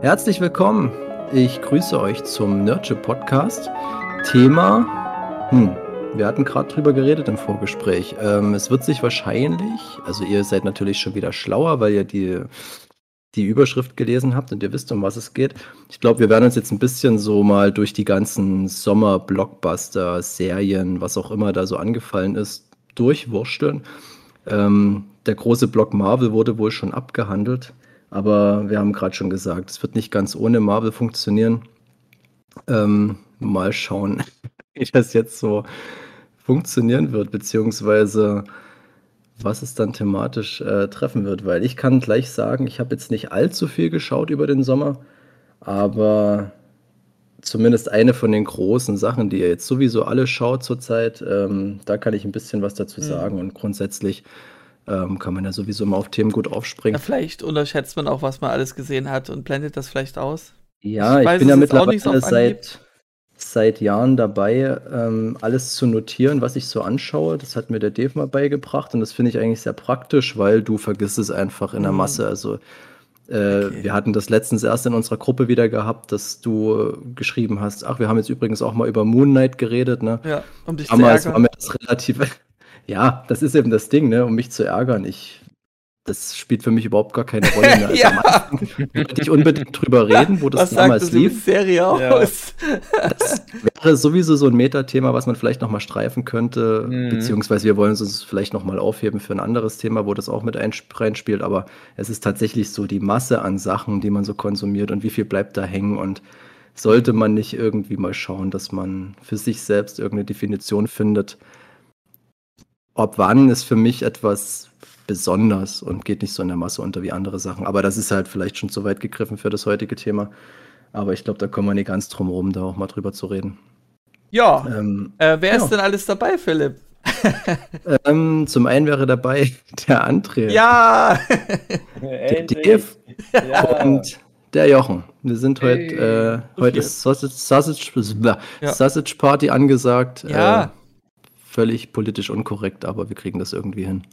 Herzlich willkommen. Ich grüße euch zum Nerdship Podcast. Thema, hm, wir hatten gerade drüber geredet im Vorgespräch. Ähm, es wird sich wahrscheinlich, also ihr seid natürlich schon wieder schlauer, weil ihr die, die Überschrift gelesen habt und ihr wisst, um was es geht. Ich glaube, wir werden uns jetzt ein bisschen so mal durch die ganzen Sommer-Blockbuster, Serien, was auch immer da so angefallen ist, durchwursteln. Ähm, der große Block Marvel wurde wohl schon abgehandelt, aber wir haben gerade schon gesagt, es wird nicht ganz ohne Marvel funktionieren. Ähm, mal schauen, wie das jetzt so funktionieren wird, beziehungsweise was es dann thematisch äh, treffen wird, weil ich kann gleich sagen, ich habe jetzt nicht allzu viel geschaut über den Sommer, aber zumindest eine von den großen Sachen, die ihr jetzt sowieso alle schaut zurzeit, ähm, da kann ich ein bisschen was dazu mhm. sagen und grundsätzlich ähm, kann man ja sowieso mal auf Themen gut aufspringen. Ja, vielleicht unterschätzt man auch, was man alles gesehen hat und blendet das vielleicht aus. Ja, ich, ich bin ja mittlerweile seit, seit Jahren dabei, ähm, alles zu notieren, was ich so anschaue. Das hat mir der Dave mal beigebracht und das finde ich eigentlich sehr praktisch, weil du vergisst es einfach in der mhm. Masse. Also äh, okay. wir hatten das letztens erst in unserer Gruppe wieder gehabt, dass du geschrieben hast, ach, wir haben jetzt übrigens auch mal über Moon Knight geredet, ne? Ja, um dich Damals zu ärgern. war mir das relativ, ja, das ist eben das Ding, ne, um mich zu ärgern. Ich das spielt für mich überhaupt gar keine Rolle mehr. Also ja. wollte ich unbedingt drüber reden, wo das was damals sagt lief. Serie aus? Ja. Das wäre sowieso so ein Metathema, was man vielleicht nochmal streifen könnte, mhm. beziehungsweise wir wollen es uns vielleicht nochmal aufheben für ein anderes Thema, wo das auch mit reinspielt, aber es ist tatsächlich so die Masse an Sachen, die man so konsumiert und wie viel bleibt da hängen und sollte man nicht irgendwie mal schauen, dass man für sich selbst irgendeine Definition findet, ob wann ist für mich etwas besonders und geht nicht so in der Masse unter wie andere Sachen. Aber das ist halt vielleicht schon zu weit gegriffen für das heutige Thema. Aber ich glaube, da kommen wir nicht ganz drum rum, da auch mal drüber zu reden. Ja. Ähm, äh, wer ja. ist denn alles dabei, Philipp? ähm, zum einen wäre dabei der André. Ja! der Dave ja. und der Jochen. Wir sind heute, äh, heute ist Sausage, Sausage, ja. Sausage Party angesagt. Ja. Äh, völlig politisch unkorrekt, aber wir kriegen das irgendwie hin.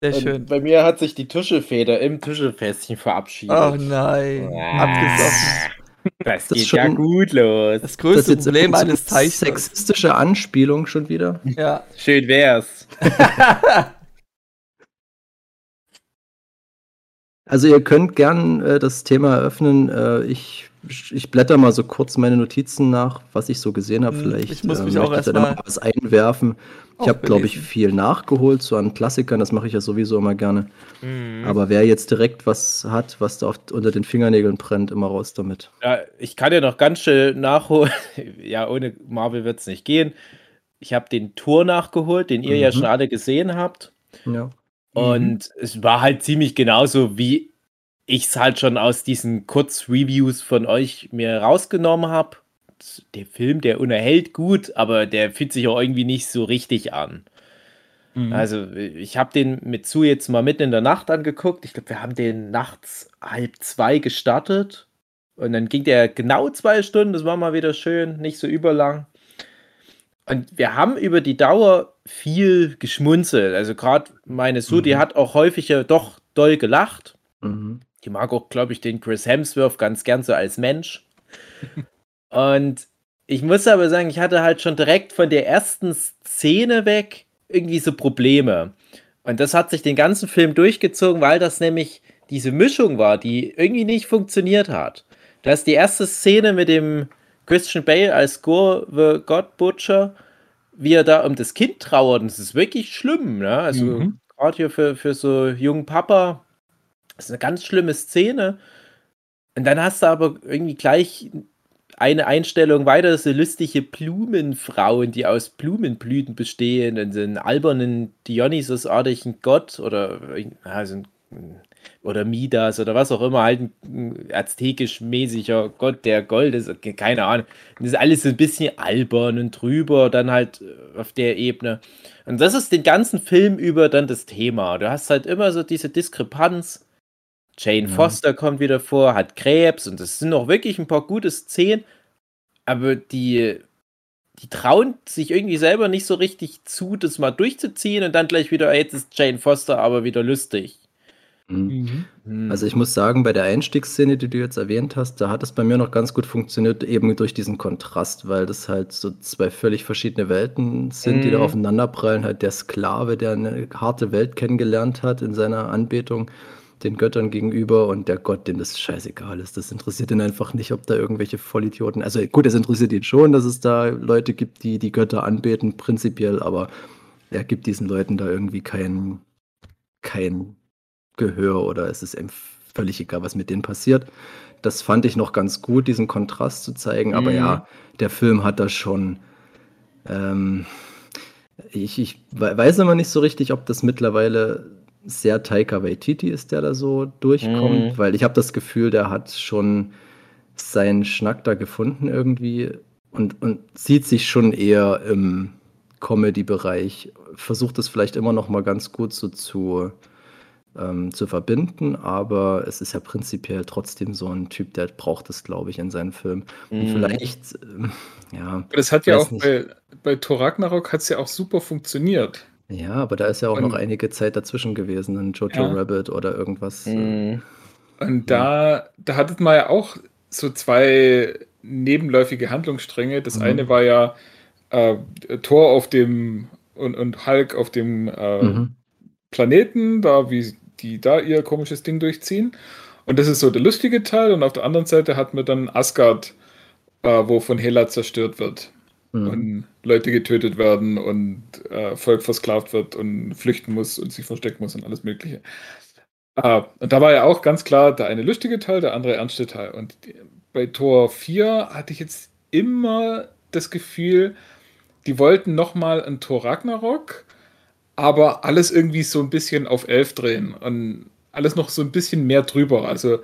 Sehr schön. bei mir hat sich die Tuschelfeder im Tuschelfässchen verabschiedet. Oh nein, ah. abgesoffen. Das, das geht ja gut los. Das größte das Problem eines Zeichners. Sexistische Anspielung schon wieder. Ja. Schön wär's. also ihr könnt gern äh, das Thema eröffnen. Äh, ich ich blätter mal so kurz meine Notizen nach, was ich so gesehen habe. Hm, Vielleicht ich muss mich äh, auch erstmal was einwerfen. Ich habe, glaube ich, viel nachgeholt, so an Klassikern. Das mache ich ja sowieso immer gerne. Mhm. Aber wer jetzt direkt was hat, was da auf, unter den Fingernägeln brennt, immer raus damit. Ja, ich kann ja noch ganz schön nachholen. ja, ohne Marvel wird es nicht gehen. Ich habe den Tour nachgeholt, den ihr mhm. ja schon alle gesehen habt. Ja. Und mhm. es war halt ziemlich genauso, wie ich es halt schon aus diesen Kurzreviews von euch mir rausgenommen habe. Der Film, der unterhält gut, aber der fühlt sich auch irgendwie nicht so richtig an. Mhm. Also, ich habe den mit zu jetzt mal mitten in der Nacht angeguckt. Ich glaube, wir haben den nachts halb zwei gestartet. Und dann ging der genau zwei Stunden. Das war mal wieder schön, nicht so überlang. Und wir haben über die Dauer viel geschmunzelt. Also gerade meine Sue, mhm. die hat auch häufiger doch doll gelacht. Mhm. Die mag auch, glaube ich, den Chris Hemsworth ganz gern so als Mensch. Und ich muss aber sagen, ich hatte halt schon direkt von der ersten Szene weg irgendwie so Probleme. Und das hat sich den ganzen Film durchgezogen, weil das nämlich diese Mischung war, die irgendwie nicht funktioniert hat. Da ist die erste Szene mit dem Christian Bale als Gore the God Butcher, wie er da um das Kind trauert. Und das ist wirklich schlimm, ne? Also mhm. gerade hier für, für so jungen Papa das ist eine ganz schlimme Szene. Und dann hast du aber irgendwie gleich eine Einstellung weiter, so lustige Blumenfrauen, die aus Blumenblüten bestehen und so einen albernen Dionysos-artigen Gott oder, also, oder Midas oder was auch immer, halt ein aztekisch-mäßiger Gott, der Gold ist, keine Ahnung. Das ist alles so ein bisschen albern und drüber, dann halt auf der Ebene. Und das ist den ganzen Film über dann das Thema. Du hast halt immer so diese Diskrepanz Jane Foster kommt wieder vor, hat Krebs und es sind auch wirklich ein paar gute Szenen, aber die, die trauen sich irgendwie selber nicht so richtig zu, das mal durchzuziehen und dann gleich wieder, jetzt ist Jane Foster aber wieder lustig. Mhm. mhm. Also ich muss sagen, bei der Einstiegsszene, die du jetzt erwähnt hast, da hat es bei mir noch ganz gut funktioniert, eben durch diesen Kontrast, weil das halt so zwei völlig verschiedene Welten sind, mhm. die da mhm. aufeinanderprallen. Halt der Sklave, der eine harte Welt kennengelernt hat in seiner Anbetung den Göttern gegenüber und der Gott, dem das scheißegal ist. Das interessiert ihn einfach nicht, ob da irgendwelche Vollidioten. Also gut, es interessiert ihn schon, dass es da Leute gibt, die die Götter anbeten, prinzipiell, aber er gibt diesen Leuten da irgendwie kein, kein Gehör oder es ist ihm völlig egal, was mit denen passiert. Das fand ich noch ganz gut, diesen Kontrast zu zeigen, aber mhm. ja, der Film hat da schon. Ähm, ich, ich weiß immer nicht so richtig, ob das mittlerweile sehr Taika Waititi ist, der da so durchkommt, mhm. weil ich habe das Gefühl, der hat schon seinen Schnack da gefunden irgendwie und, und sieht sich schon eher im Comedy-Bereich, versucht es vielleicht immer noch mal ganz gut so zu, ähm, zu verbinden, aber es ist ja prinzipiell trotzdem so ein Typ, der braucht es, glaube ich, in seinen Filmen. Und mhm. vielleicht, äh, ja. Das hat ja auch bei, bei Thor Ragnarok hat es ja auch super funktioniert. Ja, aber da ist ja auch und, noch einige Zeit dazwischen gewesen, ein Jojo ja. Rabbit oder irgendwas. Äh, mhm. Und da, da hattet man ja auch so zwei nebenläufige Handlungsstränge. Das mhm. eine war ja äh, Thor auf dem und, und Hulk auf dem äh, mhm. Planeten, da wie die da ihr komisches Ding durchziehen. Und das ist so der lustige Teil. Und auf der anderen Seite hat man dann Asgard, äh, wo von Hela zerstört wird mhm. und Leute getötet werden und äh, Volk versklavt wird und flüchten muss und sich verstecken muss und alles Mögliche. Äh, und da war ja auch ganz klar der eine lustige Teil, der andere ernste Teil. Und bei Tor 4 hatte ich jetzt immer das Gefühl, die wollten nochmal ein Tor Ragnarok, aber alles irgendwie so ein bisschen auf 11 drehen und alles noch so ein bisschen mehr drüber. Also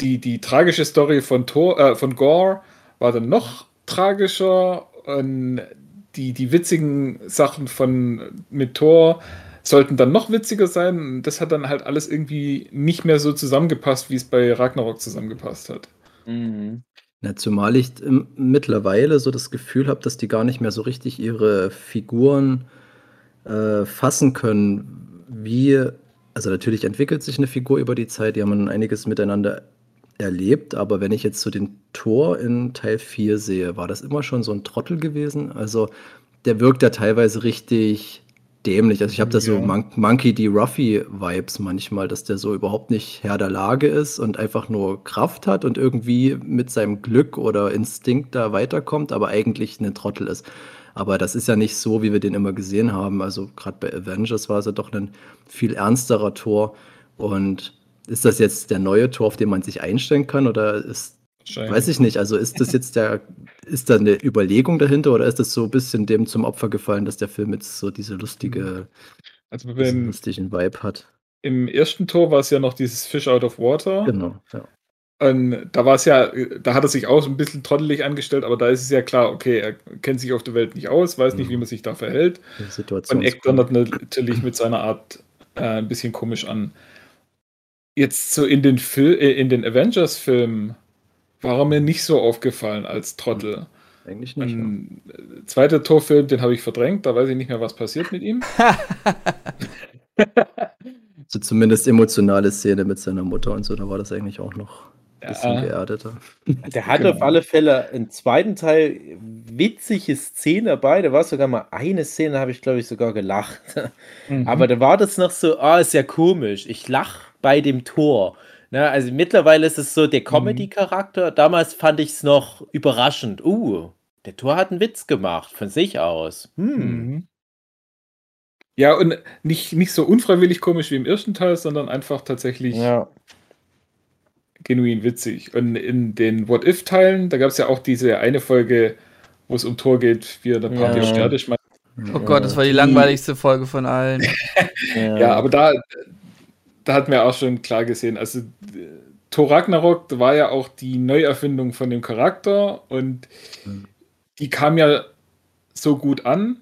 die, die tragische Story von, Thor, äh, von Gore war dann noch tragischer und die, die witzigen Sachen von mit Thor sollten dann noch witziger sein. Das hat dann halt alles irgendwie nicht mehr so zusammengepasst, wie es bei Ragnarok zusammengepasst hat. Mhm. Ja, zumal ich mittlerweile so das Gefühl habe, dass die gar nicht mehr so richtig ihre Figuren äh, fassen können, wie, also natürlich entwickelt sich eine Figur über die Zeit, die haben einiges miteinander erlebt, aber wenn ich jetzt so den Tor in Teil 4 sehe, war das immer schon so ein Trottel gewesen? Also der wirkt ja teilweise richtig dämlich. Also ich habe da so Mon Monkey D. Ruffy-Vibes manchmal, dass der so überhaupt nicht Herr der Lage ist und einfach nur Kraft hat und irgendwie mit seinem Glück oder Instinkt da weiterkommt, aber eigentlich ein Trottel ist. Aber das ist ja nicht so, wie wir den immer gesehen haben. Also gerade bei Avengers war es ja doch ein viel ernsterer Tor. Und ist das jetzt der neue Tor, auf den man sich einstellen kann? Oder ist, weiß ich nicht, also ist das jetzt der, ist da eine Überlegung dahinter oder ist das so ein bisschen dem zum Opfer gefallen, dass der Film jetzt so diese lustige, also diesen lustigen Vibe hat? Im ersten Tor war es ja noch dieses Fish out of water. Genau, ja. Und da war es ja, da hat er sich auch ein bisschen trottelig angestellt, aber da ist es ja klar, okay, er kennt sich auf der Welt nicht aus, weiß nicht, mhm. wie man sich da verhält. Und eckt dann natürlich mit seiner Art äh, ein bisschen komisch an jetzt so in den, Fil äh, in den Avengers-Filmen war er mir nicht so aufgefallen als Trottel. Eigentlich nicht. Ein ja. zweiter Torfilm, den habe ich verdrängt, da weiß ich nicht mehr, was passiert mit ihm. so zumindest emotionale Szene mit seiner Mutter und so, da war das eigentlich auch noch ein bisschen ja. geerdeter. Der hatte genau. auf alle Fälle im zweiten Teil witzige Szenen dabei. Da war sogar mal eine Szene, habe ich glaube ich sogar gelacht. Mhm. Aber da war das noch so, ah, oh, ist ja komisch. Ich lache bei dem Tor. Ne, also mittlerweile ist es so der mhm. Comedy-Charakter. Damals fand ich es noch überraschend. Uh, der Tor hat einen Witz gemacht von sich aus. Hm. Mhm. Ja, und nicht, nicht so unfreiwillig komisch wie im ersten Teil, sondern einfach tatsächlich ja. genuin witzig. Und in den What-If-Teilen, da gab es ja auch diese eine Folge, wo es um Tor geht, wie er der Party ja. macht. Oh Gott, das war die langweiligste Folge von allen. ja. ja, aber da, da hat man auch schon klar gesehen, also Thor Ragnarok war ja auch die Neuerfindung von dem Charakter und mhm. die kam ja so gut an,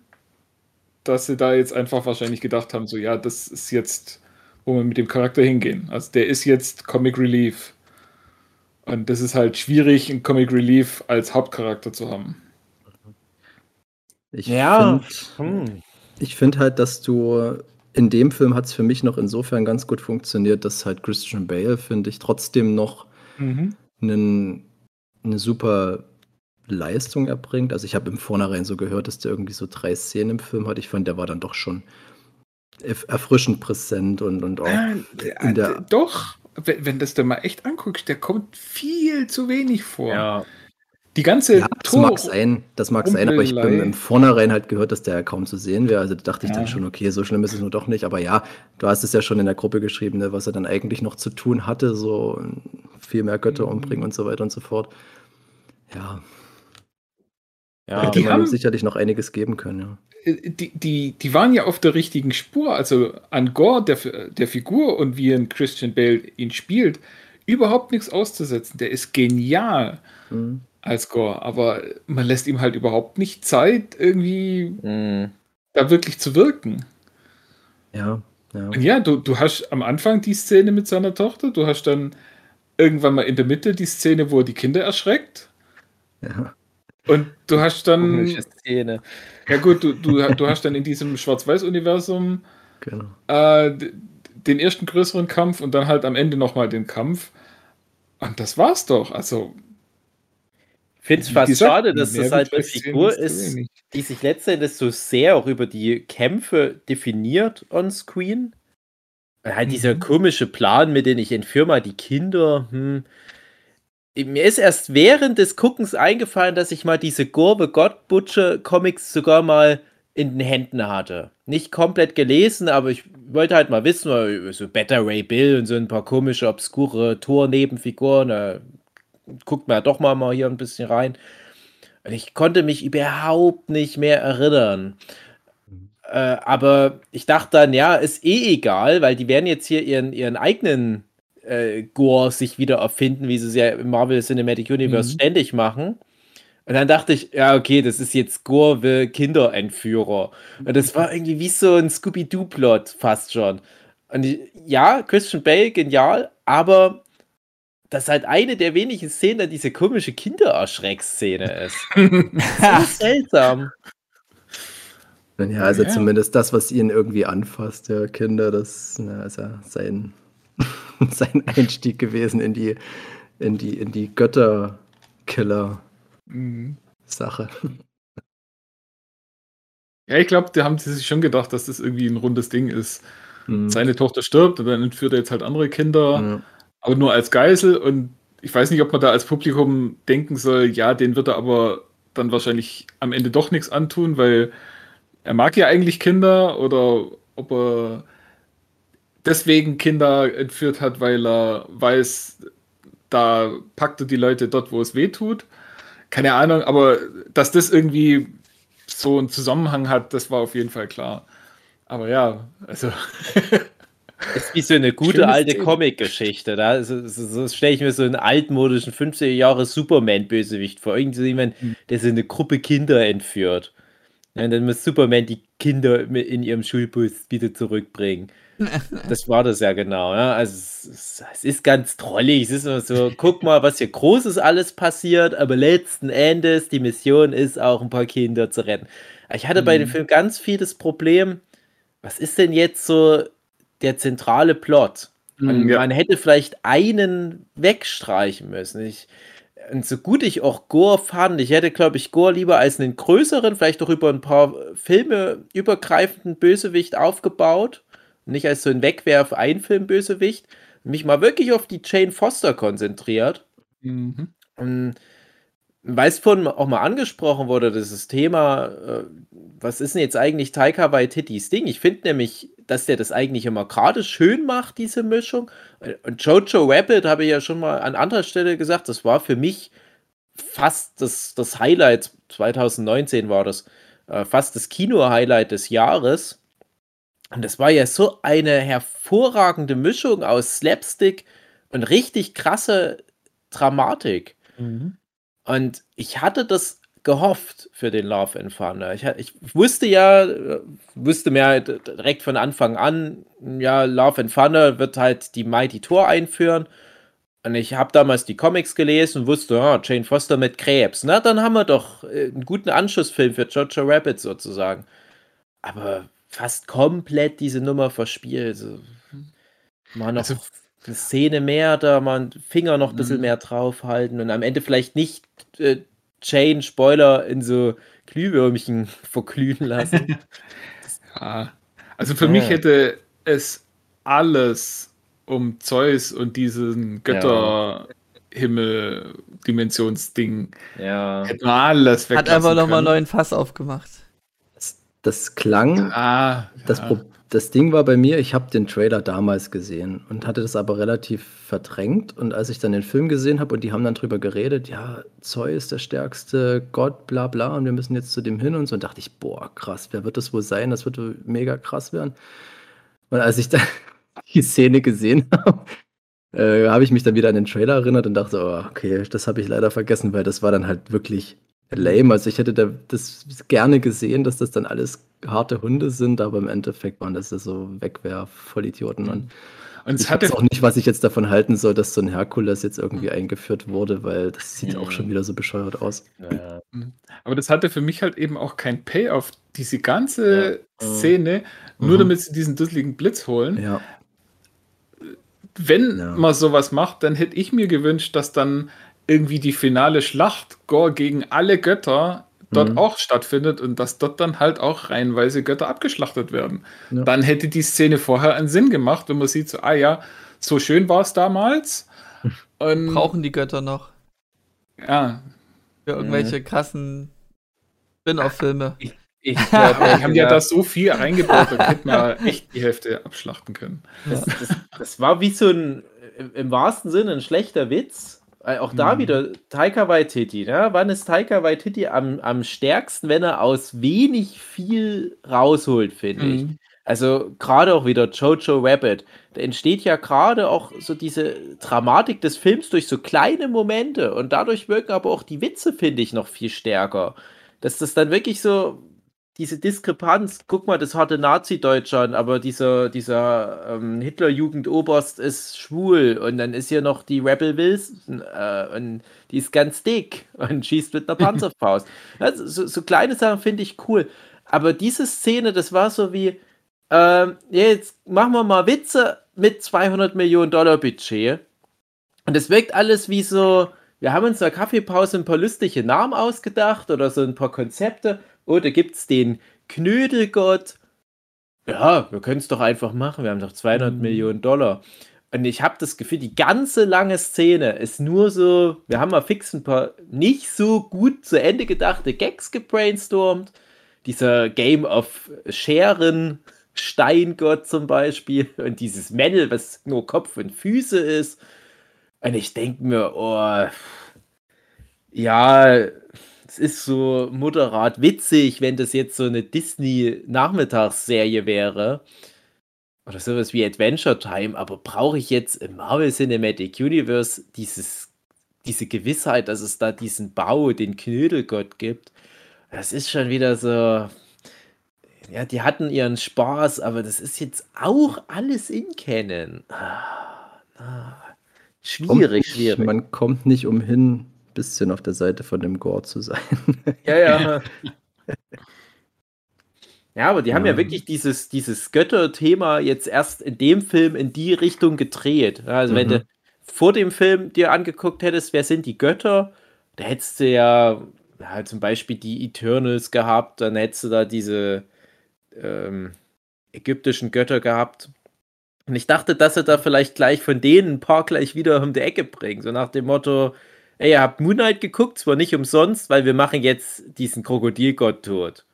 dass sie da jetzt einfach wahrscheinlich gedacht haben, so ja, das ist jetzt, wo wir mit dem Charakter hingehen. Also der ist jetzt Comic Relief. Und das ist halt schwierig, einen Comic Relief als Hauptcharakter zu haben. Ich ja. finde hm. find halt, dass du in dem Film hat es für mich noch insofern ganz gut funktioniert, dass halt Christian Bale, finde ich, trotzdem noch mhm. einen, eine super Leistung erbringt. Also ich habe im Vornherein so gehört, dass der irgendwie so drei Szenen im Film hat. Ich fand, der war dann doch schon erfrischend präsent und, und auch äh, in der Doch, wenn, wenn das du mal echt anguckst, der kommt viel zu wenig vor. Ja. Die ganze ja, das mag sein, das mag sein, aber ich bin im Vornherein halt gehört, dass der kaum zu sehen wäre. Also da dachte ich ja. dann schon, okay, so schlimm ist es nur doch nicht. Aber ja, du hast es ja schon in der Gruppe geschrieben, ne, was er dann eigentlich noch zu tun hatte, so viel mehr Götter mhm. umbringen und so weiter und so fort. Ja. Ja, die haben sicherlich noch einiges geben können, ja. Die, die, die waren ja auf der richtigen Spur. Also an Gore, der, der Figur und wie ein Christian Bale ihn spielt, überhaupt nichts auszusetzen. Der ist genial mhm. Als Gore, aber man lässt ihm halt überhaupt nicht Zeit, irgendwie mhm. da wirklich zu wirken. Ja, ja. Und ja, du, du hast am Anfang die Szene mit seiner Tochter, du hast dann irgendwann mal in der Mitte die Szene, wo er die Kinder erschreckt. Ja. Und du hast dann. Szene. Ja, gut, du, du, du hast dann in diesem Schwarz-Weiß-Universum genau. äh, den ersten größeren Kampf und dann halt am Ende nochmal den Kampf. Und das war's doch. Also. Finde es fast schade, dass das halt eine Figur ist, die sich letztendlich so sehr auch über die Kämpfe definiert on screen. Halt mhm. dieser komische Plan, mit dem ich entführe mal die Kinder. Hm mir ist erst während des Guckens eingefallen, dass ich mal diese Gurbe God Butcher Comics sogar mal in den Händen hatte. Nicht komplett gelesen, aber ich wollte halt mal wissen, so Better Ray Bill und so ein paar komische, obskure Tor-Nebenfiguren. Guckt man ja doch mal, mal hier ein bisschen rein. Und ich konnte mich überhaupt nicht mehr erinnern. Äh, aber ich dachte dann, ja, ist eh egal, weil die werden jetzt hier ihren, ihren eigenen äh, Gore sich wieder erfinden, wie sie es ja im Marvel Cinematic Universe mhm. ständig machen. Und dann dachte ich, ja, okay, das ist jetzt Gore will Kinderentführer. Und das war irgendwie wie so ein Scooby-Doo-Plot fast schon. Und ich, ja, Christian Bale, genial, aber das halt eine der wenigen Szenen diese komische Kindererschreckszene ist. so seltsam. Ja, also ja. zumindest das, was ihn irgendwie anfasst, der Kinder, das na, ist ja sein sein Einstieg gewesen in die, in die, in die Götterkiller-Sache. Ja, ich glaube, da haben sie sich schon gedacht, dass das irgendwie ein rundes Ding ist. Mhm. Seine Tochter stirbt und dann entführt er jetzt halt andere Kinder, mhm. Aber nur als Geisel. Und ich weiß nicht, ob man da als Publikum denken soll, ja, den wird er aber dann wahrscheinlich am Ende doch nichts antun, weil er mag ja eigentlich Kinder oder ob er deswegen Kinder entführt hat, weil er weiß, da packt er die Leute dort, wo es weh tut. Keine Ahnung, aber dass das irgendwie so einen Zusammenhang hat, das war auf jeden Fall klar. Aber ja, also. Es ist wie so eine gute alte Comic-Geschichte. Da so, so, so stelle ich mir so einen altmodischen 50er Jahre Superman-Bösewicht vor. Irgendjemand, mhm. der so eine Gruppe Kinder entführt. Und dann muss Superman die Kinder in ihrem Schulbus wieder zurückbringen. Das war das ja genau. Ja. Also es, es, ist ganz trollig. Es ist immer so, guck mal, was hier Großes alles passiert, aber letzten Endes, die Mission ist auch ein paar Kinder zu retten. Ich hatte bei dem mhm. Film ganz vieles Problem. Was ist denn jetzt so der zentrale Plot? Man, mhm, ja. man hätte vielleicht einen wegstreichen müssen. Ich, und so gut ich auch Gore fand, ich hätte, glaube ich, Gore lieber als einen größeren, vielleicht auch über ein paar Filme übergreifenden Bösewicht aufgebaut nicht als so ein Wegwerf-Einfilm-Bösewicht, mich mal wirklich auf die Jane Foster konzentriert. Mhm. Und weil es vorhin auch mal angesprochen wurde, dieses Thema, äh, was ist denn jetzt eigentlich Taika Waititis Ding? Ich finde nämlich, dass der das eigentlich immer gerade schön macht, diese Mischung. Und Jojo Rabbit habe ich ja schon mal an anderer Stelle gesagt, das war für mich fast das, das Highlight, 2019 war das, äh, fast das Kino-Highlight des Jahres. Und das war ja so eine hervorragende Mischung aus Slapstick und richtig krasse Dramatik. Mhm. Und ich hatte das gehofft für den Love and Thunder. Ich, ich, wusste ja, wusste mir direkt von Anfang an, ja, Love and Thunder wird halt die Mighty Tour einführen. Und ich habe damals die Comics gelesen und wusste, ja, Jane Foster mit Krebs. Na, dann haben wir doch äh, einen guten Anschlussfilm für Jojo Rabbit sozusagen. Aber fast komplett diese Nummer verspielt. Also, mal noch Also- eine Szene mehr, da mal einen Finger noch ein bisschen Mhm. mehr draufhalten und am Ende vielleicht nicht äh, Chain Spoiler in so Glühwürmchen verglühen lassen. Ja. Also für Ja. mich hätte es alles um Zeus und diesen Götterhimmel-Dimensionsding ja. hätten wir alles Hat einfach nochmal einen neuen Fass aufgemacht. Das, das klang, Ah, das, ja. Pro das Ding war bei mir, ich habe den Trailer damals gesehen und hatte das aber relativ verdrängt. Und als ich dann den Film gesehen habe und die haben dann drüber geredet, ja, Zeus der stärkste Gott, bla bla, und wir müssen jetzt zu dem hin und so, und dachte ich, boah, krass, wer wird das wohl sein? Das wird mega krass werden. Und als ich dann die Szene gesehen habe, äh, habe ich mich dann wieder an den Trailer erinnert und dachte, oh, okay, das habe ich leider vergessen, weil das war dann halt wirklich lame. Also ich hätte da das gerne gesehen, dass das dann alles harte Hunde sind, aber im Endeffekt waren das ja so Wegwerf-Vollidioten. Und Und es ich hatte weiß auch nicht, was ich jetzt davon halten soll, dass so ein Herkules jetzt irgendwie eingeführt wurde, weil das sieht auch schon wieder so bescheuert aus. Ja. Aber das hatte für mich halt eben auch kein Payoff. Diese ganze Ja. Mhm. Szene, nur Mhm. damit sie diesen dusseligen Blitz holen. Ja, Wenn Ja. man sowas macht, dann hätte ich mir gewünscht, dass dann irgendwie die finale Schlacht Gore gegen alle Götter dort Mhm. auch stattfindet und dass dort dann halt auch reihenweise Götter abgeschlachtet werden. Ja. Dann hätte die Szene vorher einen Sinn gemacht, wenn man sieht, so, ah ja, so schön war es damals. Und Brauchen die Götter noch ja, für irgendwelche krassen Spin-off-Filme. Ich aber glaube, die haben ja da so viel reingebaut, da hätte man echt die Hälfte abschlachten können. Das, das, das war wie so ein, im- im wahrsten Sinne, ein schlechter Witz. Äh, Auch da Mhm. wieder Taika Waititi. Ne? Wann ist Taika Waititi am, am stärksten, wenn er aus wenig viel rausholt, finde ich. Mhm. Also gerade auch wieder Jojo Rabbit. Da entsteht ja gerade auch so diese Dramatik des Films durch so kleine Momente und dadurch wirken aber auch die Witze, finde ich, noch viel stärker. Dass das dann wirklich so diese Diskrepanz, guck mal, das harte Nazi-Deutschland, aber dieser, dieser ähm, Hitlerjugend-Oberst ist schwul und dann ist hier noch die Rebel Wilson äh, und die ist ganz dick und schießt mit einer Panzerfaust. Also, so, so kleine Sachen finde ich cool. Aber diese Szene, das war so wie, ähm, jetzt machen wir mal Witze mit 200 Millionen Dollar Budget. Und es wirkt alles wie so, wir haben uns in der Kaffeepause ein paar lustige Namen ausgedacht oder so ein paar Konzepte. Oh, da gibt es den Knödelgott. Ja, wir können es doch einfach machen. Wir haben doch 200 Mhm. Millionen Dollar. Und ich habe das Gefühl, die ganze lange Szene ist nur so, wir haben mal fix ein paar nicht so gut zu Ende gedachte Gags gebrainstormt. Dieser Game of Scheren, Steingott zum Beispiel und dieses Männel, was nur Kopf und Füße ist. Und ich denke mir, oh, ja, es ist so moderat witzig, wenn das jetzt so eine Disney-Nachmittagsserie wäre. Oder sowas wie Adventure Time, aber brauche ich jetzt im Marvel Cinematic Universe dieses, diese Gewissheit, dass es da diesen Bau, den Knödelgott gibt? Das ist schon wieder so. Ja, die hatten ihren Spaß, aber das ist jetzt auch alles in Canon. Ah, ah. Kommt Schwierig, nicht, schwierig. Man kommt nicht umhin, bisschen auf der Seite von dem Gore zu sein. Ja, ja. Ja, aber die haben ja Ja. wirklich dieses, dieses Götter-Thema jetzt erst in dem Film in die Richtung gedreht. Also, wenn Mhm. du vor dem Film dir angeguckt hättest, wer sind die Götter, da hättest du ja, ja zum Beispiel die Eternals gehabt, dann hättest du da diese ähm, ägyptischen Götter gehabt. Und ich dachte, dass sie da vielleicht gleich von denen ein paar gleich wieder um die Ecke bringen. So nach dem Motto, ey, ihr habt Moonlight geguckt, zwar nicht umsonst, weil wir machen jetzt diesen Krokodilgott tot.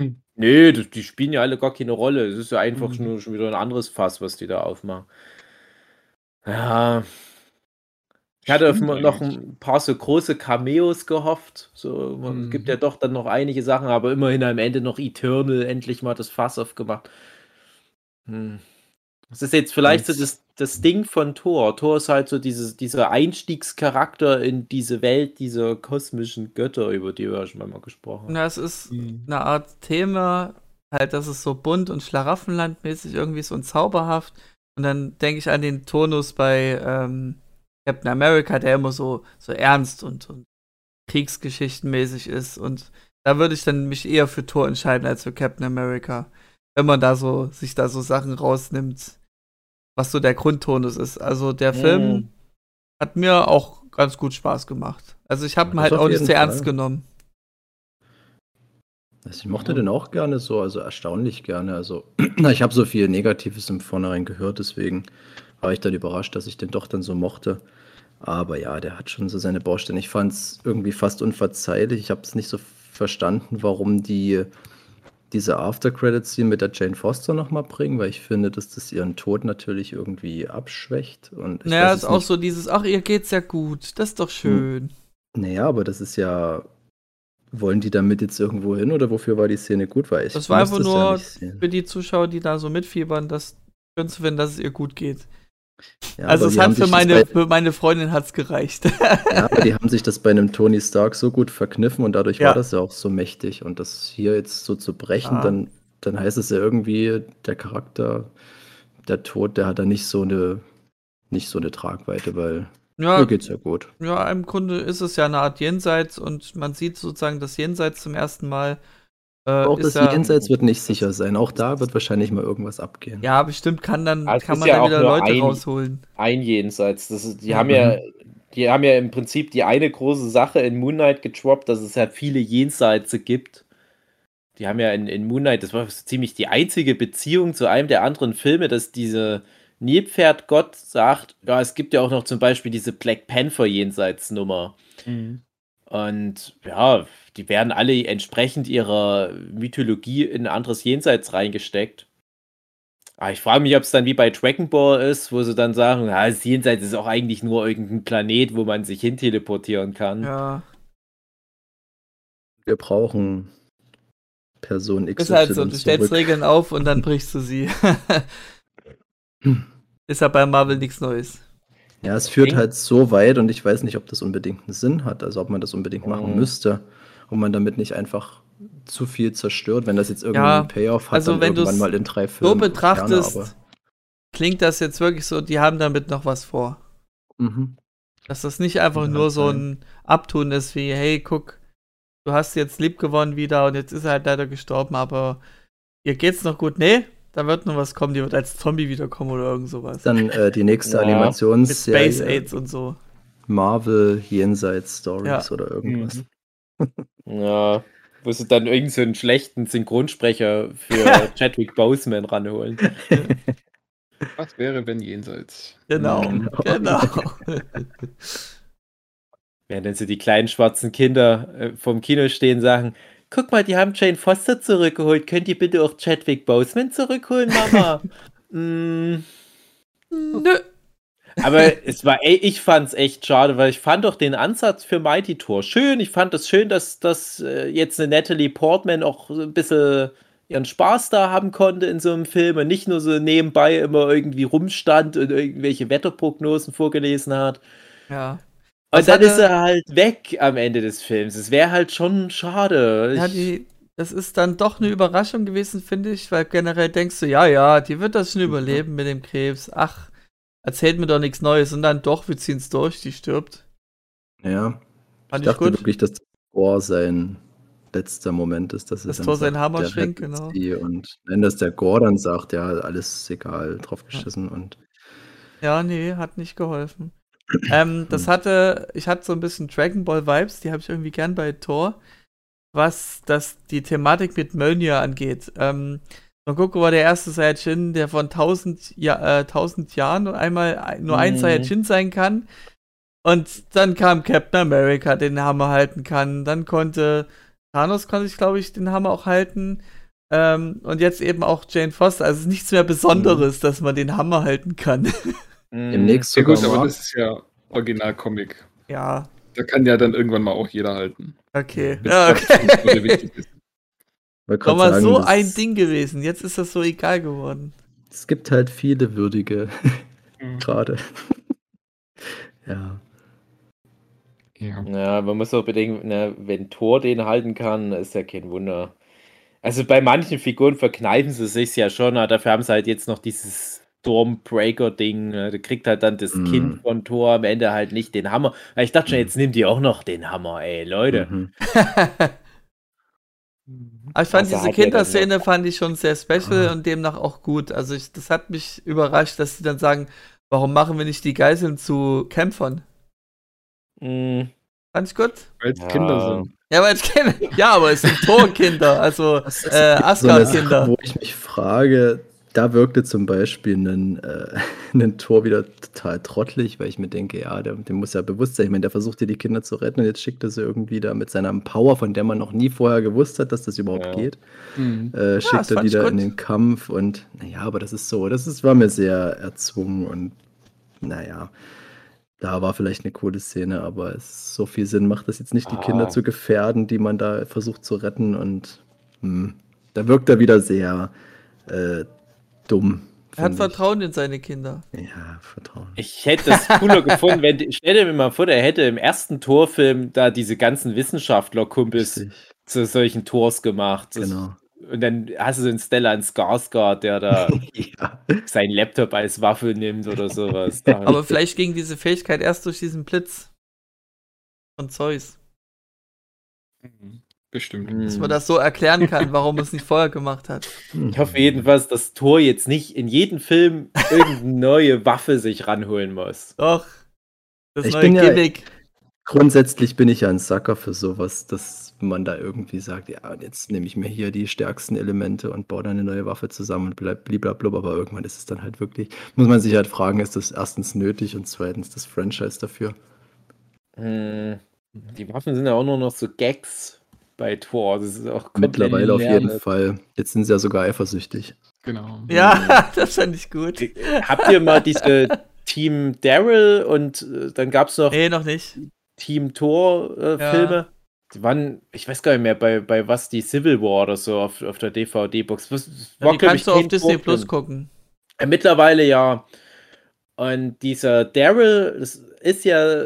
Hm. Nee, das, die spielen ja alle gar keine Rolle. Es ist ja einfach Mhm. nur schon wieder ein anderes Fass, was die da aufmachen. Ja. Ich hatte auf Stimmt noch ein paar so große Cameos gehofft. So, man Mhm. gibt ja doch dann noch einige Sachen, aber immerhin am Ende noch Eternal endlich mal das Fass aufgemacht. Hm. Das ist jetzt vielleicht so das, das Ding von Thor. Thor ist halt so dieses, dieser Einstiegscharakter in diese Welt dieser kosmischen Götter, über die wir ja schon mal gesprochen haben. Na, es ist Mhm. eine Art Thema, halt, das ist so bunt und Schlaraffenlandmäßig irgendwie so und zauberhaft. Und dann denke ich an den Tonus bei ähm, Captain America, der immer so, so ernst und, und kriegsgeschichtenmäßig ist. Und da würde ich dann mich eher für Thor entscheiden als für Captain America. wenn man da so, sich da so Sachen rausnimmt, was so der Grundtonus ist. Also der Film Mhm. hat mir auch ganz gut Spaß gemacht. Also ich habe ihn halt auch nicht sehr ernst Fall. genommen. Also ich mochte den auch gerne so, also erstaunlich gerne. Also ich habe so viel Negatives im Vornherein gehört, deswegen war ich dann überrascht, dass ich den doch dann so mochte. Aber ja, der hat schon so seine Baustellen. Ich fand es irgendwie fast unverzeihlich. Ich habe es nicht so verstanden, warum die diese After-Credit-Scene mit der Jane Foster nochmal bringen, weil ich finde, dass das ihren Tod natürlich irgendwie abschwächt. Und naja, ist auch nicht- so dieses, ach, ihr geht's ja gut, das ist doch schön. Naja, aber das ist ja. Wollen die damit jetzt irgendwo hin oder wofür war die Szene gut? Weil ich Das war einfach ja nur sehen. für die Zuschauer, die da so mitfiebern, das schön zu finden, dass es ihr gut geht. Ja, also es hat für meine, bei- für meine Freundin hat's gereicht. Ja, aber die haben sich das bei einem Tony Stark so gut verkniffen und dadurch Ja. war das ja auch so mächtig. Und das hier jetzt so zu brechen, Ja. dann, dann heißt es ja irgendwie, der Charakter, der Tod, der hat da nicht so eine, nicht so eine Tragweite, weil ja, mir geht's ja gut. ja, im Grunde ist es ja eine Art Jenseits und man sieht sozusagen das Jenseits zum ersten Mal. Äh, auch ist das ja, Jenseits wird nicht sicher sein. Auch da wird wahrscheinlich mal irgendwas abgehen. ja, bestimmt kann dann Also kann man ja da auch wieder Leute ein- rausholen. ein Jenseits. Das ist, die Ja. haben ja, die haben ja im Prinzip die eine große Sache in Moon Knight getroppt, dass es halt viele Jenseits gibt. Die haben ja in, in Moon Knight, das war so ziemlich die einzige Beziehung zu einem der anderen Filme, dass diese Nilpferd-Gott sagt, ja, es gibt ja auch noch zum Beispiel diese Black Panther Jenseits-Nummer. Und ja, die werden alle entsprechend ihrer Mythologie in ein anderes Jenseits reingesteckt. Aber ich frage mich, ob es dann wie bei Dragon Ball ist, wo sie dann sagen, ja, das Jenseits ist auch eigentlich nur irgendein Planet, wo man sich hin teleportieren kann. Ja, Wir brauchen Person X. ist halt so, du stellst Regeln auf und dann brichst du sie. ist ja bei Marvel nichts Neues. Ja, es führt halt so weit und ich weiß nicht, ob das unbedingt einen Sinn hat, also ob man das unbedingt machen Mhm. müsste und man damit nicht einfach zu viel zerstört, wenn das jetzt irgendwie Ja, einen Payoff hat, also wenn irgendwann mal in drei So Filmen. betrachtest, gerne, klingt das jetzt wirklich so, die haben damit noch was vor. mhm. Dass das nicht einfach Kann nur so ein Abtun ist wie, hey, guck, du hast jetzt lieb gewonnen wieder und jetzt ist er halt leider gestorben, aber ihr geht's noch gut. Nee, da wird noch was kommen, die wird als Zombie wiederkommen oder irgend sowas. Dann äh, die nächste Ja. Mit Space Animationsserie Aids und so. Marvel Jenseits Stories Ja. oder irgendwas. Mhm. Ja, wo sie dann irgendeinen so einen schlechten Synchronsprecher für Chadwick Boseman ranholen. Was wäre, wenn jenseits? Genau, Genau. genau. Während dann so die kleinen schwarzen Kinder äh, vom Kino stehen und sagen, guck mal, die haben Jane Foster zurückgeholt. Könnt ihr bitte auch Chadwick Boseman zurückholen, Mama? mm, Nö. aber es war, ey, ich fand's echt schade, weil ich fand doch den Ansatz für Mighty Tor schön. Ich fand es schön, dass, dass äh, jetzt eine Natalie Portman auch so ein bisschen ihren Spaß da haben konnte in so einem Film und nicht nur so nebenbei immer irgendwie rumstand und irgendwelche Wetterprognosen vorgelesen hat. Ja. Und Was dann hatte- ist er halt weg am Ende des Films. Es wäre halt schon schade. Ja, Ich- die, das ist dann doch eine Überraschung gewesen, finde ich, weil generell denkst du, ja, ja, die wird das schon überleben mit dem Krebs. Ach, erzählt mir doch nichts Neues. Und dann doch, wir ziehen es durch, die stirbt. Ja. Ich Fand ich dachte gut. wirklich, dass Thor sein letzter Moment ist, dass er dann Thor seinen sagt, Hammer schwingt, genau. Und wenn das der Gore dann sagt, ja, alles egal, drauf geschissen und Ja, nee, hat nicht geholfen. Ähm, das hatte, ich hatte so ein bisschen Dragon Ball Vibes, die habe ich irgendwie gern bei Thor, was das die Thematik mit Mjölnir angeht. Ähm, Son Goku war der erste Saiyajin, der von 1000, ja, äh, 1000 Jahren nur einmal ein- nur ein Mhm. Saiyajin sein kann. Und dann kam Captain America, den den Hammer halten kann. Dann konnte Thanos, konnte ich glaube ich den Hammer auch halten. Ähm, und jetzt eben auch Jane Foster. Also es ist nichts mehr Besonderes, dass man den Hammer halten kann. Mm. demnächst Ja sogar gut, aber mal. das ist ja Originalcomic. ja, Da kann ja dann irgendwann mal auch jeder halten. okay. Bis Ja, okay. War sagen, so das- ein Ding gewesen. Jetzt ist das so egal geworden. Es gibt halt viele würdige Mhm. gerade. ja. Ja. Ja, man muss auch bedenken, ne, wenn Thor den halten kann, ist ja kein Wunder. Also bei manchen Figuren verkneifen sie sich ja schon, aber dafür haben sie halt jetzt noch dieses Stormbreaker-Ding. ne, Da kriegt halt dann das Mhm. Kind von Thor am Ende halt nicht den Hammer. Weil Ich dachte schon, Mhm. jetzt nimmt die auch noch den Hammer, ey, Leute. Mhm. Aber ich fand Also diese er Kinderszene fand ich schon sehr special Ah. und demnach auch gut. Also ich, das hat mich überrascht, dass sie dann sagen, warum machen wir nicht die Geiseln zu Kämpfern? Mhm. Fand ich gut. Weil es Ja. Kinder sind. Ja, aber es kennen, ja, aber es sind Torkinder, also Das ist äh, so Asgard-Kinder. Sache, wo ich mich frage, da wirkte zum Beispiel ein, äh, ein Tor wieder total trottelig, weil ich mir denke, ja, der, dem muss ja bewusst sein. Ich meine, der versucht hier die Kinder zu retten und jetzt schickt er sie irgendwie da mit seiner Power, von der man noch nie vorher gewusst hat, dass das überhaupt Ja. geht, Mhm. äh, schickt er die ich da gut. in den Kampf und naja, aber das ist so, das ist, war mir sehr erzwungen und naja. Da war vielleicht eine coole Szene, aber es so viel Sinn macht das jetzt nicht, die Kinder Ah. zu gefährden, die man da versucht zu retten. Und hm, da wirkt er wieder sehr äh, dumm. Er hat find ich. Vertrauen in seine Kinder. Ja, Vertrauen. Ich hätte das cooler gefunden, wenn, stell dir mir mal vor, der hätte im ersten Torfilm da diese ganzen Wissenschaftler-Kumpels Richtig, zu solchen Tors gemacht. Das, genau. Und dann hast du so einen Stellan Skarsgård, der da Ja. seinen Laptop als Waffe nimmt oder sowas. Aber vielleicht ging diese Fähigkeit erst durch diesen Blitz von Zeus. Bestimmt. Dass Hm. man das so erklären kann, warum es nicht vorher gemacht hat. Ich hoffe jedenfalls, dass Thor jetzt nicht in jedem Film irgendeine neue Waffe sich ranholen muss. Doch. Das Ich neue bin ja- Gimmick. Grundsätzlich bin ich ja ein Sucker für sowas, dass man da irgendwie sagt, ja, und jetzt nehme ich mir hier die stärksten Elemente und baue dann eine neue Waffe zusammen und bleib blablabla, aber irgendwann ist es dann halt wirklich, muss man sich halt fragen, ist das erstens nötig und zweitens das Franchise dafür? Hm. Die Waffen sind ja auch nur noch so Gags bei Thor. Das ist auch Mittlerweile auf jeden. Fall. Jetzt sind sie ja sogar eifersüchtig. Genau. Ja, das fand ich gut. Habt ihr mal diese Team Daryl und äh, dann gab es noch Nee, noch nicht. Team Thor äh, Ja. Filme? Die waren, ich weiß gar nicht mehr, bei, bei was die Civil War oder so auf, auf der DVD-Box. Ja, war, die kannst ich, du auf Disney. Plus gucken. Äh, Mittlerweile ja. Und dieser Daryl, das ist ja,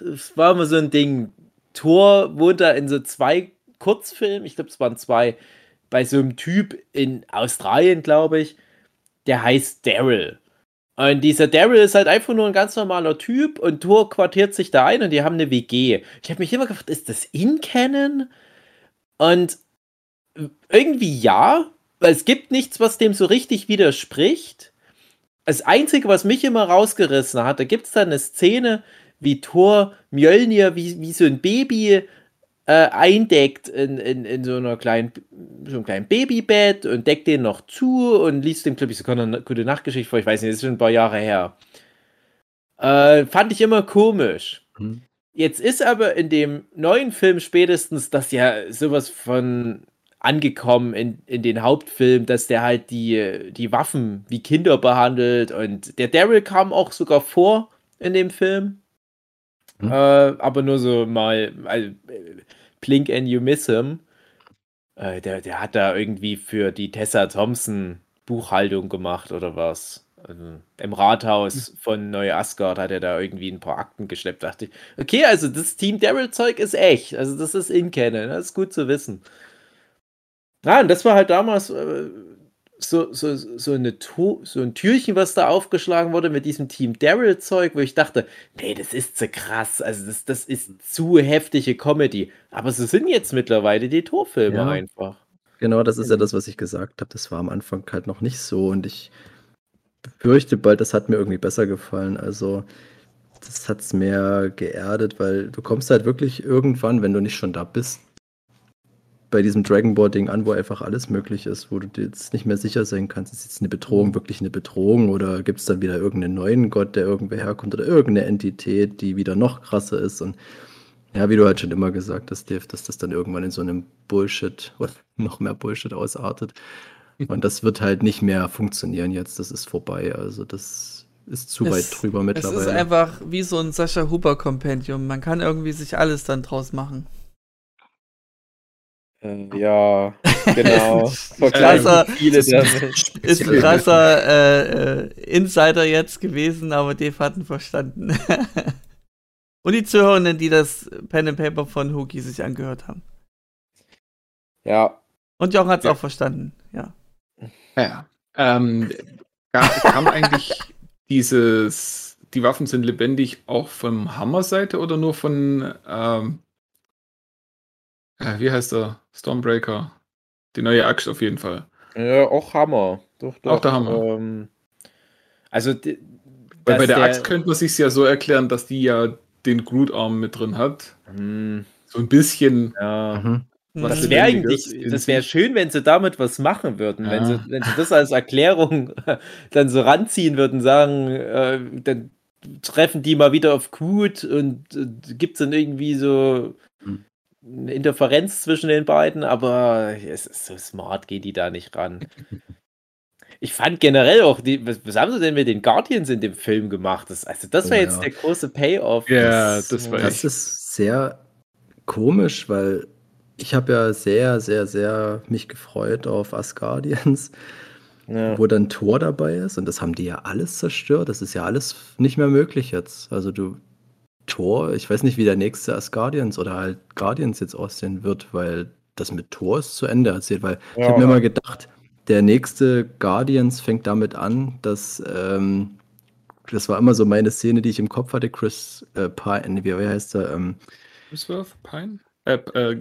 es war immer so ein Ding. Thor wohnt da in so zwei Kurzfilmen, ich glaube, es waren zwei, bei so einem Typ in Australien, glaube ich, der heißt Daryl. Und dieser Daryl ist halt einfach nur ein ganz normaler Typ und Thor quartiert sich da ein und die haben eine WG. Ich habe mich immer gefragt, ist das in Canon? Und irgendwie ja, weil es gibt nichts, was dem so richtig widerspricht. Das Einzige, was mich immer rausgerissen hat, da gibt es dann eine Szene, wie Thor Mjölnir wie, wie so ein Baby äh, eindeckt in, in, in so einer kleinen, so einem kleinen Babybett und deckt den noch zu und liest dem, glaube ich, sogar eine gute Nachtgeschichte vor. Ich weiß nicht, das ist schon ein paar Jahre her. Äh, fand ich immer komisch. Hm. Jetzt ist aber in dem neuen Film spätestens das ja sowas von angekommen in, in den Hauptfilm, dass der halt die, die Waffen wie Kinder behandelt und der Daryl kam auch sogar vor in dem Film. Hm. Äh, aber nur so mal, also, äh, blink and you miss him. Äh, der, der hat da irgendwie für die Tessa Thompson Buchhaltung gemacht oder was. Also, Im Rathaus von Neu-Asgard hat er da irgendwie ein paar Akten geschleppt. Dachte ich, okay, also das Team Daryl-Zeug ist echt. Also das ist in Canon. Das ist gut zu wissen. Ja, und das war halt damals äh, so, so, so, eine so ein Türchen, was da aufgeschlagen wurde mit diesem Team Daryl-Zeug, wo ich dachte, nee, das ist zu krass. Also das, das ist zu heftige Comedy. Aber so sind jetzt mittlerweile die Torfilme Ja. einfach. Genau, das ist ja das, was ich gesagt habe. Das war am Anfang halt noch nicht so und ich befürchte bald, das hat mir irgendwie besser gefallen. Also, das hat es mehr geerdet, weil du kommst halt wirklich irgendwann, wenn du nicht schon da bist, bei diesem Dragon Ball Ding an, wo einfach alles möglich ist, wo du dir jetzt nicht mehr sicher sein kannst, ist jetzt eine Bedrohung wirklich eine Bedrohung oder gibt es dann wieder irgendeinen neuen Gott, der irgendwer herkommt oder irgendeine Entität, die wieder noch krasser ist und ja, wie du halt schon immer gesagt hast, Dave, dass das dann irgendwann in so einem Bullshit oder noch mehr Bullshit ausartet. Und das wird halt nicht mehr funktionieren jetzt. Das ist vorbei. Also das ist zu Es- weit drüber Es mittlerweile. ist einfach wie so ein Sascha Huber Kompendium. Man kann irgendwie sich alles dann draus machen. Äh, ja, genau. Krasser, ist ein krasser äh, äh, Insider jetzt gewesen, aber Dave hat ihn verstanden. Und die Zuhörenden, die das Pen and Paper von Hookie sich angehört haben. Ja, Und Jochen hat es Ja. auch verstanden, ja. Ja. Ähm, kam eigentlich dieses, die Waffen sind lebendig auch von Hammer-Seite oder nur von, ähm, Äh, wie heißt er? Stormbreaker. Die neue Axt auf jeden Fall. Ja, auch Hammer. Doch, doch. Auch der Hammer. Ähm, also, Weil bei dass der, Axt könnte man sich ja so erklären, dass die ja den Groot-Arm mit drin hat. Hm, So ein bisschen. ja. Mhm. Was Das wäre eigentlich, das wäre schön, wenn sie damit was machen würden, wenn, Ja. sie, wenn sie das als Erklärung dann so ranziehen würden, sagen, äh, dann treffen die mal wieder auf Groot und äh, gibt es dann irgendwie so. Eine Interferenz zwischen den beiden, aber es ist so smart, gehen die da nicht ran. Ich fand generell auch, die, was, was haben sie denn mit den Guardians in dem Film gemacht? Das, also das war Oh, jetzt ja. der große Payoff. Ja, das war Das echt. ist sehr komisch, weil ich habe ja sehr, sehr, sehr mich gefreut auf Asgardians, Ja. wo dann Thor dabei ist und das haben die ja alles zerstört. Das ist ja alles nicht mehr möglich jetzt. Also du, Thor, ich weiß nicht, wie der nächste Asgardians oder halt Guardians jetzt aussehen wird, weil das mit Thor ist zu Ende erzählt, weil ich habe mir mal gedacht, der nächste Guardians fängt damit an, dass ähm, das war immer so meine Szene, die ich im Kopf hatte, Chris äh, Pine, wie, wie heißt er? Ähm, Hemsworth? Pine? Äh, äh,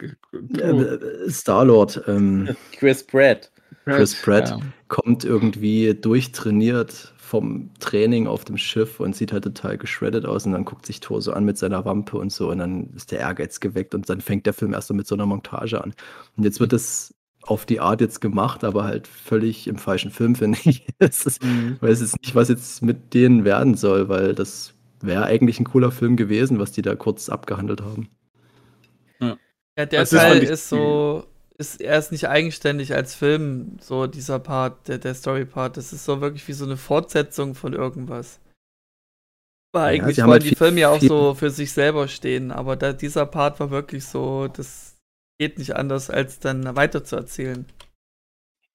äh, Star-Lord ähm, Chris Pratt. Chris Pratt. Ja. kommt irgendwie durchtrainiert vom Training auf dem Schiff und sieht halt total geschreddet aus und dann guckt sich Thor so an mit seiner Wampe und so und dann ist der Ehrgeiz geweckt und dann fängt der Film erst so mit so einer Montage an. Und jetzt wird es auf die Art jetzt gemacht, aber halt völlig im falschen Film, finde ich. Es ist, Mhm. weiß jetzt nicht, was jetzt mit denen werden soll, weil das wäre eigentlich ein cooler Film gewesen, was die da kurz abgehandelt haben. Ja, der Das ist Teil ich- ist so, ist, er ist nicht eigenständig als Film, so dieser Part, der, der Story-Part. Das ist so wirklich wie so eine Fortsetzung von irgendwas. War Ja, eigentlich wollen halt die Filme ja auch so für sich selber stehen, aber da, dieser Part war wirklich so, das geht nicht anders, als dann weiter zu erzählen.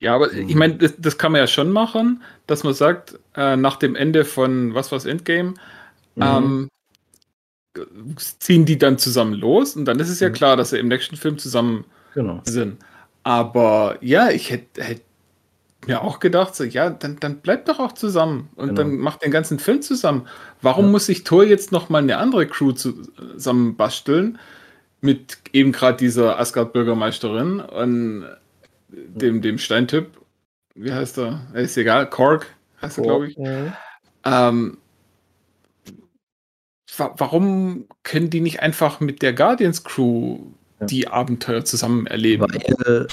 Ja, aber ich meine, das, das kann man ja schon machen, dass man sagt, äh, nach dem Ende von was war's Endgame, Mhm. ähm, ziehen die dann zusammen los und dann ist es ja Mhm. klar, dass sie im nächsten Film zusammen Genau. sind. Aber ja, ich hätte hätt mir auch gedacht, so, ja, dann, dann bleibt doch auch zusammen und Genau. dann macht den ganzen Film zusammen. Warum Ja. muss sich Thor jetzt noch mal eine andere Crew zusammen basteln mit eben gerade dieser Asgard-Bürgermeisterin und dem, dem Steintyp? Wie heißt er? Ist egal, Korg heißt er, glaube ich. Mhm. Ähm, wa warum können die nicht einfach mit der Guardians Crew Ja. die Abenteuer zusammen erleben? Weil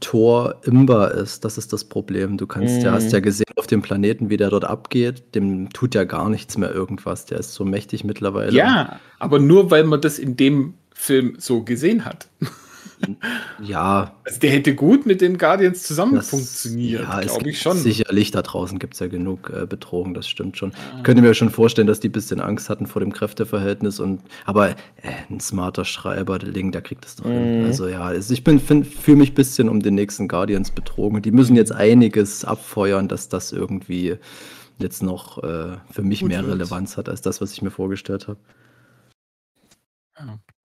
Thor imbar ist, das ist das Problem. Du kannst, der Mhm. hast ja gesehen auf dem Planeten, wie der dort abgeht, dem tut ja gar nichts mehr irgendwas. Der ist so mächtig mittlerweile. Ja, aber nur weil man das in dem Film so gesehen hat. Ja, Also der hätte gut mit den Guardians zusammen das funktioniert, ja, glaube ich schon. Sicherlich, da draußen gibt es ja genug äh, Bedrohung, das stimmt schon. Ah. Ich könnte mir schon vorstellen, dass die ein bisschen Angst hatten vor dem Kräfteverhältnis und aber äh, ein smarter Schreiber, der Ding, der kriegt das doch hin. Mhm. Also ja, also ich bin fühle mich ein bisschen um den nächsten Guardians betrogen. Die müssen jetzt einiges abfeuern, dass das irgendwie jetzt noch äh, für mich Gut mehr wird. Relevanz hat als das, was ich mir vorgestellt habe.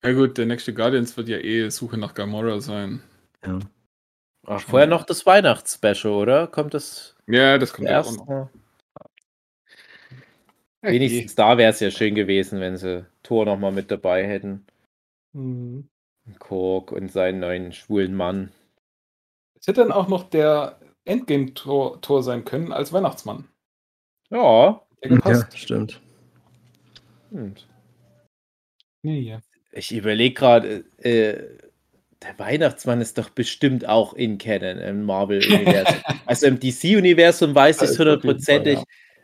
Ja gut, der nächste Guardians wird ja eh Suche nach Gamora sein. Ja. Ach, vorher noch das Weihnachtsspecial, oder? Kommt das Ja, das kommt auch erst? noch. Ja, Wenigstens da wäre es ja schön gewesen, wenn sie Thor noch mal mit dabei hätten. Mhm. Kork und seinen neuen schwulen Mann. Es hätte dann auch noch der Endgame-Tor Tor sein können als Weihnachtsmann. Ja. Der gepasst. ja, stimmt. stimmt. Nee, ja. Ich überlege gerade, äh, der Weihnachtsmann ist doch bestimmt auch in Canon im Marvel-Universum. also im DC-Universum weiß ich jeden hundertprozentig,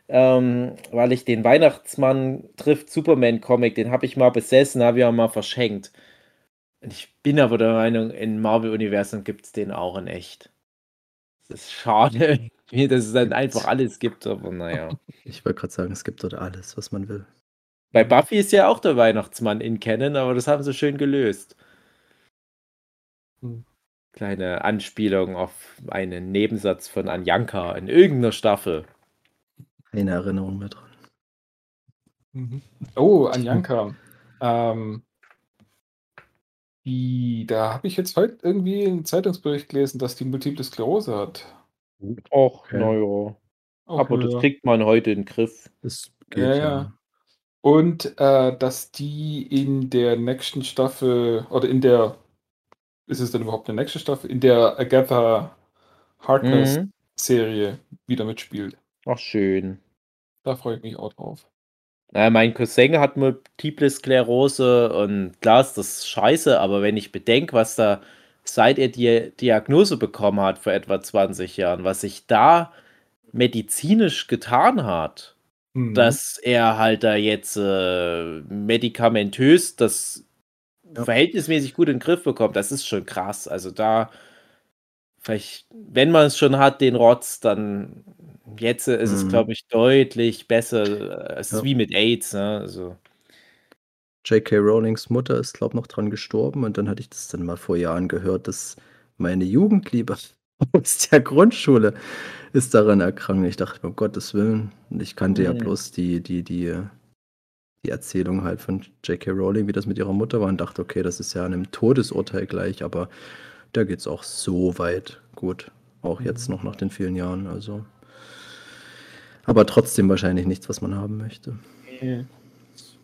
ähm, weil ich den Weihnachtsmann trifft Superman-Comic, den habe ich mal besessen, habe ich auch mal verschenkt. Und ich bin aber der Meinung, im Marvel-Universum gibt es den auch in echt. Das ist schade, dass es dann einfach alles gibt, aber naja. Ich wollte gerade sagen, es gibt dort alles, was man will. Bei Buffy ist ja auch der Weihnachtsmann in Canon, aber das haben sie schön gelöst. Hm. Kleine Anspielung auf einen Nebensatz von Anjanka in irgendeiner Staffel. Keine Erinnerung mehr dran. Mhm. Oh, Anjanka. ähm, die, da habe ich jetzt heute irgendwie einen Zeitungsbericht gelesen, dass die Multiple Sklerose hat. Och, Okay. naja. Auch Aber das kriegt man heute in den Griff. Das Ja, ja. Und äh, dass die in der nächsten Staffel oder in der ist es dann überhaupt eine nächste Staffel, in der Agatha Harkness-Serie mhm. wieder mitspielt. Ach, schön. Da freue ich mich auch drauf. Naja, mein Cousin hat Multiple Sklerose und klar ist das scheiße, aber wenn ich bedenke, was da seit er die Diagnose bekommen hat vor etwa 20 Jahren, was sich da medizinisch getan hat, mhm. dass er halt da jetzt äh, medikamentös das ja. verhältnismäßig gut in den Griff bekommt, das ist schon krass. Also da vielleicht, wenn man es schon hat, den Rotz, dann jetzt ist mhm. es, glaube ich, deutlich besser. Es ja. ist wie mit AIDS, ne? Also. J.K. Rowlings Mutter ist, glaube ich, noch dran gestorben und dann hatte ich das dann mal vor Jahren gehört, dass meine Jugendliebe aus der Grundschule ist daran erkrankt. Ich dachte, um Gottes Willen, ich kannte mhm. ja bloß die, die, die, die Erzählung halt von J.K. Rowling, wie das mit ihrer Mutter war und dachte, okay, das ist ja einem Todesurteil gleich, aber da geht es auch so weit gut. Auch jetzt noch nach den vielen Jahren, also. Aber trotzdem wahrscheinlich nichts, was man haben möchte. Okay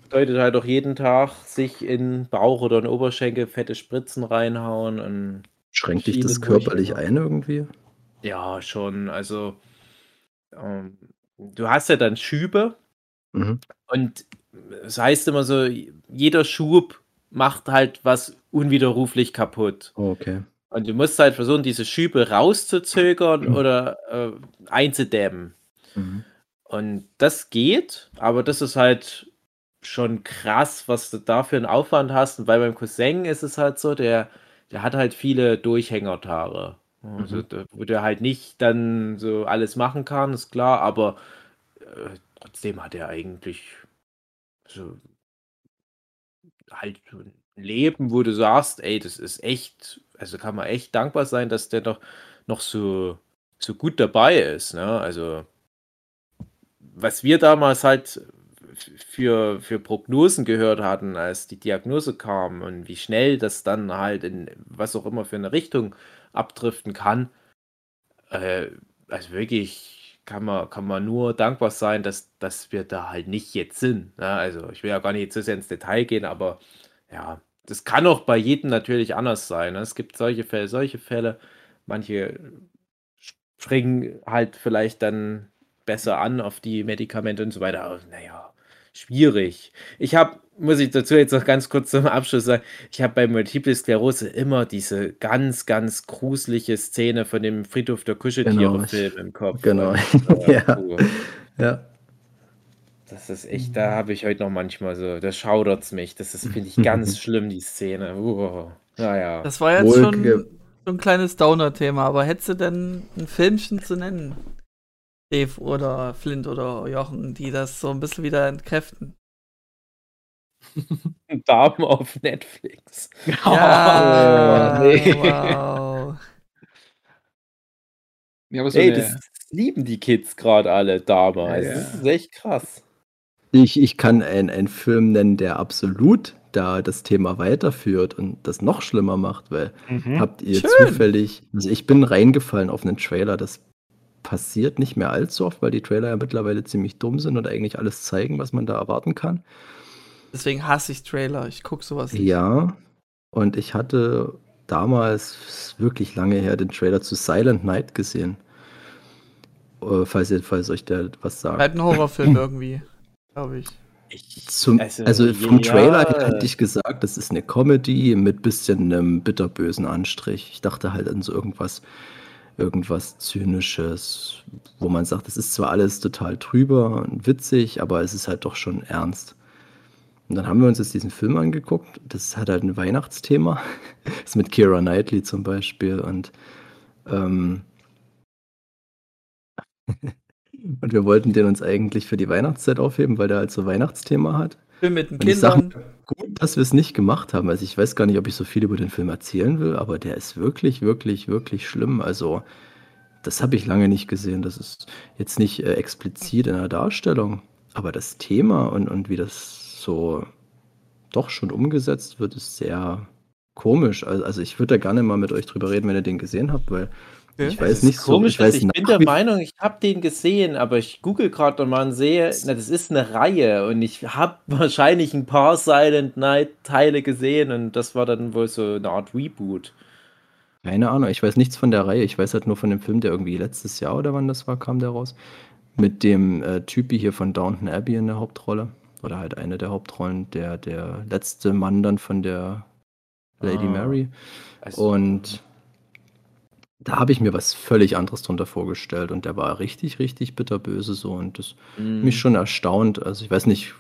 bedeutet halt auch jeden Tag sich in Bauch oder in Oberschenkel fette Spritzen reinhauen. Und Schränkt dich das körperlich ein irgendwie? Ja, schon. Also, ähm, du hast ja dann Schübe mhm. und es das heißt immer so, jeder Schub macht halt was unwiderruflich kaputt. Oh, okay. Und du musst halt versuchen, diese Schübe rauszuzögern mhm. oder äh, einzudämmen. Mhm. Und das geht, aber das ist halt schon krass, was du da für einen Aufwand hast. Und bei meinem Cousin ist es halt so, der, der hat halt viele Durchhängertare. Also, mhm. wo der halt nicht dann so alles machen kann, ist klar, aber äh, trotzdem hat er eigentlich so halt so ein Leben, wo du sagst, ey, das ist echt, also kann man echt dankbar sein, dass der doch noch so, so gut dabei ist. Ne? Also, was wir damals halt für, für Prognosen gehört hatten, als die Diagnose kam und wie schnell das dann halt in was auch immer für eine Richtung abdriften kann. Äh, also wirklich kann man, kann man nur dankbar sein, dass, dass wir da halt nicht jetzt sind. Ne? also ich will ja gar nicht zu sehr ins Detail gehen, aber ja, das kann auch bei jedem natürlich anders sein. Ne? Es gibt solche Fälle, solche Fälle. Manche springen halt vielleicht dann besser an auf die Medikamente und so weiter. Aber naja, schwierig. Ich habe, muss ich dazu jetzt noch ganz kurz zum Abschluss sagen, ich habe bei Multiple Sklerose immer diese ganz, ganz gruselige Szene von dem Friedhof der Kuscheltiere-Film genau. im Kopf. Genau. Und, äh, ja. ja. Das ist echt, da habe ich heute noch manchmal so, da schaudert es mich. Das ist, finde ich, ganz schlimm, die Szene. Uh, naja. Das war jetzt schon, schon ein kleines Downer-Thema, aber hättest du denn ein Filmchen zu nennen? Dave oder Flint oder Jochen, die das so ein bisschen wieder entkräften. Damen auf Netflix. Ja, oh, nee. wow. Ja, aber so Ey, das lieben die Kids gerade alle damals. Ja, ja. Das ist echt krass. Ich, ich kann einen Film nennen, der absolut da das Thema weiterführt und das noch schlimmer macht, weil mhm. habt ihr Schön. zufällig, also ich bin reingefallen auf einen Trailer, das passiert nicht mehr allzu oft, weil die Trailer ja mittlerweile ziemlich dumm sind und eigentlich alles zeigen, was man da erwarten kann. Deswegen hasse ich Trailer. Ich gucke sowas nicht. Ja, und ich hatte damals, wirklich lange her, den Trailer zu Silent Night gesehen. Äh, falls, ihr, falls euch der was sagt. Halt ein Horrorfilm irgendwie, glaube ich. Zum, also, also vom ja. Trailer hätte ich gesagt, das ist eine Comedy mit bisschen einem bitterbösen Anstrich. Ich dachte halt an so irgendwas irgendwas Zynisches, wo man sagt, es ist zwar alles total trüber und witzig, aber es ist halt doch schon ernst. Und dann haben wir uns jetzt diesen Film angeguckt. Das hat halt ein Weihnachtsthema. das ist mit Kira Knightley zum Beispiel. Und, ähm und wir wollten den uns eigentlich für die Weihnachtszeit aufheben, weil der halt so Weihnachtsthema hat. Film mit den Kindern. Gut, dass wir es nicht gemacht haben. Also ich weiß gar nicht, ob ich so viel über den Film erzählen will, aber der ist wirklich, wirklich, wirklich schlimm. Also das habe ich lange nicht gesehen. Das ist jetzt nicht äh, explizit in der Darstellung, aber das Thema und, und wie das so doch schon umgesetzt wird, ist sehr komisch. Also, also ich würde da gerne mal mit euch drüber reden, wenn ihr den gesehen habt, weil ich das weiß nicht komisch, so. Ich, weiß ich bin der Meinung, ich habe den gesehen, aber ich google gerade und sehe, na, das ist eine Reihe und ich habe wahrscheinlich ein paar Silent Night Teile gesehen und das war dann wohl so eine Art Reboot. Keine Ahnung, ich weiß nichts von der Reihe. Ich weiß halt nur von dem Film, der irgendwie letztes Jahr oder wann das war, kam der raus. Mit dem äh, Typi hier von Downton Abbey in der Hauptrolle. Oder halt eine der Hauptrollen, der, der letzte Mann dann von der Lady Ah. Mary. Also, Und da habe ich mir was völlig anderes drunter vorgestellt. Und der war richtig, richtig bitterböse so. Und das mm, mich schon erstaunt. Also ich weiß nicht,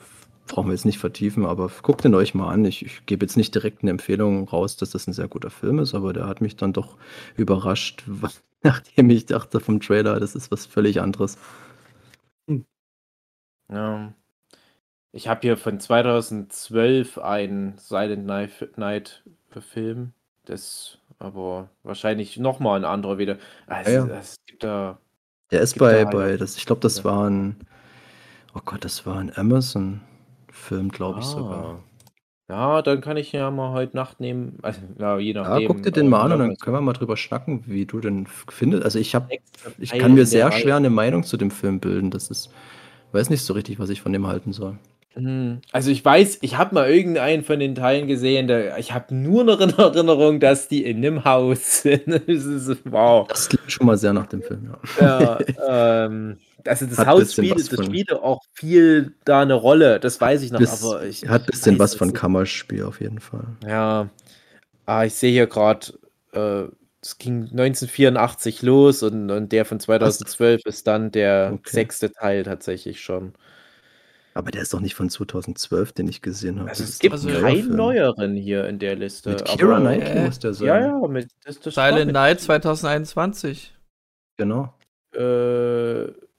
brauchen wir jetzt nicht vertiefen, aber guckt ihn euch mal an. Ich, ich gebe jetzt nicht direkt eine Empfehlung raus, dass das ein sehr guter Film ist, aber der hat mich dann doch überrascht, was- nachdem ich dachte vom Trailer, das ist was völlig anderes. Ja. Ich habe hier von 2012 einen Silent Night, Night Film. Das aber wahrscheinlich nochmal ein anderer wieder. Also, Ja, ja. Es gibt da. Der ist bei, da bei ja- das, ich glaube, das ja. war ein, oh Gott, das war ein Amazon-Film, glaube ich sogar. Ah. Ja, dann kann ich ja mal heute Nacht nehmen. Also, ja, je Ja, nachdem. guck dir den mal an und ja, dann können wir mal drüber schnacken, wie du den findest. Also ich habe, ich kann mir sehr schwer eine Meinung zu dem Film bilden. Das ist, weiß nicht so richtig, was ich von dem halten soll. Hm, Also ich weiß, ich habe mal irgendeinen von den Teilen gesehen, der, ich habe nur noch in Erinnerung, dass die in einem Haus sind. Das ist, wow. Das klingt schon mal sehr nach dem Film, ja. Ja, ähm, also das Hat Haus spielt, was das von- spielt auch viel da eine Rolle, das weiß ich noch, Bis, aber ich hat ein bisschen weiß was von. Kammerspiel auf jeden Fall. Ja, ah, ich sehe hier gerade, äh, es ging 1984 los und, und der von 2012 ist dann der Okay. sechste Teil tatsächlich schon. Aber der ist doch nicht von 2012, den ich gesehen habe. Also es gibt doch also keinen neueren hier in der Liste. Mit aber- Knightley Äh, muss der sein. Ja, ja, mit, das, das Silent mit, Night 2021. Genau. Äh,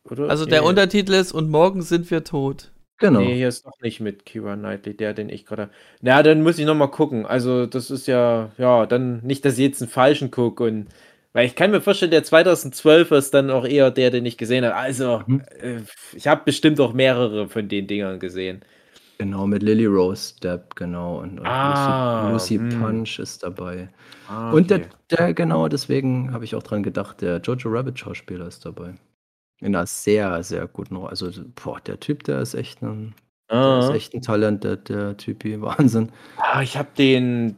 oder? Also der Nee. Untertitel ist Und morgen sind wir tot. Genau. Nee, hier ist noch nicht mit Kira Knightley, der, den ich gerade. Na, dann muss ich noch mal gucken. Also, das ist ja, ja, dann nicht, dass ich jetzt einen falschen gucke und. Weil ich kann mir vorstellen, der 2012 ist dann auch eher der, den ich gesehen habe. Also, Mhm. äh, ich habe bestimmt auch mehrere von den Dingern gesehen. Genau, mit Lily Rose Depp, genau. Und, und Ah, Lucy, Lucy hm. Punch ist dabei. Ah, Und der, okay. der, genau, deswegen habe ich auch dran gedacht, der Jojo Rabbit Schauspieler ist dabei. In einer sehr, sehr guten Rolle. Also, boah, der Typ, der ist echt ein, der ist Ah. echt ein Talent, der, der Typi. Wahnsinn. Ah, ich habe den.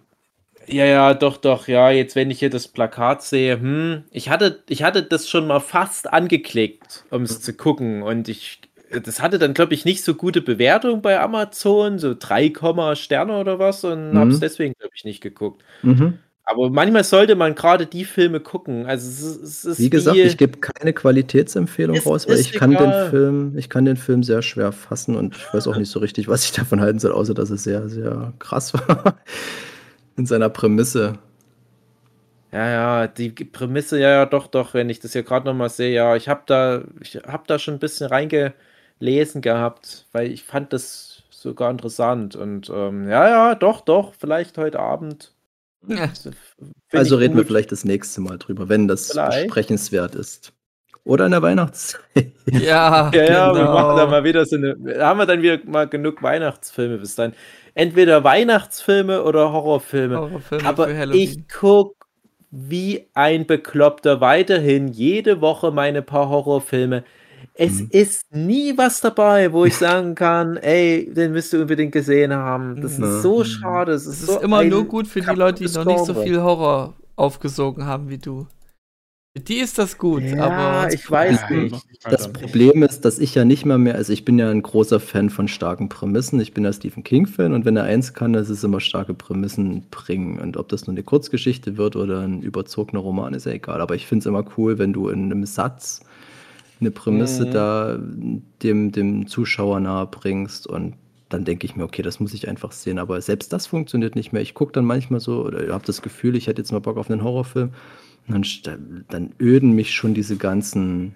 Ja, ja, doch, doch, ja, jetzt, wenn ich hier das Plakat sehe, hm, ich hatte, ich hatte das schon mal fast angeklickt, um es zu gucken. Und ich, das hatte dann, glaube ich, nicht so gute Bewertung bei Amazon, so 3, Sterne oder was, und Mhm. habe es deswegen, glaube ich, nicht geguckt. Mhm. Aber manchmal sollte man gerade die Filme gucken. Also es es ist Wie gesagt, ich gebe keine Qualitätsempfehlung raus, weil ich kann egal. den Film, ich kann den Film sehr schwer fassen und ich weiß auch nicht so richtig, was ich davon halten soll, außer dass es sehr, sehr krass war in seiner Prämisse. Ja, ja, die Prämisse, ja, ja, doch, doch, wenn ich das hier gerade nochmal sehe, ja, ich habe da, ich habe da schon ein bisschen reingelesen gehabt, weil ich fand das sogar interessant und ähm, ja, ja, doch, doch, vielleicht heute Abend. Ja. Also reden wir gut. vielleicht das nächste Mal drüber, wenn das Vielleicht. besprechenswert ist. Oder in der Weihnachtszeit. Ja, Ja, ja, wir genau. machen da mal wieder so eine, da haben wir dann wieder mal genug Weihnachtsfilme bis dann. Entweder Weihnachtsfilme oder Horrorfilme. Horrorfilme Aber ich guck wie ein Bekloppter weiterhin jede Woche meine paar Horrorfilme. Es Mhm. ist nie was dabei, wo ich sagen kann, ey, den müsst du unbedingt gesehen haben. Das Mhm. ist so schade. Es Es ist, ist so immer nur gut für die Leute, die noch nicht so viel Horror aufgesogen haben wie du. Für die ist das gut, Ja, aber ich weiß nicht. Das. Problem ist, dass ich ja nicht mal mehr, also ich bin ja ein großer Fan von starken Prämissen. Ich bin ja Stephen King-Fan und wenn er eins kann, das ist immer starke Prämissen bringen. Und ob das nur eine Kurzgeschichte wird oder ein überzogener Roman, ist ja egal. Aber ich finde es immer cool, wenn du in einem Satz eine Prämisse Mhm. da dem, dem Zuschauer nahe bringst und dann denke ich mir, okay, das muss ich einfach sehen. Aber selbst das funktioniert nicht mehr. Ich gucke dann manchmal so oder habe das Gefühl, ich hätte jetzt mal Bock auf einen Horrorfilm. Dann, dann öden mich schon diese ganzen,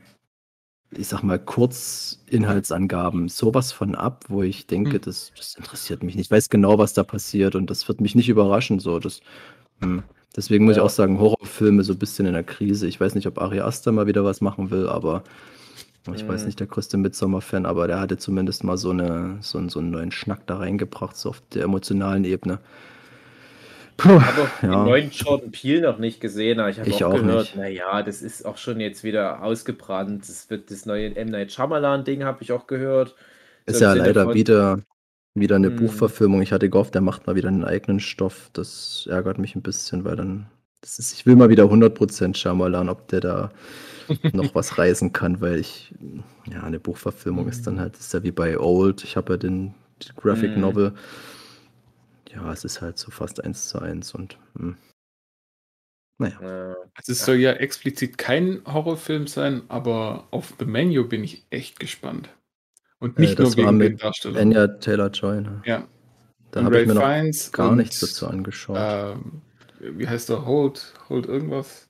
ich sag mal, Kurzinhaltsangaben sowas von ab, wo ich denke, Hm. das, das interessiert mich nicht. Ich weiß genau, was da passiert und das wird mich nicht überraschen. So. Das, hm. Deswegen muss Ja. ich auch sagen, Horrorfilme so ein bisschen in der Krise. Ich weiß nicht, ob Ari Aster mal wieder was machen will, aber ich weiß Mhm. nicht, der größte Midsommar-Fan, aber der hatte zumindest mal so, eine, so, einen- so einen neuen Schnack da reingebracht, so auf der emotionalen Ebene. Puh, Ich habe auch Ja. den neuen Jordan Peele noch nicht gesehen, aber ich habe auch, auch gehört, naja, das ist auch schon jetzt wieder ausgebrannt. Das wird das neue M. Night Shyamalan-Ding, habe ich auch gehört. ist So ja leider von- wieder, wieder eine Hm. Buchverfilmung. Ich hatte gehofft, der macht mal wieder einen eigenen Stoff. Das ärgert mich ein bisschen, weil dann das ist, ich will mal wieder 100% Shyamalan, ob der da noch was reisen kann, weil ich, ja, eine Buchverfilmung ist dann halt, ist ja wie bei Old, ich habe ja den, Graphic Mhm. Ja, es ist halt so fast eins zu eins und hm. naja. Äh, Also es soll ja explizit kein Horrorfilm sein, aber auf The Menu bin ich echt gespannt. Und Äh, nicht das nur war wegen den mit Darstellern. Anya Taylor-Joy, ne? Ja. Da habe ich mir noch Fiennes gar und, nichts dazu angeschaut. Ähm, wie heißt der? Hold, Hold irgendwas?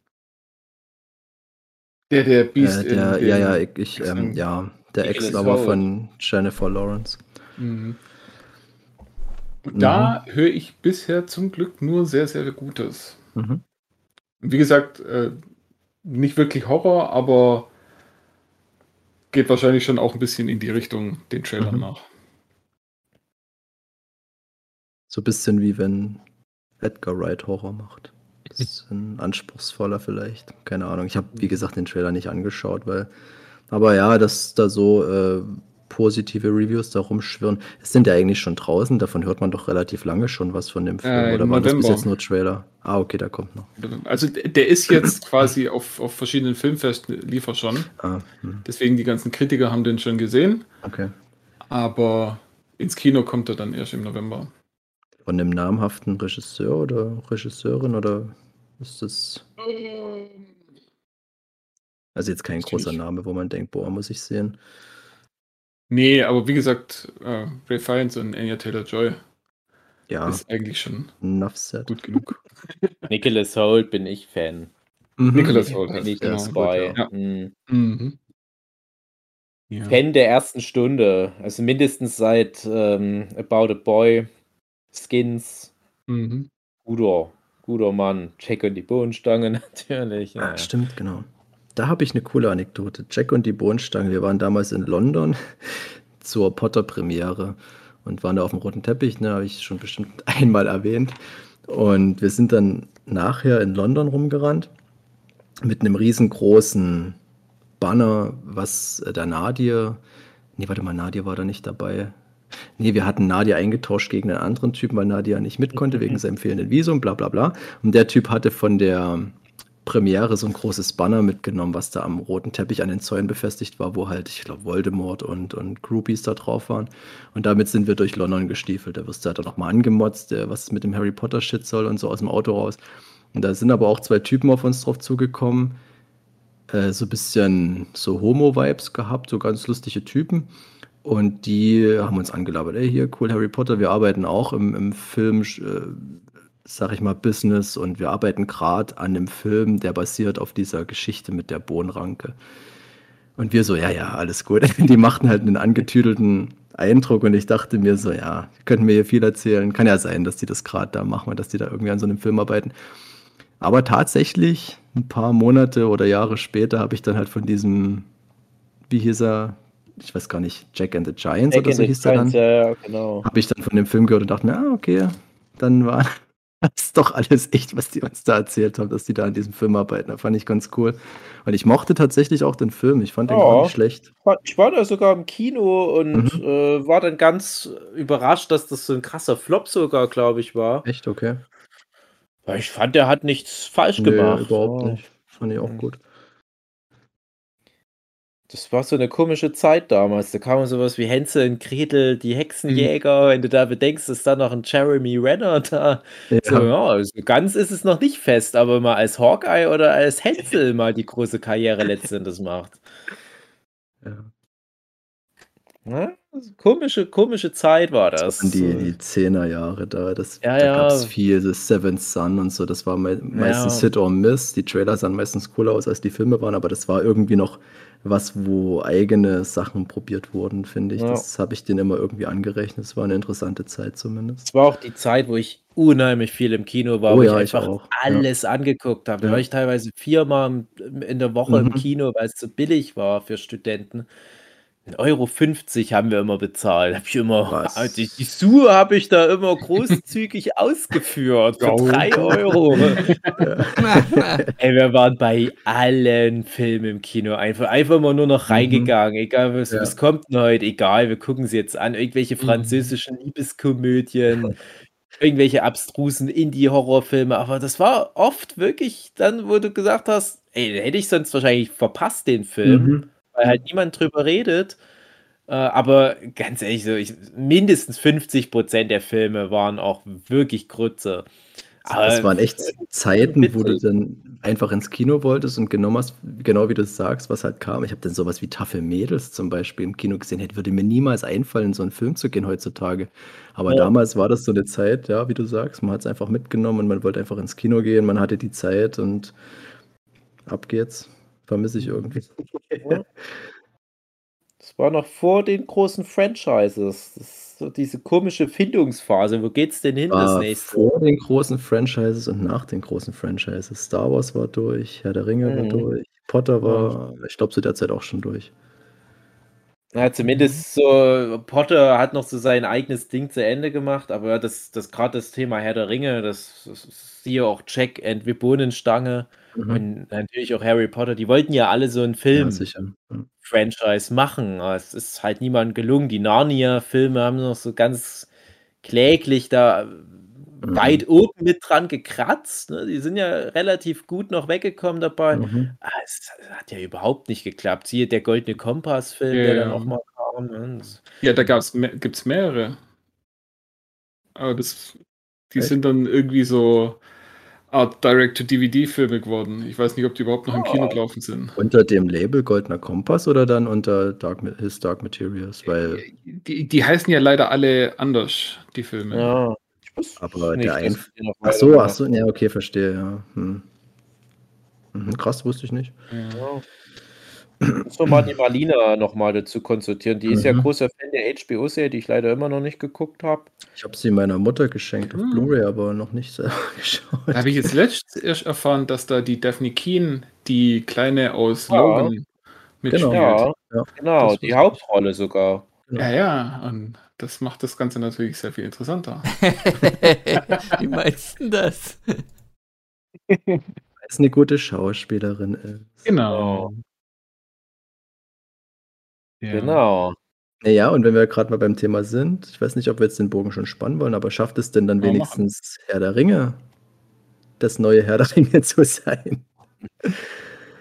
Der, der Beast äh, der, in ja, ja, ich, ich ähm, ja, der Ex-Lover von Jennifer Lawrence. Mhm. Und Mhm. da höre ich bisher zum Glück nur sehr, sehr Gutes. Mhm. Wie gesagt, äh, nicht wirklich Horror, aber geht wahrscheinlich schon auch ein bisschen in die Richtung den Trailern Mhm. nach. So ein bisschen wie wenn Edgar Wright Horror macht. Bisschen anspruchsvoller vielleicht. Keine Ahnung. Ich habe, wie gesagt, den Trailer nicht angeschaut, weil. Aber ja, dass da so äh, positive Reviews da rumschwirren. Es sind ja eigentlich schon draußen, davon hört man doch relativ lange schon was von dem Film. Äh, Oder waren das bis jetzt nur Trailer? Ah, okay, da kommt noch. Also der ist jetzt quasi auf, auf verschiedenen Filmfesten liefer schon. Ah, hm, Deswegen die ganzen Kritiker haben den schon gesehen. okay. Aber ins Kino kommt er dann erst im November. Von einem namhaften Regisseur oder Regisseurin oder ist das. Also jetzt kein großer Name, wo man denkt, boah, muss ich sehen. Nee, aber wie gesagt, äh, Ray Fiennes und Anya Taylor-Joy Ja, ist eigentlich schon enough said. gut genug. Nicholas Holt bin ich Fan. Mhm. Nicholas Holt Bin heißt ich genau. dabei. ja. Mhm. Mhm. Ja. Fan der ersten Stunde. Also mindestens seit ähm, About a Boy, Skins, Mhm. guter, guter Mann. Check und die Bohnenstange natürlich. Ah, Ja. stimmt, genau. Da habe ich eine coole Anekdote. Jack und die Bohnenstange. Wir waren damals in London zur Potter-Premiere und waren da auf dem roten Teppich. Ne, habe ich schon bestimmt einmal erwähnt. Und wir sind dann nachher in London rumgerannt mit einem riesengroßen Banner, was äh, der Nadir. Nee, warte mal, Nadir war da nicht dabei. Nee, wir hatten Nadia eingetauscht gegen einen anderen Typen, weil Nadia nicht mit konnte wegen seinem fehlenden Visum, bla bla bla. Und der Typ hatte von der Premiere so ein großes Banner mitgenommen, was da am roten Teppich an den Zäunen befestigt war, wo halt, ich glaube, Voldemort und, und Groupies da drauf waren. Und damit sind wir durch London gestiefelt. Da wirst du halt auch nochmal angemotzt, äh, was mit dem Harry Potter Shit soll und so aus dem Auto raus. Und da sind aber auch zwei Typen auf uns drauf zugekommen, äh, so ein bisschen so Homo-Vibes gehabt, so ganz lustige Typen. Und die haben uns angelabert, ey, hier, cool, Harry Potter, wir arbeiten auch im, im Film, äh, sag ich mal, Business und wir arbeiten gerade an einem Film, der basiert auf dieser Geschichte mit der Bohnenranke. Und wir so, ja, ja, alles gut. Die machten halt einen angetüdelten Eindruck und ich dachte mir so, ja, könnten mir hier viel erzählen. Kann ja sein, dass die das gerade da machen und dass die da irgendwie an so einem Film arbeiten. Aber tatsächlich, ein paar Monate oder Jahre später, habe ich dann halt von diesem, wie hieß er, ich weiß gar nicht, Jack and the Giants Jack oder so hieß er dann. Ja, genau. Habe ich dann von dem Film gehört und dachte mir, ah, okay, dann war das doch alles echt, was die uns da erzählt haben, dass die da an diesem Film arbeiten. Da fand ich ganz cool. Und ich mochte tatsächlich auch den Film. Ich fand den Ja. gar nicht schlecht. Ich war da sogar im Kino und Mhm. äh, war dann ganz überrascht, dass das so ein krasser Flop sogar, glaube ich, war. Echt, okay. Weil ich fand, der hat nichts falsch Nee, gemacht. überhaupt nicht. Fand ich auch Mhm. gut. Das war so eine komische Zeit damals. Da kam sowas wie Hänsel und Gretel, die Hexenjäger. Wenn du da bedenkst, ist da noch ein Jeremy Renner da. Ja, So, ja, also ganz ist es noch nicht fest, aber mal als Hawkeye oder als Hänsel mal die große Karriere letztendlich macht. ja. Ne? Also komische, komische Zeit war das. Das die, die Zehnerjahre da. Das, Ja, da ja. gab es viel, das Seventh Sun und so. Das war mei meistens Ja. Hit or Miss. Die Trailer sahen meistens cooler aus, als die Filme waren, aber das war irgendwie noch was, wo eigene Sachen probiert wurden, finde ich. Ja. Das habe ich denen immer irgendwie angerechnet. Das war eine interessante Zeit zumindest. Es war auch die Zeit, wo ich unheimlich viel im Kino war, Oh wo ja, ich ich einfach ja. alles angeguckt habe. Da Ja. war ich teilweise viermal im- in der Woche im Mhm. Kino, weil es so billig war für Studenten. 1,50 Euro haben wir immer bezahlt. Hab ich immer? Ah, die, die Sue habe ich da immer großzügig ausgeführt für Gaul. 3 Euro. Ey, wir waren bei allen Filmen im Kino einfach, einfach mal nur noch Mhm. reingegangen. Egal, was, Ja. was kommt denn heute? Egal, wir gucken sie jetzt an. Irgendwelche Mhm. französischen Liebeskomödien. irgendwelche abstrusen Indie-Horrorfilme, aber das war oft wirklich dann, wo du gesagt hast, ey, hätte ich sonst wahrscheinlich verpasst, den Film, Mhm. Weil halt niemand drüber redet. Äh, aber ganz ehrlich, so ich, mindestens 50% der Filme waren auch wirklich Grütze. Das waren echt Zeiten, wo du dann einfach ins Kino wolltest und genommen hast, genau wie du es sagst, was halt kam. Ich habe dann sowas wie Tafel Mädels zum Beispiel im Kino gesehen. Hätte würde mir niemals einfallen, in so einen Film zu gehen heutzutage. Aber Ja. damals war das so eine Zeit, ja, wie du sagst, man hat es einfach mitgenommen und man wollte einfach ins Kino gehen, man hatte die Zeit und ab geht's. Vermisse ich irgendwie. Das war noch vor den großen Franchises. So diese komische Findungsphase. Wo geht's denn hin, das War nächste? vor den großen Franchises und nach den großen Franchises. Star Wars war durch, Herr der Ringe war Mhm. durch, Potter war, ich glaube, zu der Zeit auch schon durch. Ja, zumindest so, Potter hat noch so sein eigenes Ding zu Ende gemacht, aber das, das gerade das Thema Herr der Ringe, das, das siehe auch Jack and Vibonenstange Mhm. und natürlich auch Harry Potter, die wollten ja alle so einen Film. Ja. Franchise machen. Aber es ist halt niemandem gelungen. Die Narnia-Filme haben noch so ganz kläglich da weit oben mit dran gekratzt. Ne? Die sind ja relativ gut noch weggekommen dabei. Mhm. Ah, es hat ja überhaupt nicht geklappt. Siehe der Goldene Kompass-Film, Ja, der dann auch mal kam. Ne? Ja, da me gibt's mehrere. Aber das, die Echt? sind dann irgendwie so Art Direct-to-DVD-Filme geworden. Ich weiß nicht, ob die überhaupt noch im Kino Ah. gelaufen sind. Unter dem Label Goldener Kompass oder dann unter Dark, His Dark Materials? Weil, Die, die heißen ja leider alle anders, die Filme. Ja. Ich wusste aber nicht, der noch Ach so, ach so, ja, okay, verstehe, ja. Hm. Mhm, krass, wusste ich nicht. Ja. Noch mal die Marlina noch mal dazu konsultieren. Die ist ja Mhm. großer Fan der HBO-Serie, die ich leider immer noch nicht geguckt habe. Ich habe sie meiner Mutter geschenkt auf Hm. Blu-ray, aber noch nicht selber geschaut. Da habe ich jetzt letztens erst erfahren, dass da die Daphne Keen, die Kleine aus Ja. Logan, mitspielt. Ja, Ja, genau, das die. Hauptrolle sogar. Ja, ja, und das macht das Ganze natürlich sehr viel interessanter. Wie meinst du denn das? Weil es eine gute Schauspielerin ist. Genau. Ja. Genau. Naja, und wenn wir gerade mal beim Thema sind, ich weiß nicht, ob wir jetzt den Bogen schon spannen wollen, aber schafft es denn dann Ja, machen. wenigstens Herr der Ringe, das neue Herr der Ringe zu sein?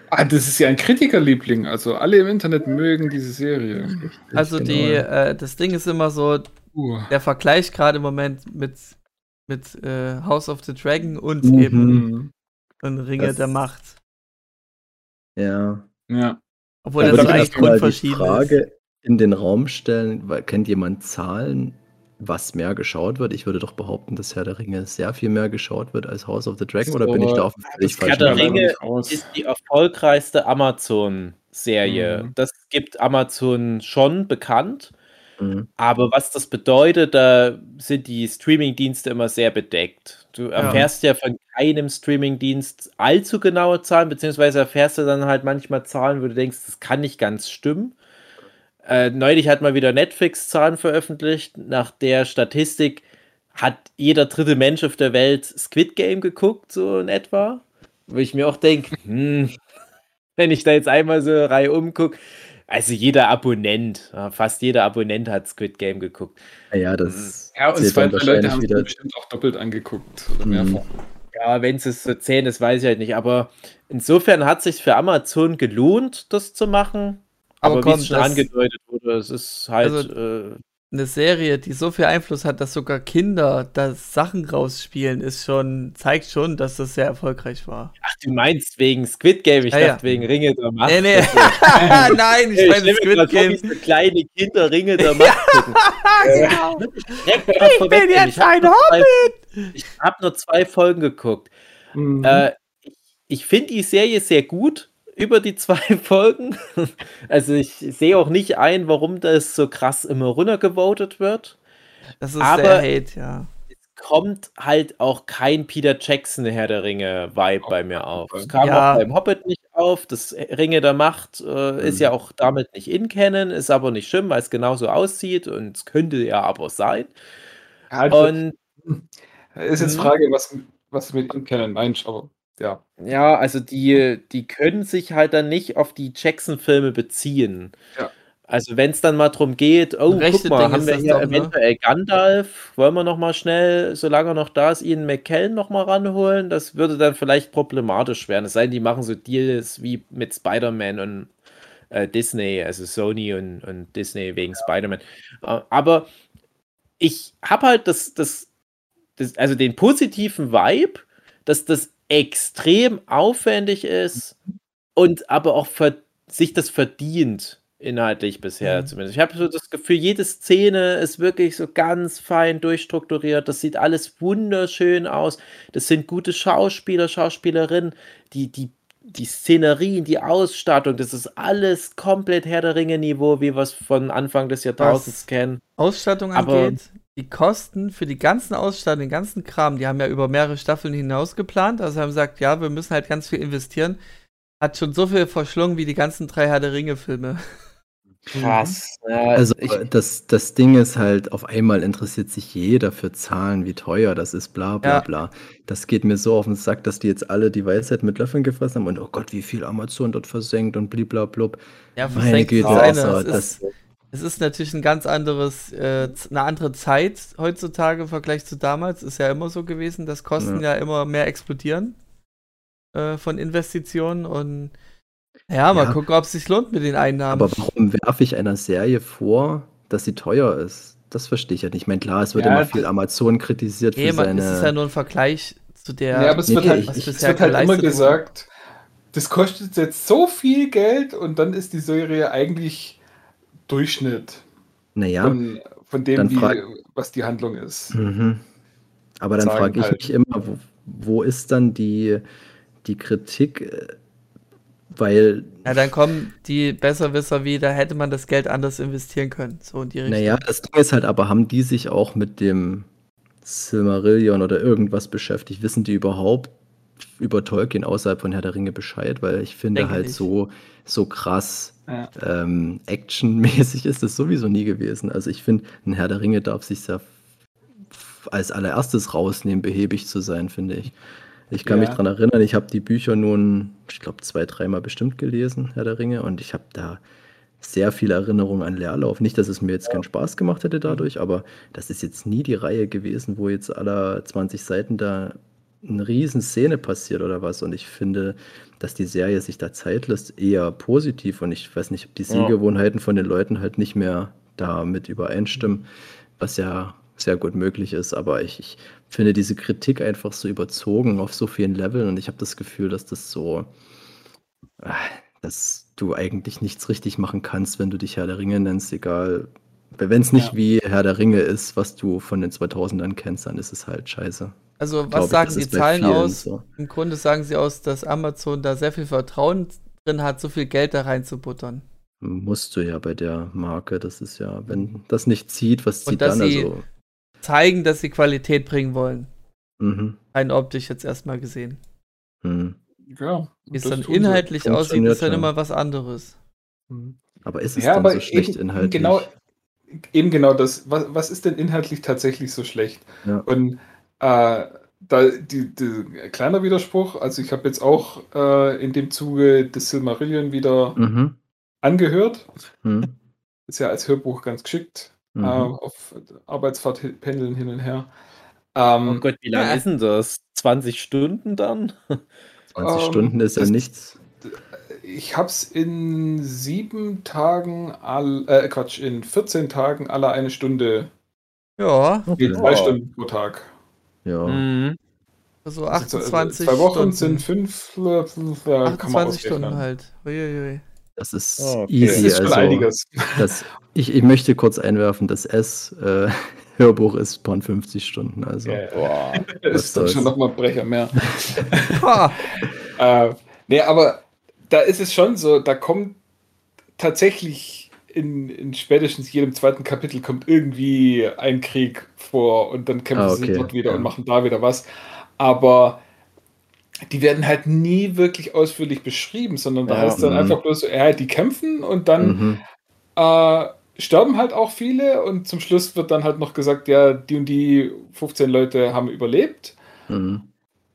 Ah, das ist ja ein Kritikerliebling. Also alle im Internet mögen diese Serie. Also Genau. die, äh, das Ding ist immer so, Uh. der Vergleich gerade im Moment mit, mit äh, House of the Dragon und Mhm. eben Mhm. und Ringe Das- der Macht. Ja. Ja. Obwohl Da das so ich eigentlich mal die grundverschieden ist. Frage in den Raum stellen, weil, kennt jemand Zahlen, was mehr geschaut wird? Ich würde doch behaupten, dass Herr der Ringe sehr viel mehr geschaut wird als House of the Dragon, oder bin ich da auf völlig das Herr falschen der Leider Dampfer? Ringe ist die erfolgreichste Amazon-Serie. Mhm. Das gibt Amazon schon bekannt. Mhm. Aber was das bedeutet, da sind die Streaming-Dienste immer sehr bedeckt. Du erfährst ja, von keinem Streaming-Dienst allzu genaue Zahlen, beziehungsweise erfährst du dann halt manchmal Zahlen, wo du denkst, das kann nicht ganz stimmen. Äh, neulich hat mal wieder Netflix Zahlen veröffentlicht. Nach der Statistik hat jeder dritte Mensch auf der Welt Squid Game geguckt, so in etwa. Wo ich mir auch denke, hm, wenn ich da jetzt einmal so Reihe umgucke, also jeder Abonnent, ja, fast jeder Abonnent hat Squid Game geguckt. Naja, das Ja, und zählt zwei, drei Leute wahrscheinlich haben es wieder. bestimmt auch doppelt angeguckt oder Mhm. mehrfach. Ja, wenn es so zehn ist, weiß ich halt nicht. Aber insofern hat sich für Amazon gelohnt, das zu machen. Aber Aber, wie es schon angedeutet wurde, es ist halt. Also- äh, Eine Serie, die so viel Einfluss hat, dass sogar Kinder da Sachen rausspielen, ist schon, zeigt schon, dass das sehr erfolgreich war. ach, du meinst wegen Squid Game? Ich Ja, ja. dachte wegen Ringe der Macht. Nee, nee. Nein, ich ich meine Squid Game. so kleine Kinder Ringe der Macht gucken. genau. Direkt mal vorwegnehmen, jetzt ich ein nur zwei- Ich habe nur zwei Folgen geguckt. Mhm. Äh, ich ich finde die Serie sehr gut über die zwei Folgen. Also ich sehe auch nicht ein, warum das so krass immer runtergevotet wird. Das ist Aber- der Hate, ja. Es kommt halt auch kein Peter Jackson Herr der Ringe Vibe bei mir auf. Es kam Ja. auch beim Hobbit nicht auf. Das Ringe der Macht äh, ist Mhm. ja auch damit nicht in Canon, ist aber nicht schlimm, weil es genauso aussieht und es könnte ja aber sein. Also, Und ist jetzt. Frage, was, was mit ihm kennen meinst, aber ja. Ja, also die, die können sich halt dann nicht auf die Jackson-Filme beziehen. Ja. Also wenn es dann mal darum geht, oh, Rechte guck mal, Ding haben wir hier doch, ne? eventuell Gandalf, wollen wir noch mal schnell, solange er noch da ist, Ian McKellen noch mal ranholen? Das würde dann vielleicht problematisch werden. Es sei denn, die machen so Deals wie mit Spider-Man und äh, Disney, also Sony und, und Disney wegen Spider-Man. Äh, aber ich habe halt das, das, das, also den positiven Vibe, dass das extrem aufwendig ist und aber auch sich das verdient, inhaltlich bisher Mhm. zumindest. Ich habe so das Gefühl, jede Szene ist wirklich so ganz fein durchstrukturiert. Das sieht alles wunderschön aus. Das sind gute Schauspieler, Schauspielerinnen. Die, die, die Szenerien, die Ausstattung, das ist alles komplett Herr der Ringe-Niveau, wie wir es von Anfang des Jahrtausends Was? kennen. Ausstattung Aber- angeht, die Kosten für die ganzen Ausstattung, den ganzen Kram, die haben ja über mehrere Staffeln hinaus geplant. Also haben gesagt, ja, wir müssen halt ganz viel investieren. Hat schon so viel verschlungen wie die ganzen drei Herr der Ringe-Filme. Krass. Ja, Also ich, das, das Ding ist halt, auf einmal interessiert sich jeder für Zahlen, wie teuer das ist, bla bla Ja. bla. Das geht mir so auf den Sack, dass die jetzt alle die Weisheit mit Löffeln gefressen haben und oh Gott, wie viel Amazon dort versenkt und bliblablub. Ja, Meine versenkt Güte, ist eine. also das, ist, es ist natürlich ein ganz anderes, äh, eine andere Zeit heutzutage im Vergleich zu damals. Ist ja immer so gewesen, dass Kosten ja, immer mehr explodieren äh, von Investitionen und ja, mal Ja. gucken, ob es sich lohnt mit den Einnahmen. aber warum werfe ich einer Serie vor, dass sie teuer ist? Das verstehe ich ja nicht. Ich meine, klar, es wird Ja, immer viel Amazon kritisiert für Nee, man, seine. es ist ja nur ein Vergleich zu der. Ja, aber es Nee, wird nee, halt, ich- es wird halt immer geleistet wurde. gesagt, das kostet jetzt so viel Geld und dann ist die Serie eigentlich Durchschnitt naja, von, von dem, dann wie, was die Handlung ist. Mhm. Aber dann frage ich halt. mich immer, wo, wo ist dann die, die Kritik? Weil, Ja, dann kommen die Besserwisser wie, da hätte man das Geld anders investieren können. So in die Richtung. naja, das Ding ist halt, aber haben die sich auch mit dem Silmarillion oder irgendwas beschäftigt? Wissen die überhaupt über Tolkien außerhalb von Herr der Ringe Bescheid? Weil ich finde Denke halt nicht. so, so krass Ja. ähm, actionmäßig ist das sowieso nie gewesen. Also ich finde, ein Herr der Ringe darf sich ja f- als allererstes rausnehmen, behäbig zu sein, finde ich. Ich kann mich Ja. daran erinnern, ich habe die Bücher nun, ich glaube, zwei, dreimal bestimmt gelesen, Herr der Ringe, und ich habe da sehr viele Erinnerungen an Leerlauf. Nicht, dass es mir jetzt keinen Spaß gemacht hätte dadurch, aber das ist jetzt nie die Reihe gewesen, wo jetzt aller 20 Seiten da eine riesen Szene passiert oder was. Und ich finde, dass die Serie sich da Zeit lässt, eher positiv. Und ich weiß nicht, ob die Ja. Sehgewohnheiten von den Leuten halt nicht mehr damit übereinstimmen, was ja sehr gut möglich ist. Aber ich, ich finde diese Kritik einfach so überzogen auf so vielen Leveln. Und ich habe das Gefühl, dass das so, ah, dass du eigentlich nichts richtig machen kannst, wenn du dich Herr der Ringe nennst, egal. Wenn es nicht Ja. wie Herr der Ringe ist, was du von den 2000ern kennst, dann ist es halt scheiße. Also, was sagen die Zahlen aus? so. Im Grunde sagen sie aus, dass Amazon da sehr viel Vertrauen drin hat, so viel Geld da reinzubuttern. Musst du ja bei der Marke, das ist ja, wenn das nicht zieht, was Und zieht dass dann? sie- Also, Zeigen, dass sie Qualität bringen wollen. mhm, Rein optisch jetzt erstmal gesehen. mhm. Ja, Wie es dann inhaltlich aussieht, ist dann ja. immer was anderes. Aber ist es Ja, dann aber so schlecht eben, inhaltlich? genau, eben genau das. Was, was ist denn inhaltlich tatsächlich so schlecht? Ja. Und äh, da die, die kleiner Widerspruch, also ich habe jetzt auch äh, in dem Zuge das Silmarillion wieder Mhm, angehört. mhm, Ist ja als Hörbuch ganz geschickt. mhm. äh, auf Arbeitsfahrt pendeln hin und her. Ähm, oh Gott, wie lang Ja. ist denn das? 20 Stunden dann? 20 ähm, Stunden ist ja nichts. Ich habe es in sieben Tagen, all, äh, Quatsch, in 14 Tagen alle eine Stunde, Ja, Okay. zwei. Stunden pro Tag. Ja. Mhm. so Also, 28 zwei Wochen Stunden. sind fünf, äh, fünf äh, kann man 28 Stunden halt. Uiuiui. Das ist Oh, okay. easy. Das ist schon also, einiges. Das, ich, ich möchte kurz einwerfen, das S-Hörbuch ist von 50 Stunden. Also. Ja. Boah. Das ist dann schon nochmal ein Brecher mehr. Äh, nee, aber da ist es schon so, da kommt tatsächlich in, in spätestens jedem zweiten Kapitel kommt irgendwie ein Krieg vor und dann kämpfen Ah, sie okay, dort wieder ja. und machen da wieder was. Aber die werden halt nie wirklich ausführlich beschrieben, sondern da Ja. heißt dann Mhm. einfach bloß ja, die kämpfen und dann Mhm. äh, sterben halt auch viele und zum Schluss wird dann halt noch gesagt, ja, die und die 15 Leute haben überlebt. Mhm.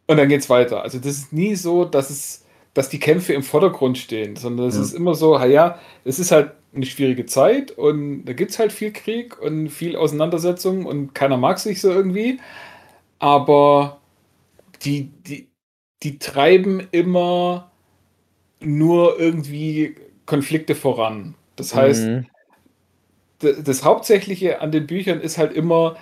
Und dann geht's weiter. Also das ist nie so, dass es, dass die Kämpfe im Vordergrund stehen, sondern es Ja. ist immer so, ja, es ist halt eine schwierige Zeit und da gibt es halt viel Krieg und viel Auseinandersetzung und keiner mag sich so irgendwie. Aber die, die, die treiben immer nur irgendwie Konflikte voran. Das heißt, mhm. das Hauptsächliche an den Büchern ist halt immer,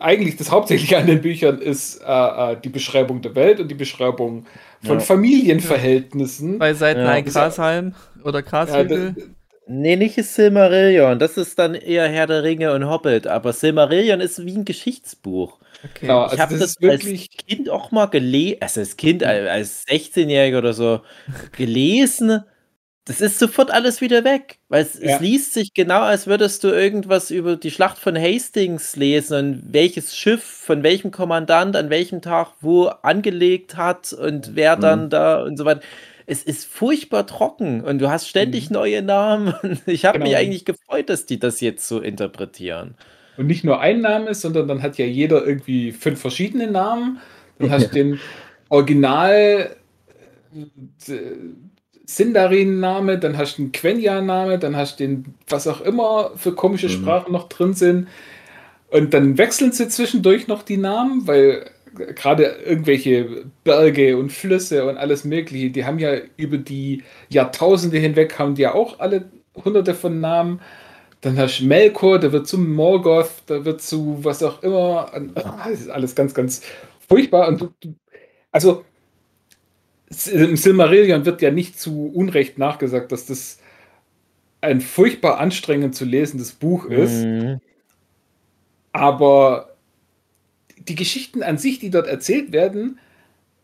eigentlich das Hauptsächliche an den Büchern ist äh, äh, die Beschreibung der Welt und die Beschreibung von ja. Familienverhältnissen. Bei Seiten ja. ein Grashalm oder Grashügel. Ja, nee, nicht Silmarillion. Das ist dann eher Herr der Ringe und Hobbit. Aber Silmarillion ist wie ein Geschichtsbuch. Okay. Genau, also ich habe das, das als Kind auch mal gelesen, also als Kind, als 16-Jähriger oder so, gelesen das ist sofort alles wieder weg, weil es, ja. es, liest sich genau, als würdest du irgendwas über die Schlacht von Hastings lesen und welches Schiff von welchem Kommandant an welchem Tag wo angelegt hat und wer dann mhm. da und so weiter. Es ist furchtbar trocken und du hast ständig mhm. neue Namen. Ich habe genau. mich eigentlich gefreut, dass die das jetzt so interpretieren. Und nicht nur ein Name, sondern dann hat ja jeder irgendwie fünf verschiedene Namen. Dann hast du den Original äh, Sindarin-Name, dann hast du einen Quenya-Name, dann hast du den, was auch immer für komische mhm. Sprachen noch drin sind. Und dann wechseln sie zwischendurch noch die Namen, weil gerade irgendwelche Berge und Flüsse und alles Mögliche, die haben ja über die Jahrtausende hinweg, haben die ja auch alle hunderte von Namen. Dann hast du Melkor, der wird zu Morgoth, der wird zu was auch immer. Das ist alles ganz, ganz furchtbar. Und du, also im Silmarillion wird ja nicht zu Unrecht nachgesagt, dass das ein furchtbar anstrengend zu lesendes Buch ist. Mhm. Aber die Geschichten an sich, die dort erzählt werden,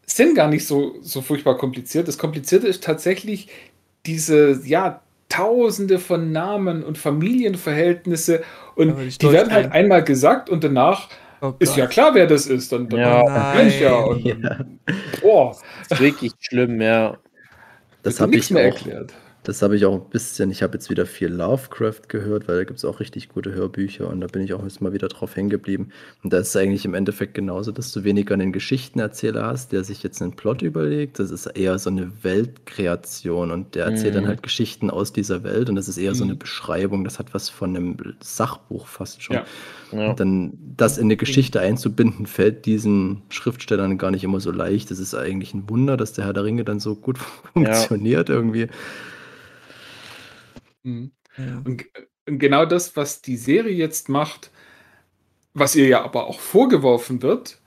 sind gar nicht so, so furchtbar kompliziert. Das Komplizierte ist tatsächlich diese, ja, Tausende von Namen und Familienverhältnisse und die werden halt einmal gesagt und danach Oh ist ja klar, wer das ist. Dann, dann ja, dann ja. Und, ja. Boah. Das ist wirklich schlimm, ja. Das habe ich mehr auch, erklärt. Das habe ich auch ein bisschen. Ich habe jetzt wieder viel Lovecraft gehört, weil da gibt es auch richtig gute Hörbücher und da bin ich auch jetzt mal wieder drauf hängen geblieben. Und da ist es eigentlich im Endeffekt genauso, dass du weniger einen Geschichtenerzähler hast, der sich jetzt einen Plot überlegt. Das ist eher so eine Weltkreation und der erzählt mhm. dann halt Geschichten aus dieser Welt und das ist eher mhm. so eine mhm. Beschreibung. Das hat was von einem Sachbuch fast schon. Ja. Ja. Und dann das in eine Geschichte einzubinden, fällt diesen Schriftstellern gar nicht immer so leicht. Das ist eigentlich ein Wunder, dass der Herr der Ringe dann so gut funktioniert ja. irgendwie. Mhm. Ja. Und, und genau das, was die Serie jetzt macht, was ihr ja aber auch vorgeworfen wird,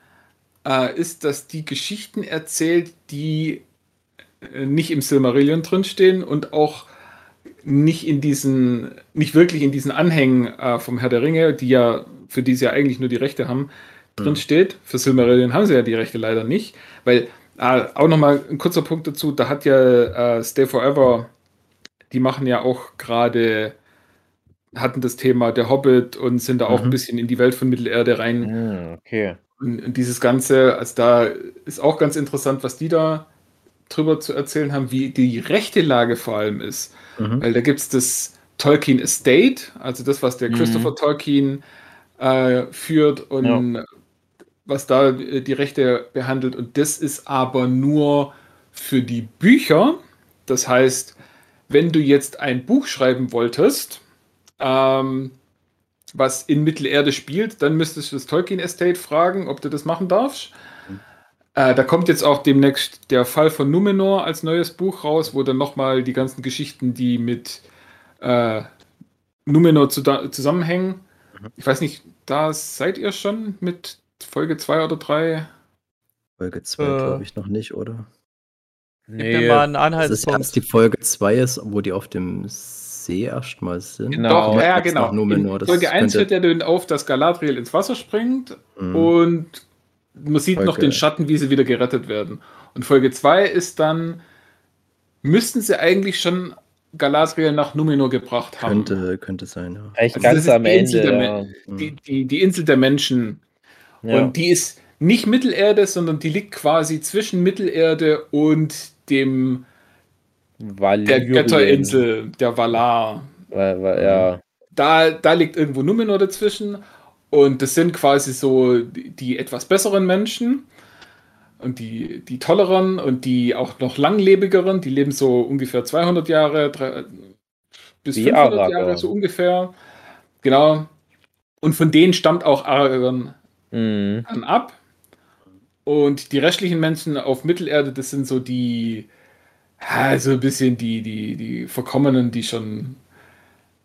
äh, ist, dass die Geschichten erzählt, die äh, nicht im Silmarillion drinstehen und auch nicht in diesen, nicht wirklich in diesen Anhängen äh, vom Herr der Ringe, die ja, für die sie ja eigentlich nur die Rechte haben, drin steht. Für Silmarillion haben sie ja die Rechte leider nicht, weil äh, auch nochmal ein kurzer Punkt dazu, da hat ja äh, Stay Forever die machen ja auch gerade, hatten das Thema der Hobbit und sind da mhm. auch ein bisschen in die Welt von Mittelerde rein. Mhm, okay. Und, und, dieses Ganze, also da ist auch ganz interessant, was die da drüber zu erzählen haben, wie die rechte Lage vor allem ist. Mhm. Weil da gibt es das Tolkien Estate, also das, was der mhm. Christopher Tolkien äh, führt und ja. was da die Rechte behandelt. Und das ist aber nur für die Bücher. Das heißt, wenn du jetzt ein Buch schreiben wolltest, ähm, was in Mittelerde spielt, dann müsstest du das Tolkien Estate fragen, ob du das machen darfst. Mhm. Äh, da kommt jetzt auch demnächst der Fall von Numenor als neues Buch raus, wo dann nochmal die ganzen Geschichten, die mit äh, Numenor zu zusammenhängen. Mhm. Ich weiß nicht, da seid ihr schon mit Folge 2 oder 3? Folge 2 äh, glaube ich noch nicht, oder? Nee, Gib mir mal einen Anhaltspunkt. Das ist erst die Folge 2 ist, wo die auf dem See erstmal sind. Genau, Doch, ja, genau. Numenor. In Folge 1 hört er dann auf, dass Galadriel ins Wasser springt mhm. und man sieht Folge. noch den Schatten, wie sie wieder gerettet werden. Und Folge 2 ist dann, müssten sie eigentlich schon Galadriel nach Numenor gebracht haben. Könnte, könnte sein, ja. Also ganz am Ende. Ja. Die, die, die, Insel der Menschen. Ja. Und die ist nicht Mittelerde, sondern die liegt quasi zwischen Mittelerde und dem Valyrien. der Götterinsel, der Valar. Ja. Da, da liegt irgendwo Numenor dazwischen und das sind quasi so die, die etwas besseren Menschen. und die, die tolleren und die auch noch langlebigeren, die leben so ungefähr 200 Jahre, drei, bis Wie 500 Aragorn. Jahre so ungefähr. Genau. Und von denen stammt auch Aragorn Mhm. ab. Und die restlichen Menschen auf Mittelerde, das sind so die, ja, so ein bisschen die, die, die Verkommenen, die schon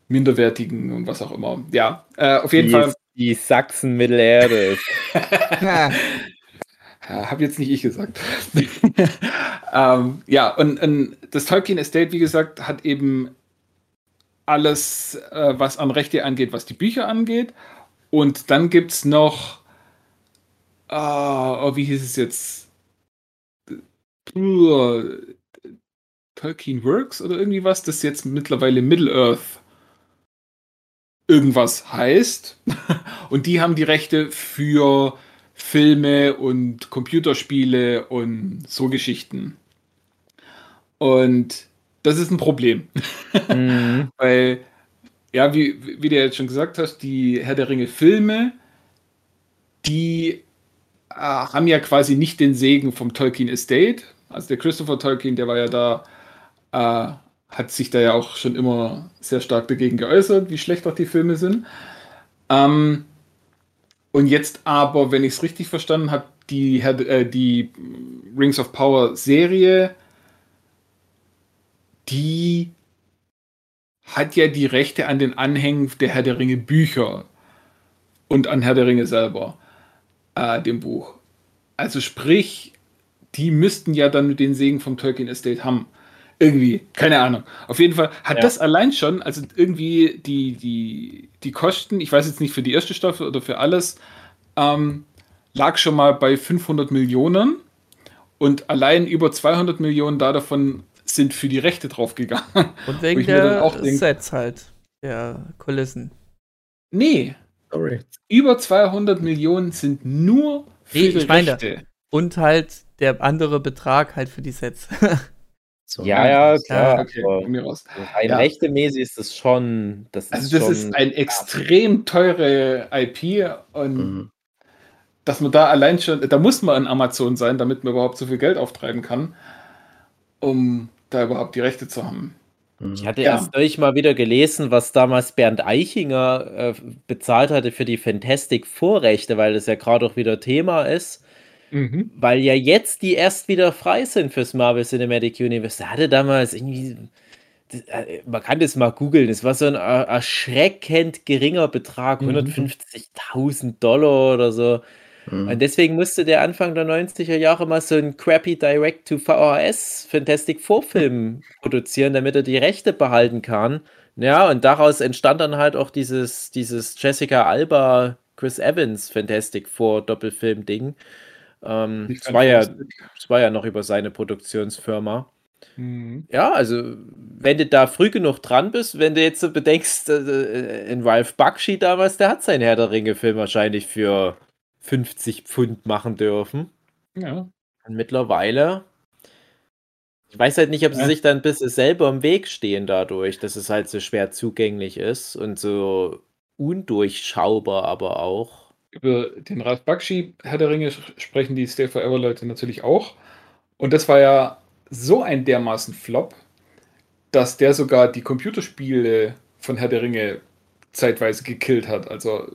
minderwertigen und was auch immer. Ja, äh, auf jeden die, Fall. Die Sachsen Mittelerde. Ja. Habe jetzt nicht ich gesagt. ähm, ja, und, und das Tolkien Estate, wie gesagt, hat eben alles, äh, was an Rechte angeht, was die Bücher angeht. Und dann gibt es noch, ah, oh, wie hieß es jetzt? Tolkien Works oder irgendwie was, das jetzt mittlerweile Middle-earth irgendwas heißt. Und die haben die Rechte für Filme und Computerspiele und so Geschichten. Und das ist ein Problem. mhm. Weil, ja, wie, wie du jetzt schon gesagt hast, die Herr der Ringe Filme, die haben ja quasi nicht den Segen vom Tolkien Estate. Also der Christopher Tolkien, der war ja da, äh, hat sich da ja auch schon immer sehr stark dagegen geäußert, wie schlecht auch die Filme sind. Ähm, und jetzt aber, wenn ich es richtig verstanden habe, die, äh, die Rings of Power Serie, die hat ja die Rechte an den Anhängen der Herr der Ringe Bücher und an Herr der Ringe selber, äh, dem Buch. Also sprich, die müssten ja dann den Segen vom Tolkien Estate haben. Irgendwie, keine Ahnung. Auf jeden Fall hat Ja. das allein schon, also irgendwie die, die, die Kosten, ich weiß jetzt nicht für die erste Staffel oder für alles, ähm, lag schon mal bei 500 Millionen und allein über 200 Millionen da davon sind für die Rechte draufgegangen. Und wegen ich mir dann der auch denk- Sets halt. Der Kulissen. Nee, Sorry. über 200 Millionen sind nur für Nee, die ich meine- Rechte. Und halt der andere Betrag halt für die Sets. So. Ja, ja, klar. Okay, mir raus. Rein Ja. rechtemäßig ist das schon. Das ist Also das schon, ist ein extrem teure IP und Mhm. dass man da allein schon, da muss man an Amazon sein, damit man überhaupt so viel Geld auftreiben kann, um da überhaupt die Rechte zu haben. Mhm. Ich hatte Ja. erst neulich mal wieder gelesen, was damals Bernd Eichinger äh, bezahlt hatte für die Fantastic-Vorrechte, weil das ja gerade auch wieder Thema ist. Weil ja jetzt die erst wieder frei sind fürs Marvel Cinematic Universe. Der hatte damals irgendwie. das- äh, Man kann das mal googeln. Es war so ein er- erschreckend geringer Betrag, Mhm. 150.000 Dollar oder so. Mhm. Und deswegen musste der Anfang der 90er Jahre mal so einen crappy Direct-to-VHS Fantastic Four-Film produzieren, damit er die Rechte behalten kann. Ja, und daraus entstand dann halt auch dieses, dieses Jessica Alba, Chris Evans Fantastic Four Doppelfilm-Ding. Ähm, das, war ja, das war ja noch über seine Produktionsfirma. Mhm. Ja, also wenn du da früh genug dran bist, wenn du jetzt so bedenkst, äh, in Ralph Bakshi damals, der hat seinen Herr der Ringe-Film wahrscheinlich für 50 Pfund machen dürfen. Ja. Und mittlerweile, ich weiß halt nicht, ob sie Ja. sich dann ein bisschen selber im Weg stehen dadurch, dass es halt so schwer zugänglich ist und so undurchschaubar aber auch. Über den Ralph Bakshi, Herr der Ringe, sprechen die Stay Forever Leute natürlich auch. Und das war ja so ein dermaßen Flop, dass der sogar die Computerspiele von Herr der Ringe zeitweise gekillt hat. Also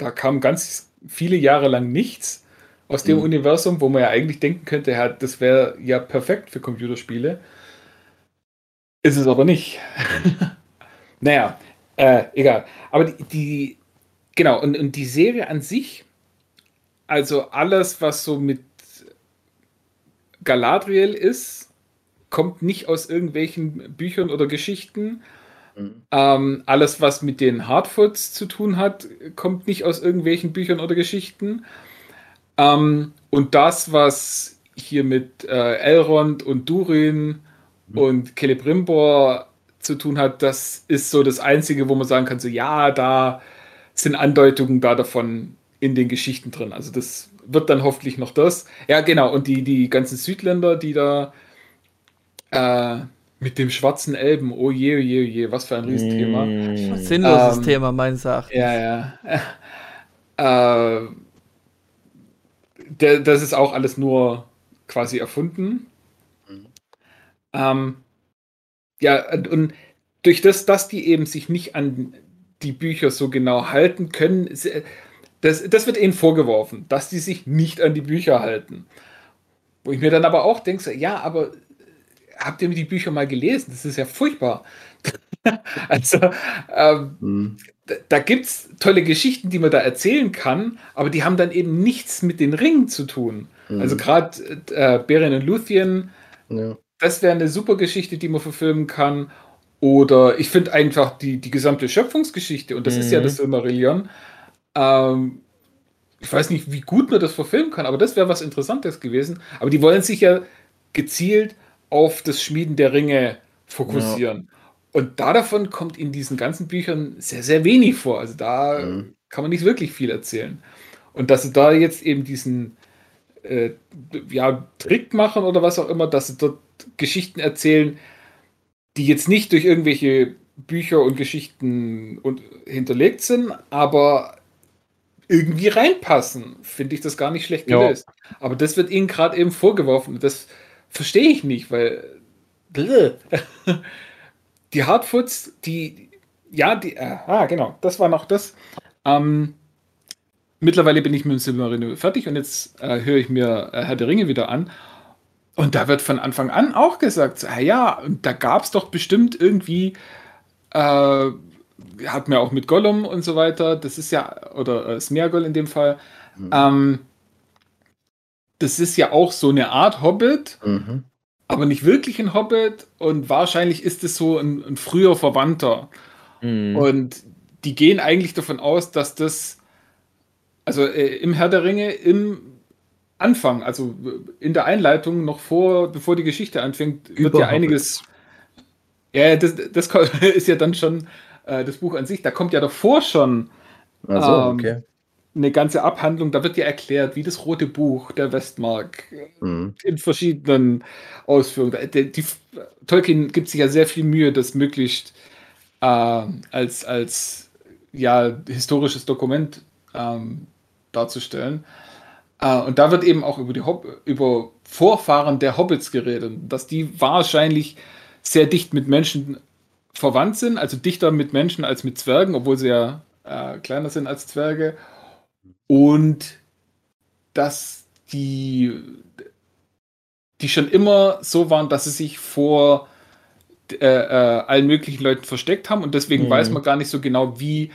da kam ganz viele Jahre lang nichts aus dem Mhm. Universum, wo man ja eigentlich denken könnte, ja, das wäre ja perfekt für Computerspiele. Ist es aber nicht. naja, äh, egal. Aber die, die genau, und, und die Serie an sich, also alles, was so mit Galadriel ist, kommt nicht aus irgendwelchen Büchern oder Geschichten. Mhm. Ähm, alles, was mit den Hardfoots zu tun hat, kommt nicht aus irgendwelchen Büchern oder Geschichten. Ähm, und das, was hier mit äh, Elrond und Durin und Celebrimbor zu tun hat, das ist so das Einzige, wo man sagen kann, so ja, da sind Andeutungen da davon in den Geschichten drin. Also das wird dann hoffentlich noch das. Ja, genau. Und die, die ganzen Südländer, die da äh, mit dem schwarzen Elben, oh je, oh je, oh je, was für ein Riesenthema. Mm. Sinnloses Ähm, Thema, meines Erachtens. Ja, ja. äh, der, das ist auch alles nur quasi erfunden. Mhm. Ähm, ja, und, und durch das, dass die eben sich nicht an die Bücher so genau halten können, das, das wird ihnen vorgeworfen, dass die sich nicht an die Bücher halten. Wo ich mir dann aber auch denke, ja, aber habt ihr die Bücher mal gelesen? Das ist ja furchtbar. also, ähm, mhm. da, da gibt es tolle Geschichten, die man da erzählen kann, aber die haben dann eben nichts mit den Ringen zu tun. Mhm. Also gerade äh, Beren und Luthien, ja. das wäre eine super Geschichte, die man verfilmen kann. Oder ich finde einfach die, die gesamte Schöpfungsgeschichte, und das mhm. ist ja mhm. das Silmarillion, ähm, ich weiß nicht, wie gut man das verfilmen kann, aber das wäre was Interessantes gewesen. Aber die wollen sich ja gezielt auf das Schmieden der Ringe fokussieren. Ja. Und da davon kommt in diesen ganzen Büchern sehr, sehr wenig vor. Also da mhm. kann man nicht wirklich viel erzählen. Und dass sie da jetzt eben diesen äh, ja, Trick machen oder was auch immer, dass sie dort Geschichten erzählen, die jetzt nicht durch irgendwelche Bücher und Geschichten und hinterlegt sind, aber irgendwie reinpassen, finde ich das gar nicht schlecht gelöst. Ja. Aber das wird ihnen gerade eben vorgeworfen. Das verstehe ich nicht, weil die Hardfoots, die, ja, die, ah, genau, das war noch das. Ähm, mittlerweile bin ich mit dem Silmarillion fertig und jetzt äh, höre ich mir äh, Herr der Ringe wieder an. Und da wird von Anfang an auch gesagt, ah, ja, und da gab es doch bestimmt irgendwie äh, hat mir auch mit Gollum und so weiter, das ist ja, oder äh, Smeargol in dem Fall, mhm. ähm, das ist ja auch so eine Art Hobbit, mhm. aber nicht wirklich ein Hobbit und wahrscheinlich ist es so ein, ein früher Verwandter. Mhm. Und die gehen eigentlich davon aus, dass das, also äh, im Herr der Ringe, im Anfang, also in der Einleitung, noch vor, bevor die Geschichte anfängt, Über wird ja einiges. Ja, das, das ist ja dann schon äh, das Buch an sich, da kommt ja davor schon so, ähm, okay. Eine ganze Abhandlung, da wird ja erklärt, wie das rote Buch der Westmark mhm. in verschiedenen Ausführungen. Die, die, Tolkien gibt sich ja sehr viel Mühe, das möglichst äh, als, als ja, historisches Dokument ähm, darzustellen. Äh, und da wird eben auch über die Hob über Vorfahren der Hobbits geredet, dass die wahrscheinlich sehr dicht mit Menschen verwandt sind, also dichter mit Menschen als mit Zwergen, obwohl sie ja äh, kleiner sind als Zwerge. Und dass die, die schon immer so waren, dass sie sich vor äh, äh, allen möglichen Leuten versteckt haben und deswegen mhm. weiß man gar nicht so genau, wie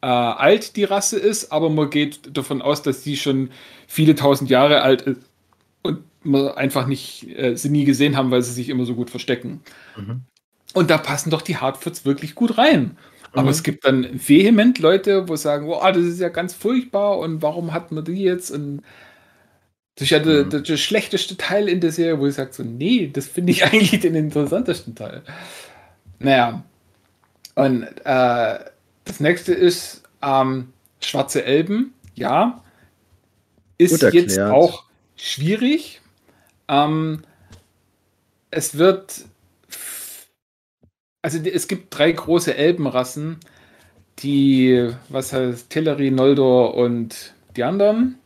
äh, alt die Rasse ist, aber man geht davon aus, dass sie schon viele tausend Jahre alt ist und man einfach nicht äh, sie nie gesehen haben, weil sie sich immer so gut verstecken. Mhm. Und da passen doch die Hardfoots wirklich gut rein. Aber mhm. es gibt dann vehement Leute, wo sagen, oh, das ist ja ganz furchtbar und warum hat man die jetzt? Und das ist ja mhm. der, der, schlechteste Teil in der Serie, wo ich sage so, nee, das finde ich eigentlich den interessantesten Teil. Naja. Und äh, das nächste ist ähm, Schwarze Elben. Ja. Ist jetzt auch schwierig. Ähm, es wird also es gibt drei große Elbenrassen, die, was heißt, Teleri, Noldor und die anderen.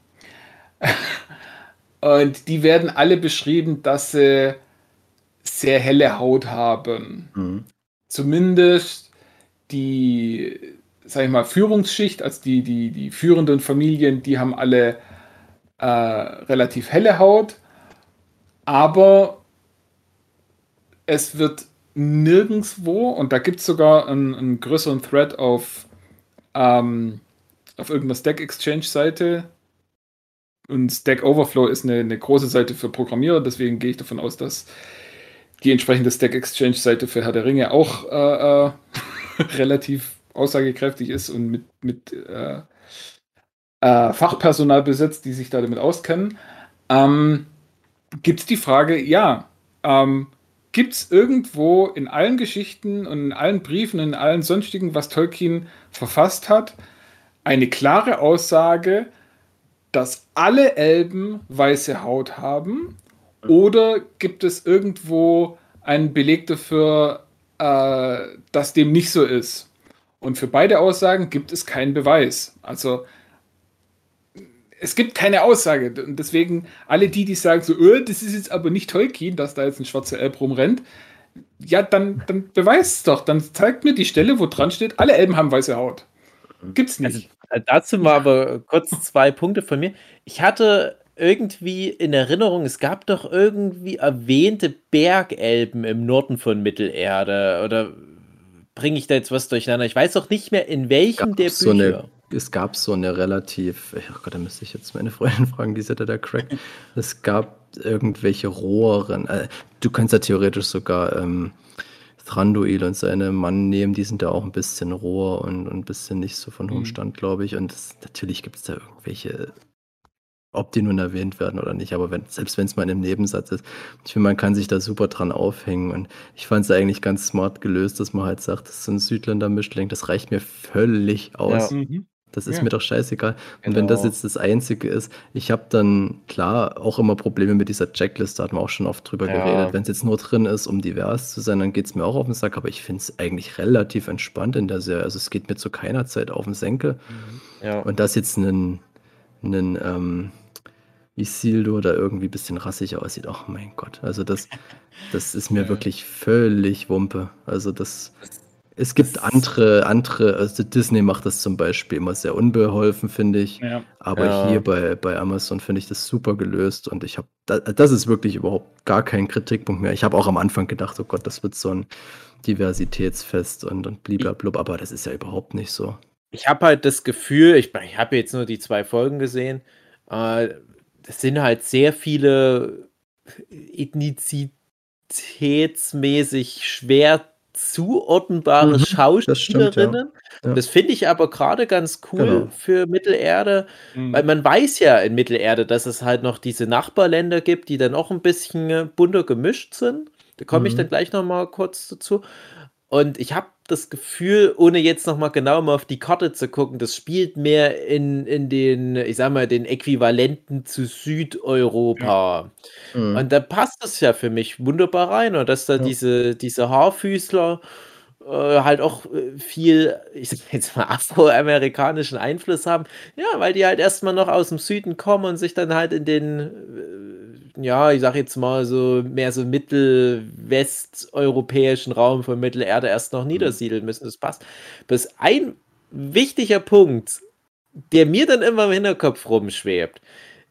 und die werden alle beschrieben, dass sie sehr helle Haut haben. Mhm. Zumindest die, sag ich mal, Führungsschicht, also die, die, die führenden Familien, die haben alle äh, relativ helle Haut. Aber es wird nirgendwo und da gibt es sogar einen, einen, größeren Thread auf, ähm, auf irgendeiner Stack Exchange-Seite. Und Stack Overflow ist eine, eine große Seite für Programmierer, deswegen gehe ich davon aus, dass die entsprechende Stack Exchange-Seite für Herr der Ringe auch äh, äh, relativ aussagekräftig ist und mit, mit äh, äh Fachpersonal besetzt, die sich da damit auskennen. Ähm, Gibt es die Frage, ja, ähm, Gibt es irgendwo in allen Geschichten und in allen Briefen, in allen sonstigen, was Tolkien verfasst hat, eine klare Aussage, dass alle Elben weiße Haut haben? Oder gibt es irgendwo einen Beleg dafür, äh, dass dem nicht so ist? Und für beide Aussagen gibt es keinen Beweis. Also es gibt keine Aussage. Und deswegen, alle die, die sagen so, öh, das ist jetzt aber nicht Tolkien, dass da jetzt ein schwarzer Elb rumrennt, ja, dann, dann beweist es doch. Dann zeigt mir die Stelle, wo dran steht, alle Elben haben weiße Haut. Gibt's nicht. Also, dazu mal aber kurz zwei Punkte von mir. Ich hatte irgendwie in Erinnerung, es gab doch irgendwie erwähnte Bergelben im Norden von Mittelerde. Oder bringe ich da jetzt was durcheinander? Ich weiß auch nicht mehr, in welchem der Bücher. So eine, es gab so eine relativ, oh Gott, da müsste ich jetzt meine Freundin fragen, die ist ja der Crack. Es gab irgendwelche Rohren. Äh, du kannst ja theoretisch sogar ähm, Thranduil und seine Mann nehmen, die sind da auch ein bisschen roher und, und ein bisschen nicht so von hohem mhm. Stand, glaube ich. Und das, natürlich gibt es da irgendwelche ob die nun erwähnt werden oder nicht, aber wenn, selbst wenn es mal in einem Nebensatz ist, ich finde, man kann sich da super dran aufhängen und ich fand es eigentlich ganz smart gelöst, dass man halt sagt, das ist so ein Südländer-Mischling, das reicht mir völlig aus. Ja. Mhm. Das ist ja. mir doch scheißegal. Und genau. wenn das genau. jetzt das Einzige ist, ich habe dann klar auch immer Probleme mit dieser Checklist, da hatten wir auch schon oft drüber ja. geredet. Wenn es jetzt nur drin ist, um divers zu sein, dann geht es mir auch auf den Sack, aber ich finde es eigentlich relativ entspannt in der Serie. Also es geht mir zu keiner Zeit auf den Senkel. Mhm. Ja. Und das jetzt einen, einen ähm, Isildur da irgendwie ein bisschen rassig aussieht. Ach mein Gott. Also das, das ist mir wirklich völlig Wumpe. Also das. Es gibt andere, andere, also Disney macht das zum Beispiel immer sehr unbeholfen, finde ich. Ja. Aber ja. hier bei, bei Amazon finde ich das super gelöst und ich habe, das ist wirklich überhaupt gar kein Kritikpunkt mehr. Ich habe auch am Anfang gedacht, oh Gott, das wird so ein Diversitätsfest und, und bliblablub, aber das ist ja überhaupt nicht so. Ich habe halt das Gefühl, ich, ich habe jetzt nur die zwei Folgen gesehen, äh, es sind halt sehr viele ethnizitätsmäßig schwer zuordnbare mhm, Schauspielerinnen. Das, ja. das finde ich aber gerade ganz cool genau. für Mittelerde, mhm. weil man weiß ja in Mittelerde, dass es halt noch diese Nachbarländer gibt, die dann auch ein bisschen bunter gemischt sind. Da komme mhm. ich dann gleich noch mal kurz dazu. Und ich habe das Gefühl, ohne jetzt nochmal genau mal auf die Karte zu gucken, das spielt mehr in, in den, ich sag mal, den Äquivalenten zu Südeuropa. Ja. Mhm. Und da passt das ja für mich wunderbar rein. Und dass da ja. diese, diese Haarfüßler äh, halt auch äh, viel, ich sag jetzt mal, afroamerikanischen Einfluss haben. Ja, weil die halt erstmal noch aus dem Süden kommen und sich dann halt in den äh, ja, ich sag jetzt mal so mehr so mittelwesteuropäischen Raum von Mittelerde erst noch mhm. niedersiedeln müssen. Das passt. Bis ein wichtiger Punkt, der mir dann immer im Hinterkopf rumschwebt.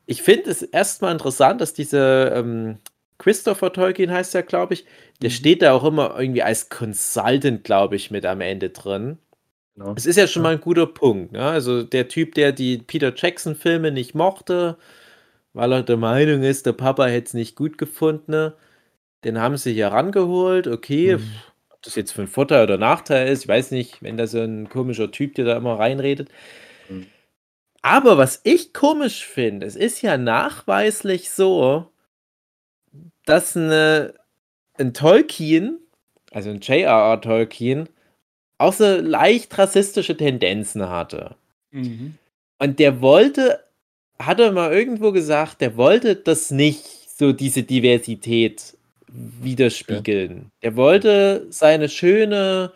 Ich finde es erstmal interessant, dass dieser ähm, Christopher Tolkien heißt ja, glaube ich, der mhm. steht da auch immer irgendwie als Consultant, glaube ich, mit am Ende drin. Genau. Es ist ja schon mal ein guter Punkt. Ne? Also der Typ, der die Peter Jackson-Filme nicht mochte, weil er der Meinung ist, der Papa hätte es nicht gut gefunden. Den haben sie hier rangeholt. Okay, mhm. ob das jetzt für ein Vorteil oder Nachteil ist, ich weiß nicht, wenn da so ein komischer Typ dir da immer reinredet. Mhm. Aber was ich komisch finde, es ist ja nachweislich so, dass eine, ein Tolkien, also ein J.R.R. Tolkien, auch so leicht rassistische Tendenzen hatte. Mhm. Und der wollte hat er mal irgendwo gesagt, der wollte das nicht so diese Diversität widerspiegeln. Ja. Er wollte seine schöne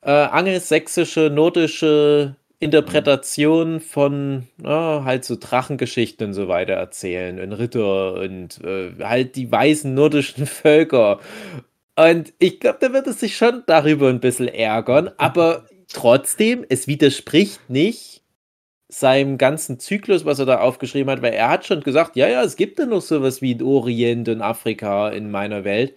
äh, angelsächsische, nordische Interpretation von na, halt so Drachengeschichten und so weiter erzählen und Ritter und äh, halt die weißen nordischen Völker. Und ich glaube, da wird es sich schon darüber ein bisschen ärgern, aber trotzdem, es widerspricht nicht seinem ganzen Zyklus, was er da aufgeschrieben hat, weil er hat schon gesagt, ja, ja, es gibt ja noch sowas wie Orient und Afrika in meiner Welt.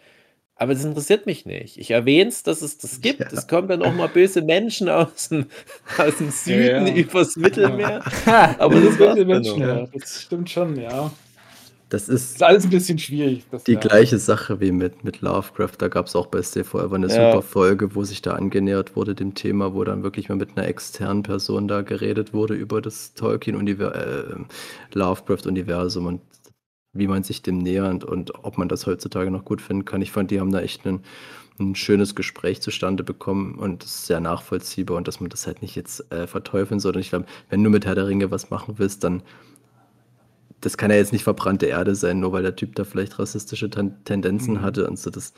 Aber das interessiert mich nicht. Ich erwähne es, dass es das gibt. Ja. Es kommen dann auch mal böse Menschen aus dem, aus dem Süden ja, ja. übers Mittelmeer. Aber das, das, Menschen, ja. das stimmt schon, ja. Das ist, ist alles ein bisschen schwierig. die ja. gleiche Sache wie mit, mit Lovecraft. Da gab es auch bei Stay Forever eine ja. super Folge, wo sich da angenähert wurde dem Thema, wo dann wirklich mal mit einer externen Person da geredet wurde über das Tolkien-Lovecraft-Universum äh, Lovecraft und wie man sich dem nähernd und ob man das heutzutage noch gut finden kann. Ich fand, die haben da echt einen, ein schönes Gespräch zustande bekommen und das ist sehr nachvollziehbar und dass man das halt nicht jetzt äh, verteufeln soll. Und ich glaube, wenn du mit Herr der Ringe was machen willst, dann das kann ja jetzt nicht verbrannte Erde sein, nur weil der Typ da vielleicht rassistische Ten Tendenzen mhm. hatte und so. Das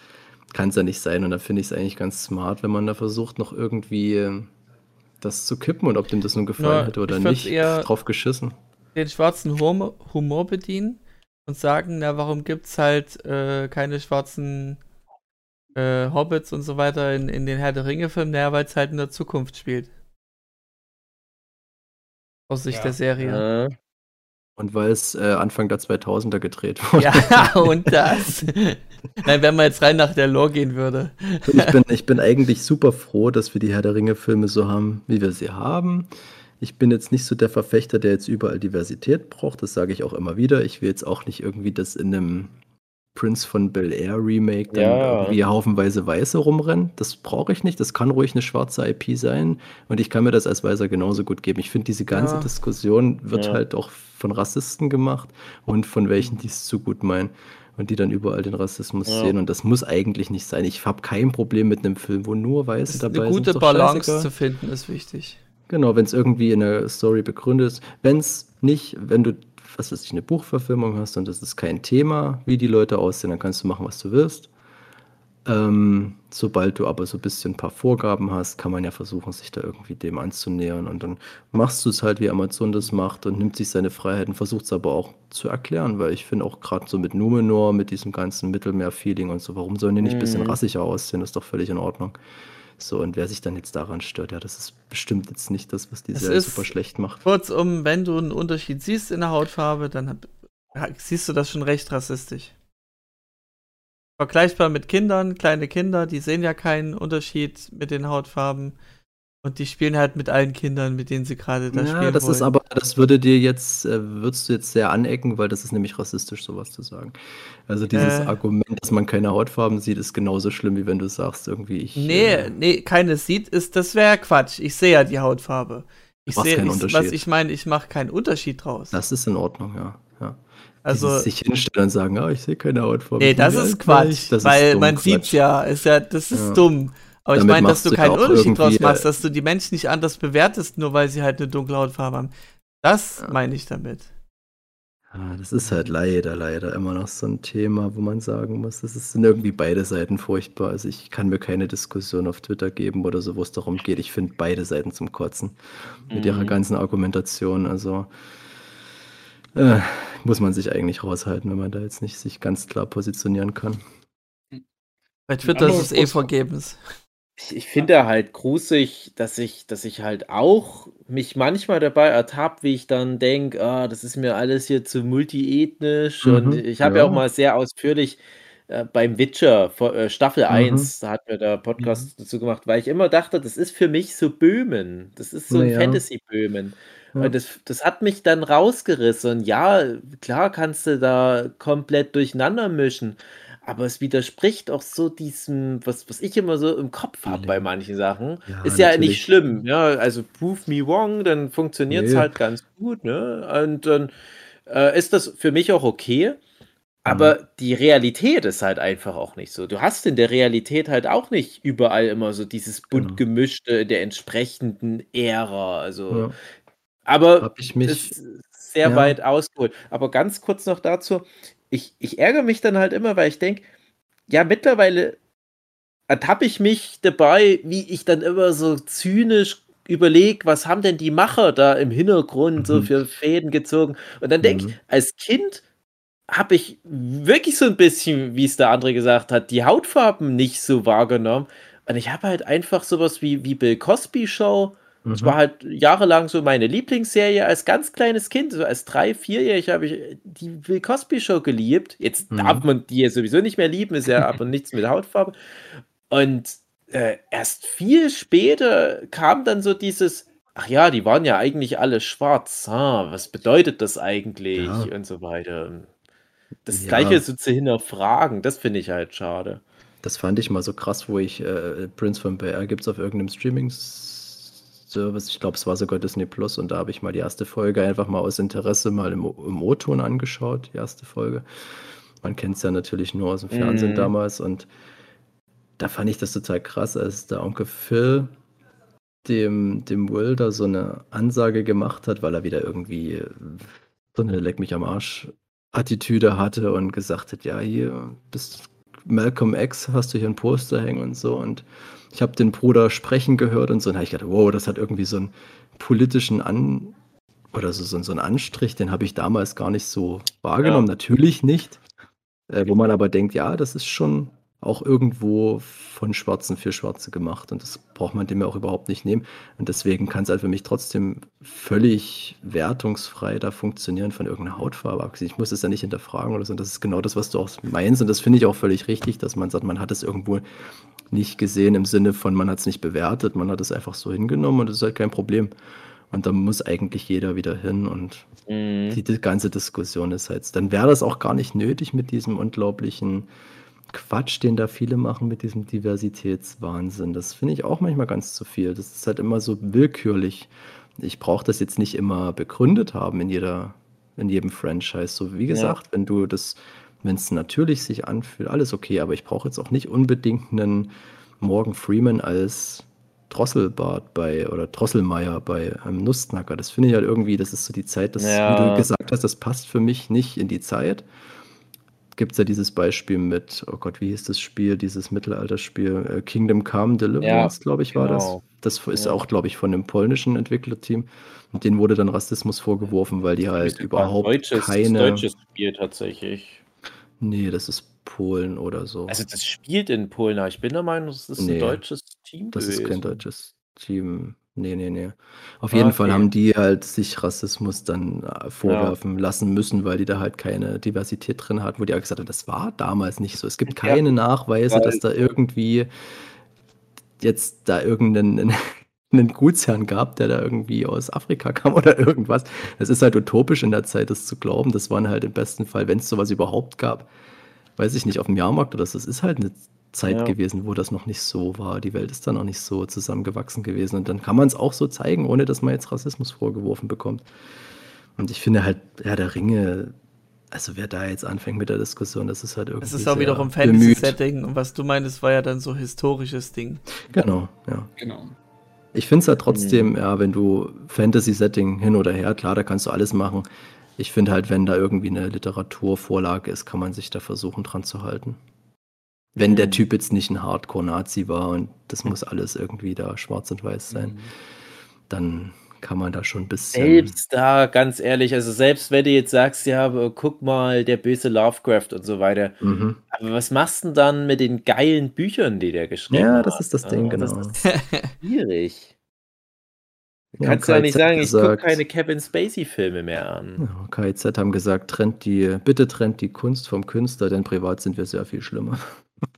kann es ja nicht sein. Und da finde ich es eigentlich ganz smart, wenn man da versucht, noch irgendwie äh, das zu kippen und ob dem das nun gefallen ja, hätte oder nicht. Eher, drauf geschissen. den schwarzen Humor, Humor bedienen und sagen, na, warum gibt's halt äh, keine schwarzen äh, Hobbits und so weiter in, in den Herr der Ringe-Filmen? Naja, weil es halt in der Zukunft spielt. Aus Sicht Ja. der Serie. Äh, Und weil es äh, Anfang der 2000er gedreht wurde. Ja, und das. Nein, wenn man jetzt rein nach der Lore gehen würde. Ich bin, ich bin eigentlich super froh, dass wir die Herr der Ringe-Filme so haben, wie wir sie haben. Ich bin jetzt nicht so der Verfechter, der jetzt überall Diversität braucht. Das sage ich auch immer wieder. Ich will jetzt auch nicht irgendwie das in einem Prince von Bel Air Remake dann Ja. irgendwie haufenweise Weiße rumrennen. Das brauche ich nicht. Das kann ruhig eine schwarze IP sein. Und ich kann mir das als Weißer genauso gut geben. Ich finde, diese ganze Ja. Diskussion wird Ja. halt auch von Rassisten gemacht und von welchen, die es zu gut meinen. Und die dann überall den Rassismus Ja. sehen. Und das muss eigentlich nicht sein. Ich habe kein Problem mit einem Film, wo nur Weiße dabei eine gute sind. Ist doch Balance scheißegal. zu finden, ist wichtig. Genau, wenn es irgendwie in der Story begründet ist. Wenn es nicht, wenn du, was weiß ich, eine Buchverfilmung hast und das ist kein Thema, wie die Leute aussehen, dann kannst du machen, was du willst. Ähm, sobald du aber so ein bisschen ein paar Vorgaben hast, kann man ja versuchen, sich da irgendwie dem anzunähern. Und dann machst du es halt, wie Amazon das macht und nimmt sich seine Freiheiten, versucht es aber auch zu erklären, weil ich finde auch gerade so mit Numenor, mit diesem ganzen Mittelmeer-Feeling und so, warum sollen die nicht ein bisschen Mhm. rassiger aussehen? Das ist doch völlig in Ordnung. So, und wer sich dann jetzt daran stört, ja, das ist bestimmt jetzt nicht das, was die Es Serie super schlecht macht. Kurzum, wenn du einen Unterschied siehst in der Hautfarbe, dann siehst du das schon recht rassistisch. Vergleichbar mit Kindern, kleine Kinder, die sehen ja keinen Unterschied mit den Hautfarben. Und die spielen halt mit allen Kindern, mit denen sie gerade da Ja, spielen das wollen. ist aber, das würde dir jetzt, äh, würdest du jetzt sehr anecken, weil das ist nämlich rassistisch, sowas zu sagen. Also dieses Äh. Argument, dass man keine Hautfarben sieht, ist genauso schlimm, wie wenn du sagst, irgendwie ich. Nee, äh, nee, keine sieht, ist, das wäre Quatsch. Ich sehe ja die Hautfarbe. Ich sehe, was ich meine, ich mache keinen Unterschied draus. Das ist in Ordnung, ja. ja. also, Dieses sich hinstellen und sagen, ah, ich sehe keine Hautfarben. nee, das ist Quatsch. Das ist weil dumm man sieht's ja, ist ja, das ist Ja. dumm. Aber ich meine, dass du keinen Unterschied draus machst, äh, dass du die Menschen nicht anders bewertest, nur weil sie halt eine dunkle Hautfarbe haben. Das Ja. meine ich damit. Ja, das ist halt leider, leider immer noch so ein Thema, wo man sagen muss, das ist- sind irgendwie beide Seiten furchtbar. Also ich kann mir keine Diskussion auf Twitter geben oder so, wo es darum geht. Ich finde beide Seiten zum Kotzen mit ihrer Mhm. ganzen Argumentation. Also äh, muss man sich eigentlich raushalten, wenn man da jetzt nicht sich ganz klar positionieren kann. Bei Twitter ist es eh vergebens. Ich, ich finde halt gruselig, dass ich, dass ich halt auch mich manchmal dabei ertappe, wie ich dann denke, ah, das ist mir alles hier zu multiethnisch. Mhm, Und ich habe ja. ja. auch mal sehr ausführlich äh, beim Witcher vor, äh, Staffel Mhm. 1, da hat mir der Podcast dazu gemacht, weil ich immer dachte, das ist für mich so Böhmen. Das ist so ein Ja. Fantasy-Böhmen. Ja. Und das, das hat mich dann rausgerissen. Und ja, klar kannst du da komplett durcheinander mischen. Aber es widerspricht auch so diesem, was, was ich immer so im Kopf habe bei manchen Sachen. Ja, ist ja natürlich. nicht schlimm. Ja, also prove me wrong, dann funktioniert es Nee. halt ganz gut. Ne? Und dann äh, ist das für mich auch okay. Aber die Realität ist halt einfach auch nicht so. Du hast in der Realität halt auch nicht überall immer so dieses bunt Genau. gemischte in der entsprechenden Ära. Also, Ja. aber Habe ich mich. ist sehr ja. weit ausgeholt. Aber ganz kurz noch dazu. Ich, ich ärgere mich dann halt immer, weil ich denke, ja, mittlerweile ertappe ich mich dabei, wie ich dann immer so zynisch überlege, was haben denn die Macher da im Hintergrund so Mhm. für Fäden gezogen. Und dann denke Mhm. ich, als Kind habe ich wirklich so ein bisschen, wie es der andere gesagt hat, die Hautfarben nicht so wahrgenommen. Und ich habe halt einfach sowas wie, wie Bill Cosby Show. Das Mhm. war halt jahrelang so meine Lieblingsserie als ganz kleines Kind. So als drei, vierjährig habe ich die Bill Cosby Show geliebt. Jetzt Mhm. darf man die ja sowieso nicht mehr lieben, ist ja aber nichts mit Hautfarbe. Und äh, erst viel später kam dann so dieses, ach ja, die waren ja eigentlich alle schwarz. Ah, was bedeutet das eigentlich? Ja. Und so weiter. Das Ja. Gleiche so zu hinterfragen, das finde ich halt schade. Das fand ich mal so krass, wo ich äh, Prince von BR gibt es auf irgendeinem Streaming-Service. Ich glaube, es war sogar Disney Plus und da habe ich mal die erste Folge einfach mal aus Interesse mal im, im O-Ton angeschaut, die erste Folge. Man kennt es ja natürlich nur aus dem Fernsehen Mhm. damals und da fand ich das total krass, als der Onkel Phil dem, dem Will da so eine Ansage gemacht hat, weil er wieder irgendwie so eine Leck mich am Arsch Attitüde hatte und gesagt hat, ja, hier bist Malcolm X, hast du hier ein Poster hängen und so und ich habe den Bruder sprechen gehört und so und habe ich gedacht, wow, das hat irgendwie so einen politischen An oder so, so, so ein Anstrich, den habe ich damals gar nicht so wahrgenommen. Ja. Natürlich nicht. Äh, wo man aber denkt, ja, das ist schon auch irgendwo von Schwarzen für Schwarze gemacht und das braucht man dem ja auch überhaupt nicht nehmen. Und deswegen kann es halt für mich trotzdem völlig wertungsfrei da funktionieren von irgendeiner Hautfarbe. Ich muss es ja nicht hinterfragen oder so. Und das ist genau das, was du auch meinst. Und das finde ich auch völlig richtig, dass man sagt, man hat es irgendwo nicht gesehen im Sinne von, man hat es nicht bewertet, man hat es einfach so hingenommen und das ist halt kein Problem. Und da muss eigentlich jeder wieder hin und mhm. die, die, ganze Diskussion ist halt, dann wäre das auch gar nicht nötig mit diesem unglaublichen Quatsch, den da viele machen mit diesem Diversitätswahnsinn. Das finde ich auch manchmal ganz zu viel. Das ist halt immer so willkürlich. Ich brauche das jetzt nicht immer begründet haben in jeder, in jedem Franchise. So wie gesagt, ja. wenn du das, wenn es natürlich sich anfühlt, alles okay, aber ich brauche jetzt auch nicht unbedingt einen Morgan Freeman als Drosselbart bei oder Drosselmeier bei einem Nussknacker. Das finde ich halt irgendwie, das ist so die Zeit, das, ja. wie du gesagt hast, das passt für mich nicht in die Zeit. Gibt es ja dieses Beispiel mit, oh Gott, wie hieß das Spiel, dieses Mittelalterspiel, äh, Kingdom Come Deliverance, ja, glaube ich, war genau. das. Das ist ja. auch, glaube ich, von dem polnischen Entwicklerteam. Und denen wurde dann Rassismus vorgeworfen, weil die halt überhaupt deutsches, keine. Das deutsches Spiel tatsächlich. Nee, das ist Polen oder so. Also das spielt in Polen, aber ich bin der Meinung, das ist nee, ein deutsches Team. Das gewesen. ist kein deutsches Team. Nee, nee, nee. Auf jeden okay. Fall haben die halt sich Rassismus dann äh, vorwerfen ja. lassen müssen, weil die da halt keine Diversität drin hatten, wo die auch gesagt haben, das war damals nicht so. Es gibt keine ja. Nachweise, dass da irgendwie jetzt da irgendeinen einen Gutsherrn gab, der da irgendwie aus Afrika kam oder irgendwas. Es ist halt utopisch in der Zeit, das zu glauben. Das waren halt im besten Fall, wenn es sowas überhaupt gab, weiß ich nicht, auf dem Jahrmarkt oder so. Das ist halt eine Zeit ja. gewesen, wo das noch nicht so war. Die Welt ist dann noch nicht so zusammengewachsen gewesen. Und dann kann man es auch so zeigen, ohne dass man jetzt Rassismus vorgeworfen bekommt. Und ich finde halt, ja, der Ringe, also wer da jetzt anfängt mit der Diskussion, das ist halt irgendwie. Es ist auch wiederum Fantasy-Setting und was du meinst, war ja dann so historisches Ding. Genau, ja. Genau. Ich finde es halt trotzdem, mhm. ja, wenn du Fantasy-Setting hin oder her, klar, da kannst du alles machen ich finde halt, wenn da irgendwie eine Literaturvorlage ist, kann man sich da versuchen dran zu halten. Wenn der mhm. Typ jetzt nicht ein Hardcore-Nazi war und das muss alles irgendwie da schwarz und weiß sein, mhm. dann kann man da schon ein bisschen. Selbst da, ganz ehrlich, also selbst wenn du jetzt sagst, ja, guck mal, der böse Lovecraft und so weiter. Mhm. Aber was machst du denn dann mit den geilen Büchern, die der geschrieben hat? Ja, das ist das Ding, oh, genau. Das ist schwierig. Du kannst ja, nicht sagen, ich gucke keine Kevin Spacey-Filme mehr an. Ja, KIZ haben gesagt, trennt die, bitte trennt die Kunst vom Künstler, denn privat sind wir sehr viel schlimmer.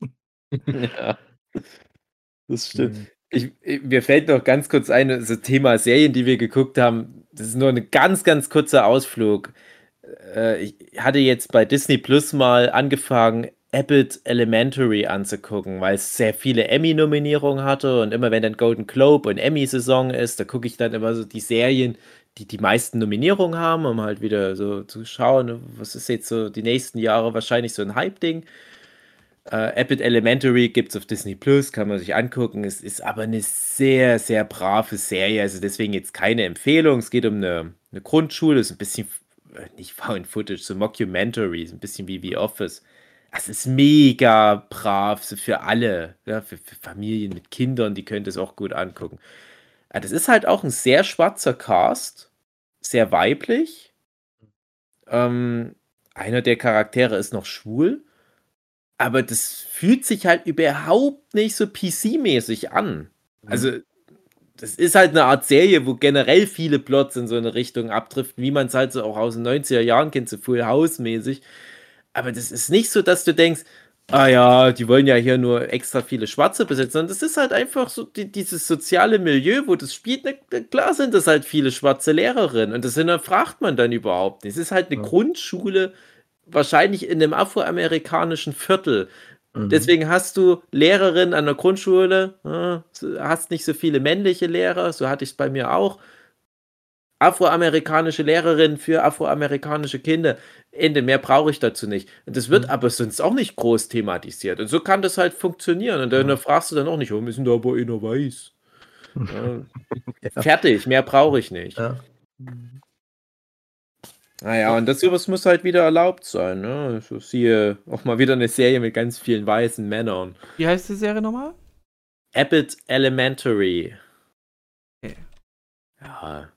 ja, das stimmt. Mhm. Ich, mir fällt noch ganz kurz ein, das Thema Serien, die wir geguckt haben. Das ist nur ein ganz, ganz kurzer Ausflug. Äh, ich hatte jetzt bei Disney Plus mal angefangen, Abbott Elementary anzugucken, weil es sehr viele Emmy-Nominierungen hatte und immer wenn dann Golden Globe und Emmy-Saison ist, da gucke ich dann immer so die Serien, die die meisten Nominierungen haben, um halt wieder so zu schauen, was ist jetzt so die nächsten Jahre wahrscheinlich so ein Hype-Ding. Äh, Abbott Elementary gibt es auf Disney Plus, kann man sich angucken. Es ist aber eine sehr, sehr brave Serie, also deswegen jetzt keine Empfehlung. Es geht um eine, eine Grundschule, ist ein bisschen, äh, nicht Found Footage, so Mockumentary, ist ein bisschen wie The Office es ist mega brav, so für alle, ja, für, für, Familien mit Kindern, die können das auch gut angucken. Ja, das ist halt auch ein sehr schwarzer Cast, sehr weiblich. Ähm, einer der Charaktere ist noch schwul, aber das fühlt sich halt überhaupt nicht so PC-mäßig an. Mhm. Also, das ist halt eine Art Serie, wo generell viele Plots in so eine Richtung abdriften, wie man es halt so auch aus den 90er Jahren kennt, so Full House-mäßig. Aber das ist nicht so, dass du denkst, ah ja, die wollen ja hier nur extra viele Schwarze besetzen. sondern das ist halt einfach so die, dieses soziale Milieu, wo das spielt. Na, klar sind das halt viele schwarze Lehrerinnen und das hinterfragt man dann überhaupt nicht. Es ist halt eine ja. Grundschule, wahrscheinlich in einem afroamerikanischen Viertel. Mhm. Deswegen hast du Lehrerinnen an der Grundschule, hast nicht so viele männliche Lehrer, so hatte ich es bei mir auch afroamerikanische Lehrerin für afroamerikanische Kinder. Ende, mehr brauche ich dazu nicht. Und das wird mhm. aber sonst auch nicht groß thematisiert. Und so kann das halt funktionieren. Und dann mhm. fragst du dann auch nicht, oh, wir sind aber einer weiß. Ja. ja. Fertig, mehr brauche ich nicht. Ja. Naja, und das sowas muss halt wieder erlaubt sein. Ne? So siehe auch mal wieder eine Serie mit ganz vielen weißen Männern. Wie heißt die Serie nochmal? Abbott Elementary. Okay. Ja,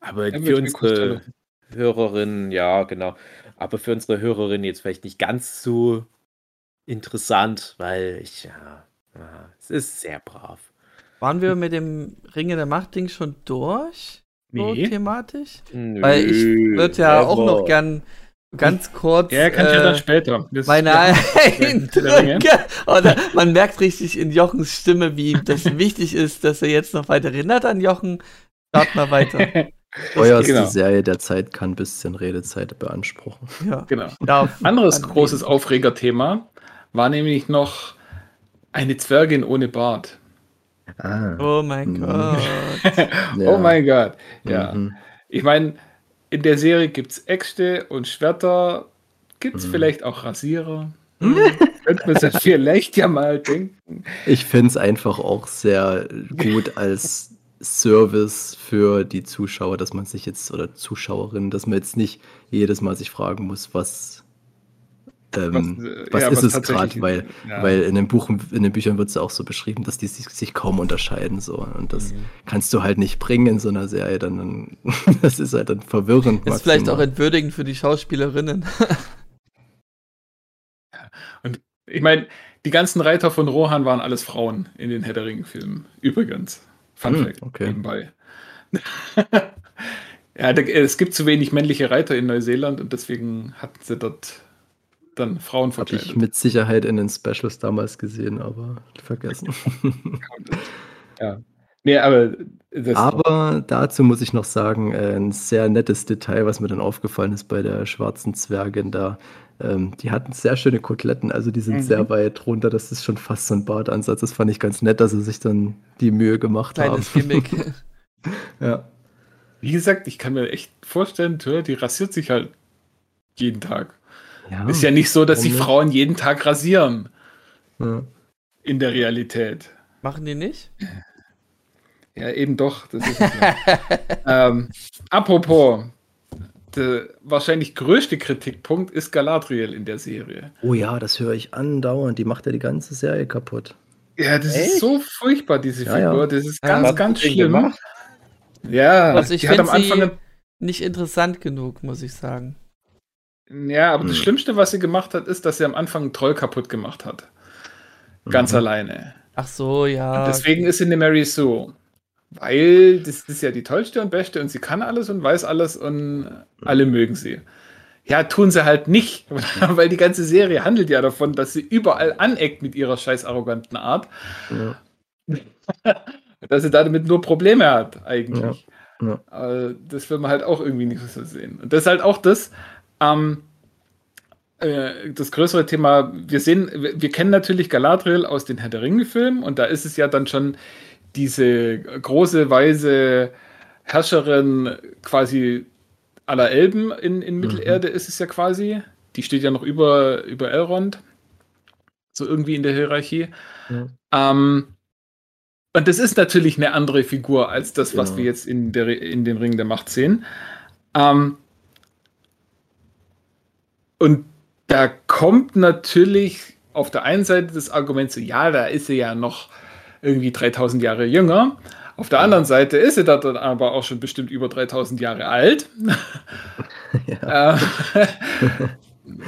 Aber ja, für unsere Hörerinnen, ja, genau. Aber für unsere Hörerinnen jetzt vielleicht nicht ganz so interessant, weil ich, ja, ja es ist sehr brav. Waren wir mit dem Ringe der Macht-Ding schon durch? Nee. So thematisch? Nö, Weil ich würde ja aber. auch noch gern ganz kurz. Ja, kann ich ja dann äh, später. Das meine Eindrücke. Oder man merkt richtig in Jochens Stimme, wie das wichtig ist, dass er jetzt noch weiter erinnert an Jochen. Start mal weiter. Teuerste genau. Serie der Zeit kann ein bisschen Redezeit beanspruchen. Ja, genau. Anderes großes Aufregerthema war nämlich noch eine Zwergin ohne Bart. Ah. Oh mein mhm. Gott. ja. Oh mein Gott. Ja. Mhm. Ich meine, in der Serie gibt es Äxte und Schwerter. Gibt es mhm. vielleicht auch Rasierer? Hm? Könnte man sich vielleicht ja mal denken. Ich finde es einfach auch sehr gut als Service für die Zuschauer, dass man sich jetzt, oder Zuschauerinnen, dass man jetzt nicht jedes Mal sich fragen muss, was ähm, was, äh, was ja, ist was es gerade, weil, ja. weil in den, Buch, in den Büchern wird es auch so beschrieben, dass die sich, sich kaum unterscheiden. So. Und das mhm. kannst du halt nicht bringen in so einer Serie. Dann, dann das ist halt dann verwirrend. Ist maximal. vielleicht auch entwürdigend für die Schauspielerinnen. Und ich meine, die ganzen Reiter von Rohan waren alles Frauen in den Herr Ringe-Filmen. Übrigens. Fun hm, Fact okay. nebenbei. ja, es gibt zu wenig männliche Reiter in Neuseeland und deswegen hatten sie dort dann Frauen verkleidet. Habe ich mit Sicherheit in den Specials damals gesehen, aber vergessen. ja. Nee, aber aber dazu muss ich noch sagen, äh, ein sehr nettes Detail, was mir dann aufgefallen ist bei der schwarzen Zwergin da. Ähm, die hatten sehr schöne Koteletten, also die sind mhm. sehr weit runter. Das ist schon fast so ein Bartansatz. Das fand ich ganz nett, dass sie sich dann die Mühe gemacht Kleines haben. Gimmick. ja. Wie gesagt, ich kann mir echt vorstellen, die rasiert sich halt jeden Tag. Ja, ist ja nicht so, dass sich Frauen jeden Tag rasieren. Ja. In der Realität. Machen die nicht? Ja, eben doch. ähm, apropos, der wahrscheinlich größte Kritikpunkt ist Galadriel in der Serie. Oh ja, das höre ich andauernd. Die macht ja die ganze Serie kaputt. Ja, das Echt? ist so furchtbar, diese ja, Figur. Das ist ganz, ja, ganz schlimm. Gemacht? Ja, also ich finde sie nicht interessant genug, muss ich sagen. Ja, aber hm. das Schlimmste, was sie gemacht hat, ist, dass sie am Anfang einen Troll kaputt gemacht hat. Ganz mhm. alleine. Ach so, ja. Und deswegen ist sie eine Mary Sue. Weil das ist ja die tollste und beste und sie kann alles und weiß alles und alle mögen sie. Ja, tun sie halt nicht, weil die ganze Serie handelt ja davon, dass sie überall aneckt mit ihrer scheiß arroganten Art. Ja. dass sie damit nur Probleme hat, eigentlich. Ja. Ja. Das will man halt auch irgendwie nicht so sehen. Und das ist halt auch das, ähm, äh, das größere Thema, wir sehen, wir kennen natürlich Galadriel aus den Herr der Ringe-Filmen und da ist es ja dann schon diese große, weise Herrscherin quasi aller Elben in, in Mittelerde mhm. ist es ja quasi. Die steht ja noch über, über Elrond. So irgendwie in der Hierarchie. Mhm. Ähm, und das ist natürlich eine andere Figur als das, was ja. wir jetzt in, der, in den Ringen der Macht sehen. Ähm, und da kommt natürlich auf der einen Seite das Argument so, ja, da ist sie ja noch irgendwie 3000 Jahre jünger. Auf der anderen Seite ist sie da dann aber auch schon bestimmt über 3000 Jahre alt. Ja. Äh,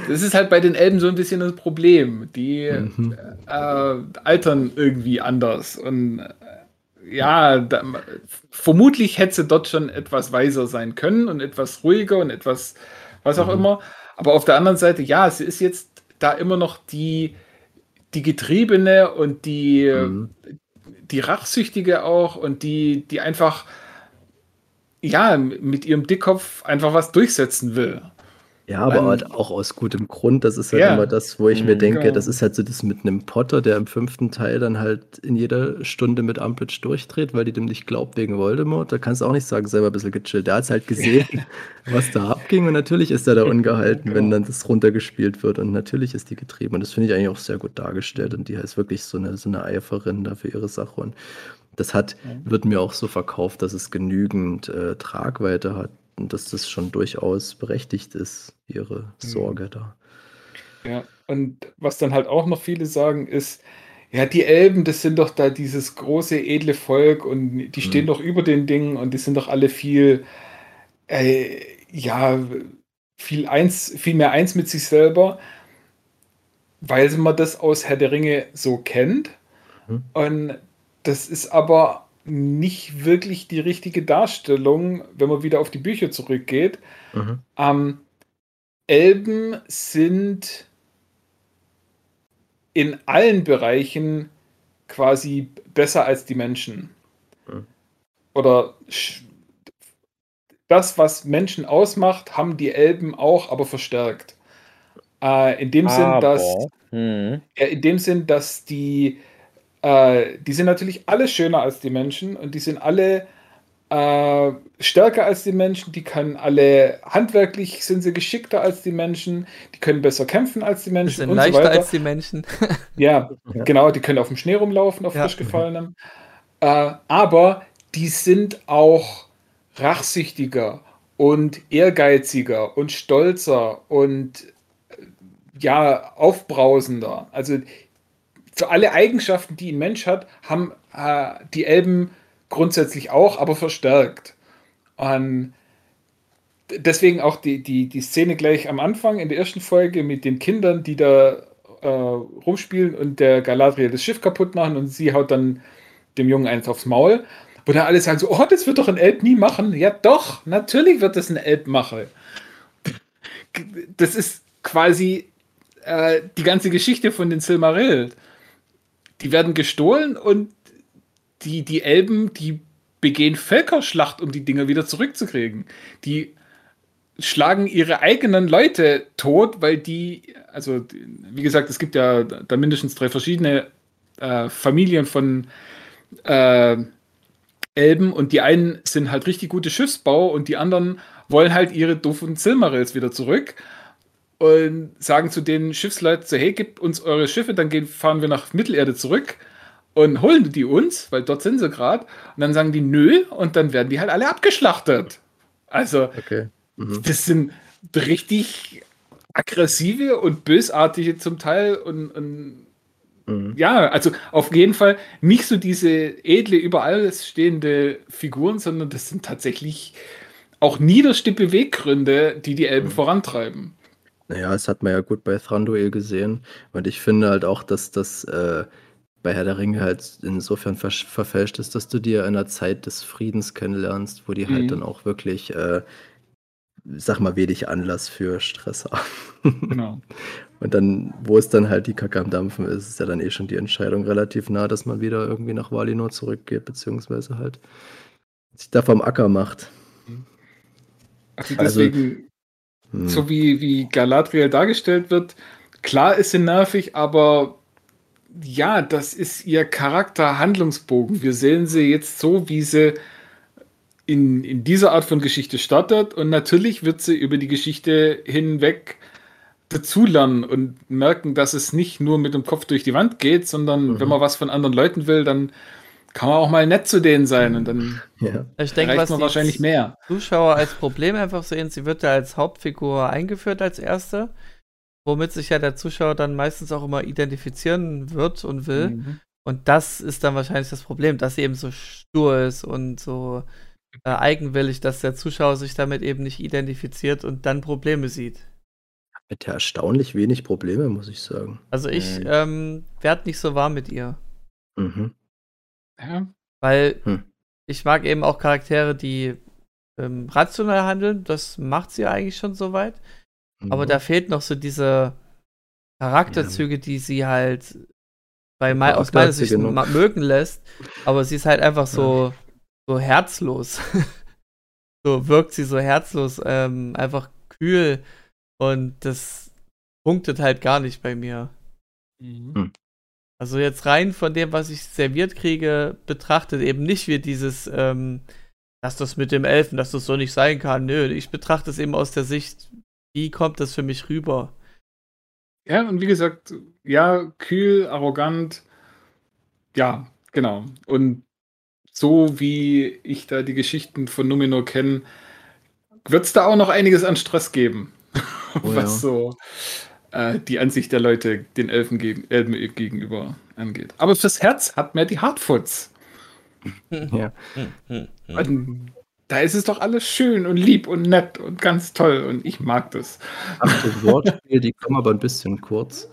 das ist halt bei den Elben so ein bisschen das Problem. Die mhm. äh, altern irgendwie anders. Und äh, ja, da, vermutlich hätte sie dort schon etwas weiser sein können und etwas ruhiger und etwas, was auch mhm. immer. Aber auf der anderen Seite, ja, sie ist jetzt da immer noch die, die Getriebene und die, mhm. die Rachsüchtige auch und die, die einfach, ja, mit ihrem Dickkopf einfach was durchsetzen will. Ja, aber halt auch aus gutem Grund. Das ist halt ja. immer das, wo ich mir mhm, denke, genau. das ist halt so das mit einem Potter, der im fünften Teil dann halt in jeder Stunde mit Umbridge durchdreht, weil die dem nicht glaubt wegen Voldemort. Da kannst du auch nicht sagen, selber ein bisschen gechillt. Der hat es halt gesehen, was da abging und natürlich ist er da ungehalten, genau. wenn dann das runtergespielt wird und natürlich ist die getrieben und das finde ich eigentlich auch sehr gut dargestellt und die ist wirklich so eine, so eine Eiferin da für ihre Sache und das hat, wird mir auch so verkauft, dass es genügend äh, Tragweite hat dass das schon durchaus berechtigt ist, ihre mhm. Sorge mhm. da. Ja, und was dann halt auch noch viele sagen, ist, ja, die Elben, das sind doch da dieses große, edle Volk und die stehen mhm. doch über den Dingen und die sind doch alle viel äh, ja, viel, eins, viel mehr eins mit sich selber, weil man das aus Herr der Ringe so kennt. Mhm. Und das ist aber nicht wirklich die richtige Darstellung, wenn man wieder auf die Bücher zurückgeht. Mhm. Ähm, Elben sind in allen Bereichen quasi besser als die Menschen. Mhm. Oder das, was Menschen ausmacht, haben die Elben auch, aber verstärkt. Äh, in dem Sinn, dass hm. in dem Sinn, dass die äh, die sind natürlich alle schöner als die Menschen und die sind alle äh, stärker als die Menschen, die können alle handwerklich sind sie geschickter als die Menschen, die können besser kämpfen als die Menschen. Die sind und leichter so als die Menschen. ja, ja, genau, die können auf dem Schnee rumlaufen, auf ja. frisch gefallenem. Äh, aber die sind auch rachsüchtiger und ehrgeiziger und stolzer und ja, aufbrausender. Also für alle Eigenschaften, die ein Mensch hat, haben äh, die Elben grundsätzlich auch, aber verstärkt. Und deswegen auch die, die, die Szene gleich am Anfang in der ersten Folge mit den Kindern, die da äh, rumspielen und der Galadriel das Schiff kaputt machen und sie haut dann dem Jungen eins aufs Maul. Wo dann alle sagen so, oh, das wird doch ein Elb nie machen. Ja doch, natürlich wird das ein Elb machen. Das ist quasi äh, die ganze Geschichte von den Silmaril die werden gestohlen und die, die Elben, die begehen Völkerschlacht, um die Dinger wieder zurückzukriegen. Die schlagen ihre eigenen Leute tot, weil die, also wie gesagt, es gibt ja da mindestens drei verschiedene äh, Familien von äh, Elben und die einen sind halt richtig gute Schiffsbau und die anderen wollen halt ihre doofen Silmarils wieder zurück und sagen zu den Schiffsleuten so, hey, gebt uns eure Schiffe, dann gehen, fahren wir nach Mittelerde zurück und holen die uns, weil dort sind sie gerade. Und dann sagen die nö und dann werden die halt alle abgeschlachtet. Also, okay. mhm. das sind richtig aggressive und bösartige zum Teil und, und mhm. ja, also auf jeden Fall nicht so diese edle, überall stehende Figuren, sondern das sind tatsächlich auch niederste Beweggründe, die die Elben mhm. vorantreiben. Naja, das hat man ja gut bei Thranduil gesehen. Und ich finde halt auch, dass das äh, bei Herr der Ringe halt insofern ver verfälscht ist, dass du dir in der Zeit des Friedens kennenlernst, wo die halt mhm. halt dann auch wirklich, äh, sag mal, wenig Anlass für Stress haben. Genau. Und dann, wo es dann halt die Kacke am Dampfen ist, ist ja dann eh schon die Entscheidung relativ nah, dass man wieder irgendwie nach Valinor zurückgeht, beziehungsweise halt sich da vom Acker macht. Also deswegen, hm. So wie, wie Galadriel dargestellt wird, klar ist sie nervig, aber ja, das ist ihr Charakter-Handlungsbogen. Wir sehen sie jetzt so, wie sie in, in dieser Art von Geschichte startet und natürlich wird sie über die Geschichte hinweg dazulernen und merken, dass es nicht nur mit dem Kopf durch die Wand geht, sondern mhm. wenn man was von anderen Leuten will, dann kann man auch mal nett zu denen sein und dann ja. ich denke, was man wahrscheinlich mehr. Zuschauer als Problem einfach sehen, sie wird ja als Hauptfigur eingeführt als erste, womit sich ja der Zuschauer dann meistens auch immer identifizieren wird und will. Mhm. Und das ist dann wahrscheinlich das Problem, dass sie eben so stur ist und so äh, eigenwillig, dass der Zuschauer sich damit eben nicht identifiziert und dann Probleme sieht. Mit der erstaunlich wenig Probleme, muss ich sagen. Also ich ähm, werde nicht so warm mit ihr. Mhm. Ja. Weil hm. ich mag eben auch Charaktere, die ähm, rational handeln. Das macht sie eigentlich schon soweit. Mhm. Aber da fehlt noch so diese Charakterzüge, ja. die sie halt bei mein, aus meiner Sicht mögen lässt. Aber sie ist halt einfach so, so herzlos. so wirkt sie so herzlos, ähm, einfach kühl. Und das punktet halt gar nicht bei mir. Mhm. Also jetzt rein von dem, was ich serviert kriege, betrachtet eben nicht wie dieses, ähm, dass das mit dem Elfen, dass das so nicht sein kann. Nö, ich betrachte es eben aus der Sicht, wie kommt das für mich rüber? Ja, und wie gesagt, ja, kühl, arrogant, ja, genau. Und so wie ich da die Geschichten von Numenor kenne, wird es da auch noch einiges an Stress geben. Oh, was ja. so äh, die Ansicht der Leute den Elfen gegen, Elben gegenüber angeht. Aber fürs Herz hat mehr die Hardfoots. Ja. Und da ist es doch alles schön und lieb und nett und ganz toll und ich mag das. Achte Wortspiel, die kommen aber ein bisschen kurz.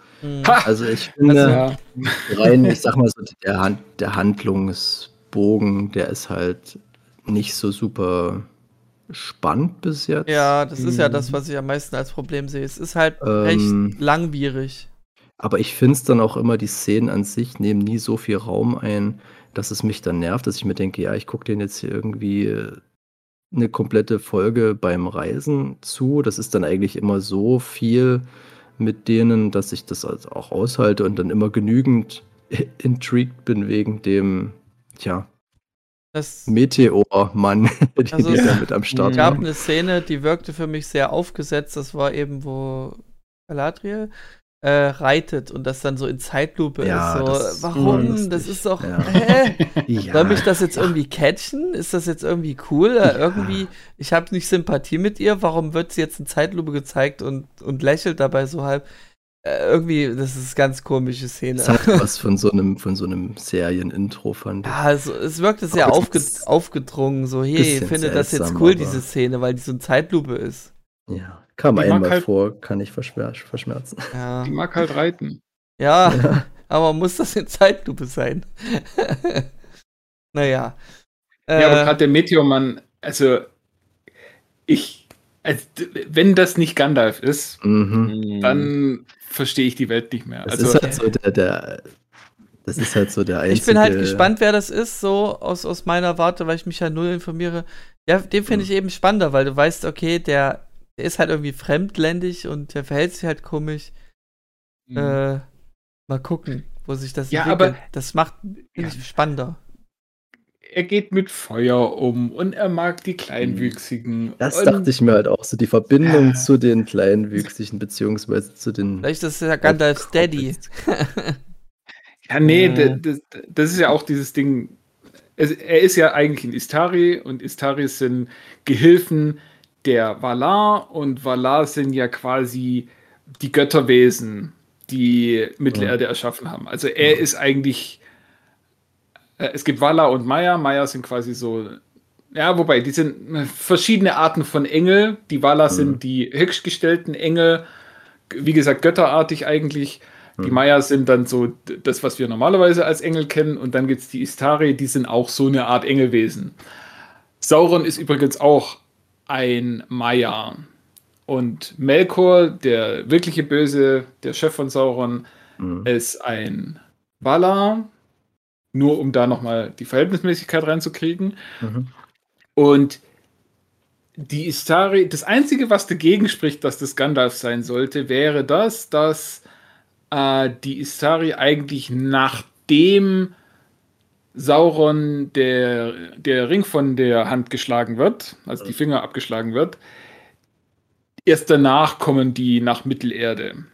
Also ich finde, also, ja. rein, ich sag mal so, der, Hand, der Handlungsbogen, der ist halt nicht so super spannend bis jetzt. Ja, das ist ja das, was ich am meisten als Problem sehe. Es ist halt ähm, recht langwierig. Aber ich finde es dann auch immer, die Szenen an sich nehmen nie so viel Raum ein, dass es mich dann nervt, dass ich mir denke, ja, ich gucke den jetzt hier irgendwie eine komplette Folge beim Reisen zu. Das ist dann eigentlich immer so viel mit denen, dass ich das also auch aushalte und dann immer genügend intrigued bin wegen dem, tja, das Meteor-Mann, die, also die da mit am Start Es gab eine Szene, die wirkte für mich sehr aufgesetzt. Das war eben, wo Galadriel äh, reitet und das dann so in Zeitlupe ja, ist. So, warum? Das ist doch. Ja. Hä? ja. Soll mich das jetzt irgendwie catchen? Ist das jetzt irgendwie cool? Äh, irgendwie, ich habe nicht Sympathie mit ihr. Warum wird sie jetzt in Zeitlupe gezeigt und, und lächelt dabei so halb? Äh, irgendwie, das ist eine ganz komische Szene. Das hat was von so einem, von so einem Serien-Intro fand ich. Ja, also, es wirkte sehr aufge aufgedrungen, so, hey, ich finde das jetzt cool, diese Szene, weil die so eine Zeitlupe ist. Ja. Kam die einmal halt, vor, kann ich verschmer verschmerzen. Ja. Die mag halt reiten. Ja, ja. aber muss das in Zeitlupe sein? naja. Ja, äh, aber gerade der Meteormann, also ich, also, wenn das nicht Gandalf ist, mhm. dann verstehe ich die Welt nicht mehr. Das also, ist halt so der, der das ist halt so der einzige. Ich bin halt gespannt, wer das ist, so aus, aus meiner Warte, weil ich mich ja null informiere. Ja, den finde ich eben spannender, weil du weißt, okay, der der ist halt irgendwie fremdländisch und der verhält sich halt komisch. Mhm. Äh, mal gucken, wo sich das ja, entwickelt. Aber, das macht ja. spannender. Er geht mit Feuer um und er mag die Kleinwüchsigen. Das dachte ich mir halt auch, so die Verbindung ja. zu den Kleinwüchsigen, beziehungsweise zu den. Vielleicht ist das ja Gandalf Daddy. ja, nee, äh. das, das ist ja auch dieses Ding. Er ist ja eigentlich ein Istari und Istaris sind Gehilfen, der Valar und Valar sind ja quasi die Götterwesen, die Mittelerde ja. erschaffen haben. Also er ja. ist eigentlich, es gibt Valar und Maya. Maya sind quasi so, ja, wobei, die sind verschiedene Arten von Engel. Die Valar mhm. sind die höchstgestellten Engel, wie gesagt, götterartig eigentlich. Die mhm. Maya sind dann so das, was wir normalerweise als Engel kennen. Und dann gibt es die Istari, die sind auch so eine Art Engelwesen. Sauron ist übrigens auch ein Maya. Und Melkor, der wirkliche Böse, der Chef von Sauron, mhm. ist ein Valar. Nur um da nochmal die Verhältnismäßigkeit reinzukriegen. Mhm. Und die Istari, das Einzige, was dagegen spricht, dass das Gandalf sein sollte, wäre das, dass äh, die Istari eigentlich nachdem Sauron der, der Ring von der Hand geschlagen wird, also die Finger abgeschlagen wird. Erst danach kommen die nach Mittelerde.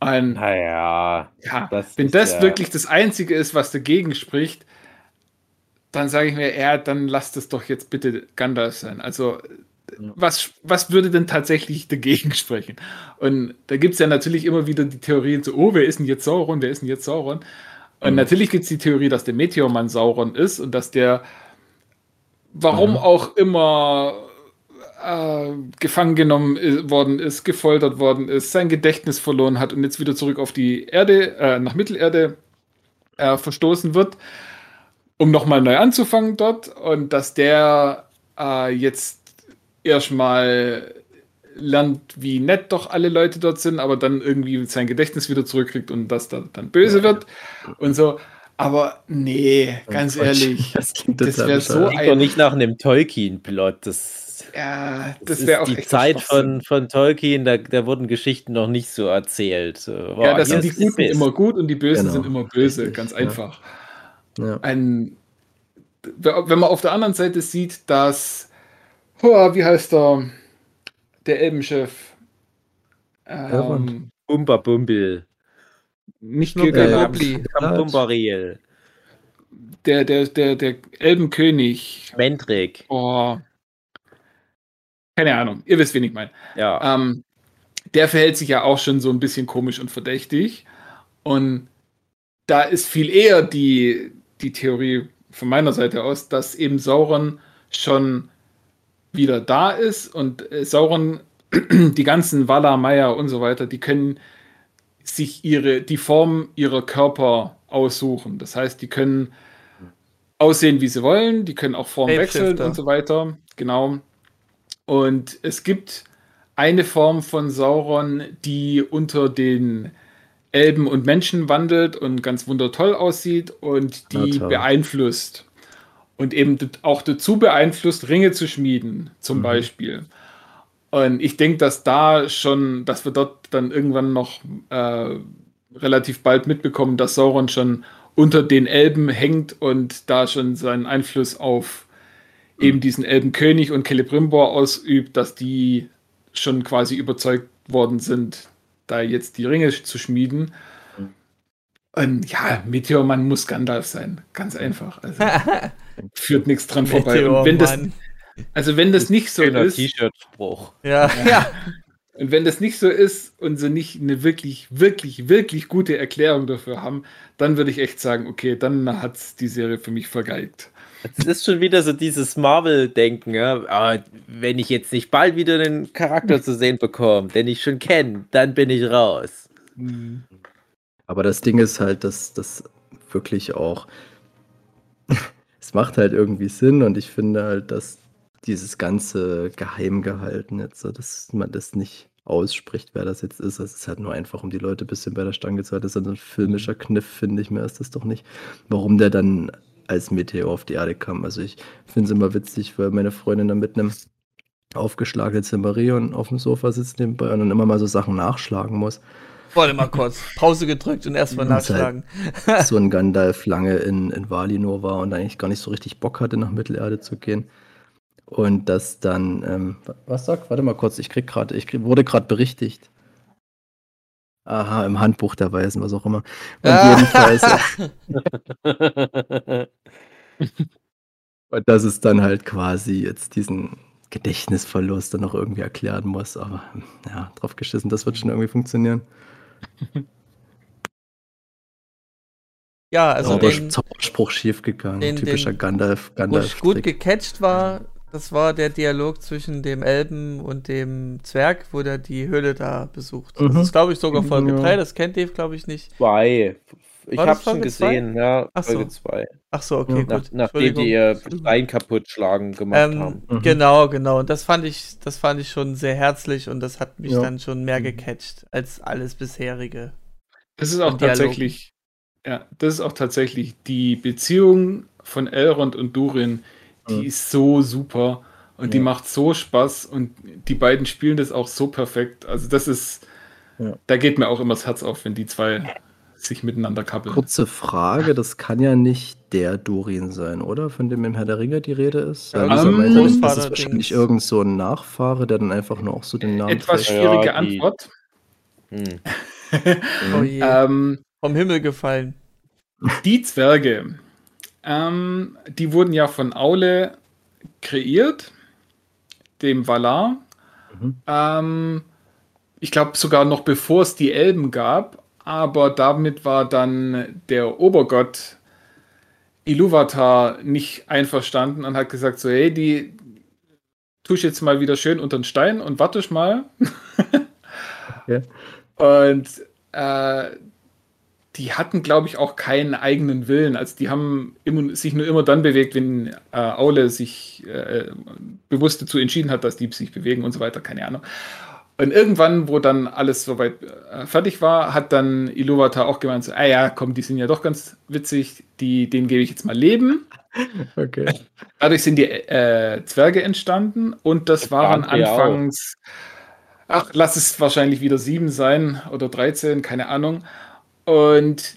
Ein, naja, ja, das wenn das ja wirklich das Einzige ist, was dagegen spricht, dann sage ich mir, ja, dann lasst es doch jetzt bitte Gandalf sein. Also, was, was würde denn tatsächlich dagegen sprechen? Und da gibt es ja natürlich immer wieder die Theorien so, oh, wer ist denn jetzt Sauron, wer ist denn jetzt Sauron? Und mhm. natürlich gibt es die Theorie, dass der Meteormann Sauron ist und dass der, warum mhm. auch immer, äh, gefangen genommen worden ist, gefoltert worden ist, sein Gedächtnis verloren hat und jetzt wieder zurück auf die Erde, äh, nach Mittelerde äh, verstoßen wird, um nochmal neu anzufangen dort und dass der äh, jetzt erstmal lernt, wie nett doch alle Leute dort sind, aber dann irgendwie sein Gedächtnis wieder zurückkriegt und das da dann böse wird und so. Aber nee, ganz Quatsch. ehrlich, das, das wäre so ein... doch nicht nach einem Tolkien-Plot. Das, ja, das wäre auch die Zeit von, von Tolkien. Da, da wurden Geschichten noch nicht so erzählt. Wow, ja, das sind die Guten immer gut und die Bösen genau. sind immer böse, Richtig, ganz einfach. Ja. Ein, wenn man auf der anderen Seite sieht, dass, oh, wie heißt der? der Elbenchef. Ähm, Bumba Bumbil. Nicht Gilgalad. Bumbariel. Der, der, der, der Elbenkönig. Mendrik. Oh. Keine Ahnung. Ihr wisst, wen ich meine. Ja. Ähm, der verhält sich ja auch schon so ein bisschen komisch und verdächtig. Und da ist viel eher die, die Theorie von meiner Seite aus, dass eben Sauron schon wieder da ist und äh, Sauron, die ganzen Valar, Maya und so weiter, die können sich ihre, die Form ihrer Körper aussuchen. Das heißt, die können aussehen, wie sie wollen, die können auch Form wechseln und so weiter. Genau. Und es gibt eine Form von Sauron, die unter den Elben und Menschen wandelt und ganz wundertoll aussieht und die ja, beeinflusst. Und eben auch dazu beeinflusst, Ringe zu schmieden, zum mhm. Beispiel. Und ich denke, dass da schon, dass wir dort dann irgendwann noch äh, relativ bald mitbekommen, dass Sauron schon unter den Elben hängt und da schon seinen Einfluss auf. Eben diesen Elbenkönig und Celebrimbor ausübt, dass die schon quasi überzeugt worden sind, da jetzt die Ringe zu schmieden. Und ja, Meteormann muss Gandalf sein. Ganz einfach. Also, führt nichts dran vorbei. Und wenn das, also wenn das nicht so ist. T-Shirt-Spruch. Ja, ja. Und wenn das nicht so ist und sie nicht eine wirklich, wirklich, wirklich gute Erklärung dafür haben, dann würde ich echt sagen, okay, dann hat die Serie für mich vergeigt. Es ist schon wieder so dieses Marvel-Denken, ja? Aber wenn ich jetzt nicht bald wieder einen Charakter zu sehen bekomme, den ich schon kenne, dann bin ich raus. Mhm. Aber das Ding ist halt, dass das wirklich auch. es macht halt irgendwie Sinn und ich finde halt, dass dieses ganze geheim gehalten jetzt, dass man das nicht ausspricht, wer das jetzt ist. Es ist halt nur einfach, um die Leute ein bisschen bei der Stange zu halten. Das ist ein filmischer Kniff, finde ich. Mehr ist das doch nicht. Warum der dann als Meteor auf die Erde kam. Also ich finde es immer witzig, weil meine Freundin dann mit einem aufgeschlagenen Zimmerion auf dem Sofa sitzt nebenbei und dann immer mal so Sachen nachschlagen muss. Warte mal kurz, Pause gedrückt und erstmal halt nachschlagen. Halt so ein Gandalf lange in, in Valinor war und eigentlich gar nicht so richtig Bock hatte, nach Mittelerde zu gehen. Und das dann, ähm, was sagt? Warte mal kurz, ich krieg gerade, ich krieg, wurde gerade berichtigt. Aha, im Handbuch der Weisen, was auch immer. Und ah. jedenfalls. und dass es dann halt quasi jetzt diesen Gedächtnisverlust dann noch irgendwie erklären muss. Aber ja, drauf geschissen, das wird schon irgendwie funktionieren. Ja, also Zauber, den, Zauberspruch schief gegangen. Den, Typischer den, Gandalf. Gandalf wo ich gut gecatcht war, das war der Dialog zwischen dem Elben und dem Zwerg, wo der die Höhle da besucht. Mhm. Das ist, glaube ich, sogar Folge 3. Ja. Das kennt Dave, glaube ich, nicht. Zwei. Ich habe schon gesehen, zwei? ja. Ach Folge 2. So. Ach so, okay, ja. gut. Nach, nachdem die ihr Stein kaputt schlagen gemacht ähm, haben. Mhm. Genau, genau. Und das fand ich, das fand ich schon sehr herzlich und das hat mich ja. dann schon mehr mhm. gecatcht als alles bisherige. Das ist auch tatsächlich, ja, das ist auch tatsächlich die Beziehung von Elrond und Durin die ja. ist so super und ja. die macht so Spaß und die beiden spielen das auch so perfekt. Also das ist, ja. da geht mir auch immer das Herz auf, wenn die zwei sich miteinander kappeln. Kurze Frage, das kann ja nicht der Dorin sein, oder? Von dem im Herr der Ringe die Rede ist? Ja, um, ähm, das ist wahrscheinlich irgend so ein Nachfahre, der dann einfach nur auch so den Namen Etwas trägt. schwierige ja, Antwort. Hm. oh ähm, Vom Himmel gefallen. Die Zwerge ähm, die wurden ja von Aule kreiert, dem Valar. Mhm. Ähm, ich glaube sogar noch bevor es die Elben gab, aber damit war dann der Obergott Iluvatar nicht einverstanden und hat gesagt: So, hey, die tue ich jetzt mal wieder schön unter den Stein und warte mal. okay. Und äh, die hatten, glaube ich, auch keinen eigenen Willen. Also die haben immer, sich nur immer dann bewegt, wenn äh, Aule sich äh, bewusst dazu entschieden hat, dass die sich bewegen und so weiter, keine Ahnung. Und irgendwann, wo dann alles soweit äh, fertig war, hat dann Iluvatar auch gemeint, so, ah ja, komm, die sind ja doch ganz witzig, die, denen gebe ich jetzt mal Leben. Okay. Dadurch sind die äh, Zwerge entstanden und das, das waren anfangs, ach, lass es wahrscheinlich wieder sieben sein oder 13, keine Ahnung. Und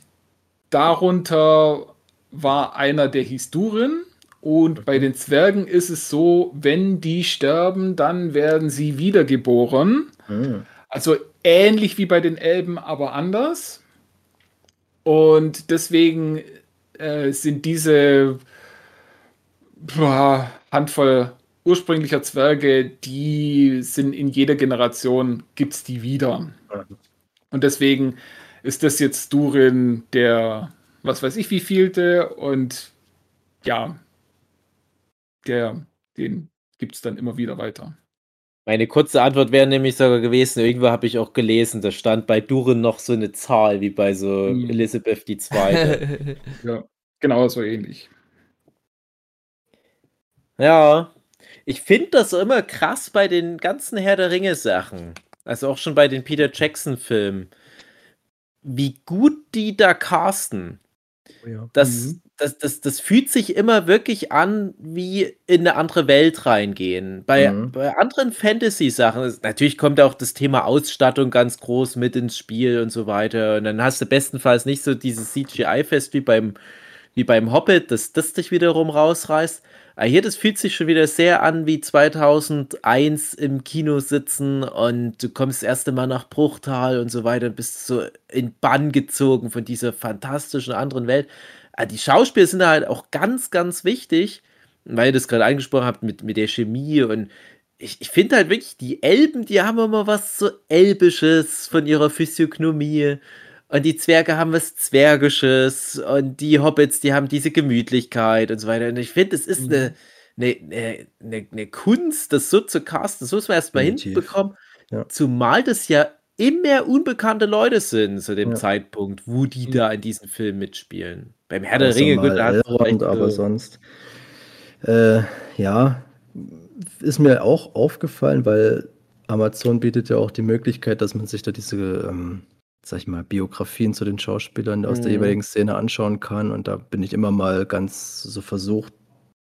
darunter war einer, der hieß Durin. Und bei den Zwergen ist es so, wenn die sterben, dann werden sie wiedergeboren. Mhm. Also ähnlich wie bei den Elben, aber anders. Und deswegen äh, sind diese boah, Handvoll ursprünglicher Zwerge, die sind in jeder Generation, gibt es die wieder. Mhm. Und deswegen ist das jetzt Durin der, was weiß ich, wie vielte und ja, der den gibt es dann immer wieder weiter. Meine kurze Antwort wäre nämlich sogar gewesen, irgendwo habe ich auch gelesen, da stand bei Duren noch so eine Zahl wie bei so Mhm. Elisabeth II. Ja, genau so ähnlich. ja, ich finde das immer krass bei den ganzen Herr der Ringe Sachen. Also auch schon bei den Peter Jackson Filmen. Wie gut die da casten. Oh ja. Das, Mhm. das, das, das fühlt sich immer wirklich an, wie in eine andere Welt reingehen. Bei, Mhm. bei anderen Fantasy-Sachen, natürlich kommt auch das Thema Ausstattung ganz groß mit ins Spiel und so weiter. Und dann hast du bestenfalls nicht so dieses CGI-Fest wie beim, wie beim Hobbit, dass das dich wiederum rausreißt. Aber hier, das fühlt sich schon wieder sehr an wie 2001 im Kino sitzen und du kommst das erste Mal nach Bruchtal und so weiter und bist so in Bann gezogen von dieser fantastischen anderen Welt. Ah, Die Schauspieler sind da halt auch ganz, ganz wichtig, weil ihr das gerade angesprochen habt mit, mit der Chemie und ich, ich finde halt wirklich, die Elben, die haben immer was so Elbisches von ihrer Physiognomie. Und die Zwerge haben was Zwergisches und die Hobbits, die haben diese Gemütlichkeit und so weiter. Und ich finde, es ist Mhm. eine, eine, eine, eine, eine Kunst, das so zu casten. Das muss man erst mal Definitiv. hinbekommen. Ja. Zumal das ja immer unbekannte Leute sind zu dem Ja. Zeitpunkt, wo die Mhm. da in diesem Film mitspielen. Beim Herr der Ringe, gut, Elrond, aber so- sonst. Äh, ja, ist mir auch aufgefallen, weil Amazon bietet ja auch die Möglichkeit, dass man sich da diese, ähm, sag ich mal, Biografien zu den Schauspielern aus der Mhm. jeweiligen Szene anschauen kann. Und da bin ich immer mal ganz so versucht,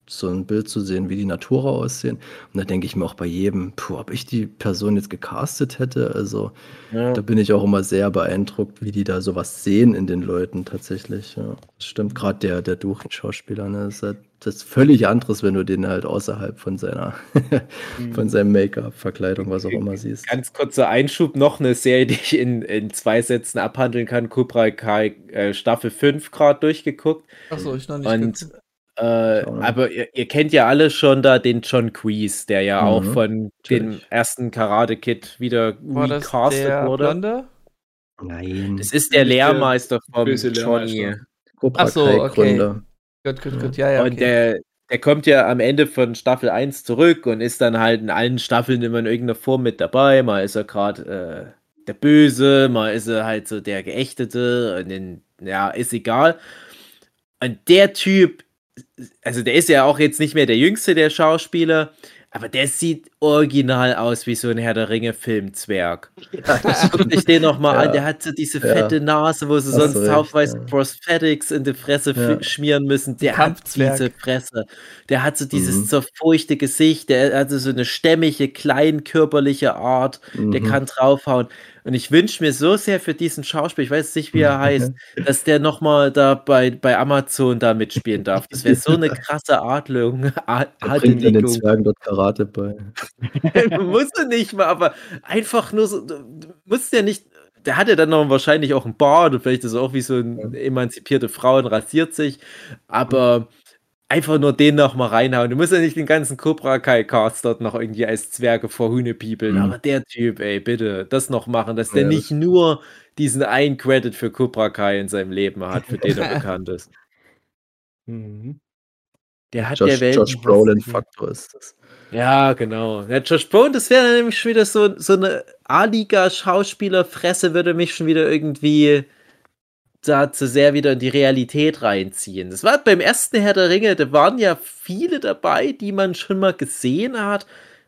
so ein Bild zu sehen, wie die Natura aussehen. Und da denke ich mir auch bei jedem, puh, ob ich die Person jetzt gecastet hätte. Also Ja. da bin ich auch immer sehr beeindruckt, wie die da sowas sehen in den Leuten tatsächlich. Ja, das stimmt. Gerade der, der Duchen-Schauspieler, ne? Das ist halt das ist völlig anderes, wenn du den halt außerhalb von seiner, von seinem Make-up, Verkleidung, was auch immer siehst. Ganz kurzer Einschub, noch eine Serie, die ich in, in zwei Sätzen abhandeln kann. Cobra Kai äh, Staffel 5 gerade durchgeguckt. Achso, ich noch nicht. Und. Äh, aber ihr, ihr kennt ja alle schon da den John Kreese, der ja auch Mhm, von dem natürlich. ersten Karate Kid wieder War das recastet der wurde. Blonde? Nein. Das ist der Lehrmeister vom Johnny. Lehrmeister. Cobra Ach so, Kai okay. Gründer. Gut, gut, Ja. gut. Ja, ja, Und okay. der, der kommt ja am Ende von Staffel 1 zurück und ist dann halt in allen Staffeln immer in irgendeiner Form mit dabei. Mal ist er gerade äh, der Böse, mal ist er halt so der Geächtete und den, ja, ist egal. Und der Typ, also der ist ja auch jetzt nicht mehr der jüngste der Schauspieler, aber der sieht original aus wie so ein Herr der Ringe Filmzwerg. Guckt euch den nochmal Ja. an, der hat so diese Ja. fette Nase, wo sie sonst haufenweise ja. Prosthetics in die Fresse Ja. schmieren müssen. Der hat diese Fresse. Der hat so dieses Mhm. zerfurchte Gesicht, der hat so eine stämmige, kleinkörperliche Art, der Mhm. kann draufhauen. Und ich wünsche mir so sehr für diesen Schauspieler, ich weiß nicht, wie er heißt, dass der nochmal da bei, bei Amazon da mitspielen darf. Das wäre so eine krasse Adlung. A- Er bringt den. Zwergen dort Karate bei. musst du nicht mal, aber einfach nur so, musst ja nicht, der hat ja dann noch wahrscheinlich auch ein Bart und vielleicht ist er auch wie so eine emanzipierte Frau und rasiert sich, aber einfach nur den noch mal reinhauen. Du musst ja nicht den ganzen Cobra Kai Cast dort noch irgendwie als Zwerge vor Hühne piepeln, Mhm. aber der Typ, ey, bitte, das noch machen, dass der Ja, nicht nur diesen einen Credit für Cobra Kai in seinem Leben hat, für den er bekannt ist. Mhm. Der hat der Josh, Welt Josh Brolin Faktor ist das. ja, genau. Ja, Josh Brolin, das wäre nämlich schon wieder so, so eine A-Liga-Schauspielerfresse, würde mich schon wieder irgendwie da zu sehr wieder in die Realität reinziehen. Das war beim ersten Herr der Ringe, da waren ja viele dabei, die man schon mal gesehen hat,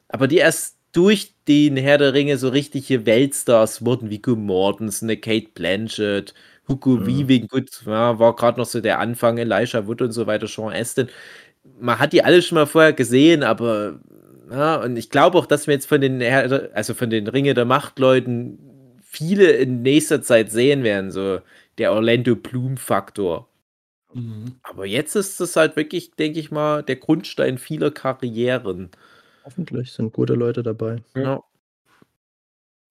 aber die erst durch den Herr der Ringe so richtige Weltstars wurden, wie Viggo Mortensen, eine Kate Blanchett, Hugo Mhm. Weaving, gut, ja, war gerade noch so der Anfang, Elisha Wood und so weiter, Sean Astin. Man hat die alle schon mal vorher gesehen, aber ja, und ich glaube auch, dass wir jetzt von den, Herr also von den Ringe der Macht-Leuten viele in nächster Zeit sehen werden, so der Orlando Bloom-Faktor. Mhm. Aber jetzt ist es halt wirklich, denke ich mal, der Grundstein vieler Karrieren. Hoffentlich sind gute Leute dabei. Ja.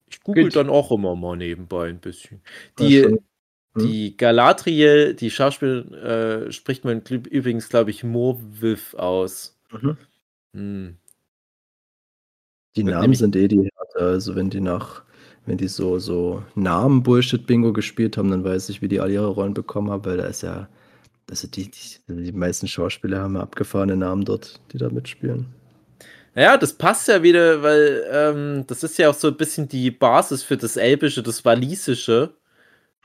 Ich google Gut. dann auch immer mal nebenbei ein bisschen. Die. Hm? die Galadriel, die Schauspielerin, äh, spricht man übrigens, glaube ich, Morviv aus. Mhm. Hm. Die Namen sind eh die Härte. Also wenn die nach, wenn die so, so Namen-Bullshit-Bingo gespielt haben, dann weiß ich, wie die alle ihre Rollen bekommen haben, weil da ist ja, also die, die, die meisten Schauspieler haben ja abgefahrene Namen dort, die da mitspielen. Ja, das passt ja wieder, weil ähm, das ist ja auch so ein bisschen die Basis für das Elbische, das Walisische.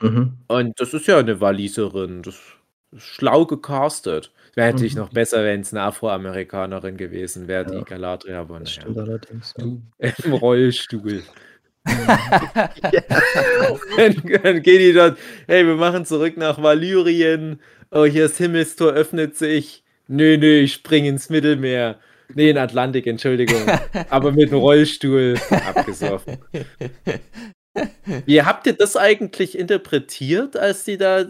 Mhm. Und das ist ja eine Waliserin. Das ist schlau gecastet. Wäre natürlich Mhm. noch besser, wenn es eine Afroamerikanerin gewesen wäre, die Ja. Galadriel, aber Das naja. stimmt allerdings. Ja. Im Rollstuhl. dann, dann gehen die dort, hey, wir machen zurück nach Valyrien. Oh, hier das Himmelstor öffnet sich. Nö, nö, ich spring ins Mittelmeer. Nee, in Atlantik, Entschuldigung. Aber mit dem Rollstuhl abgesoffen. Wie habt ihr das eigentlich interpretiert, als die da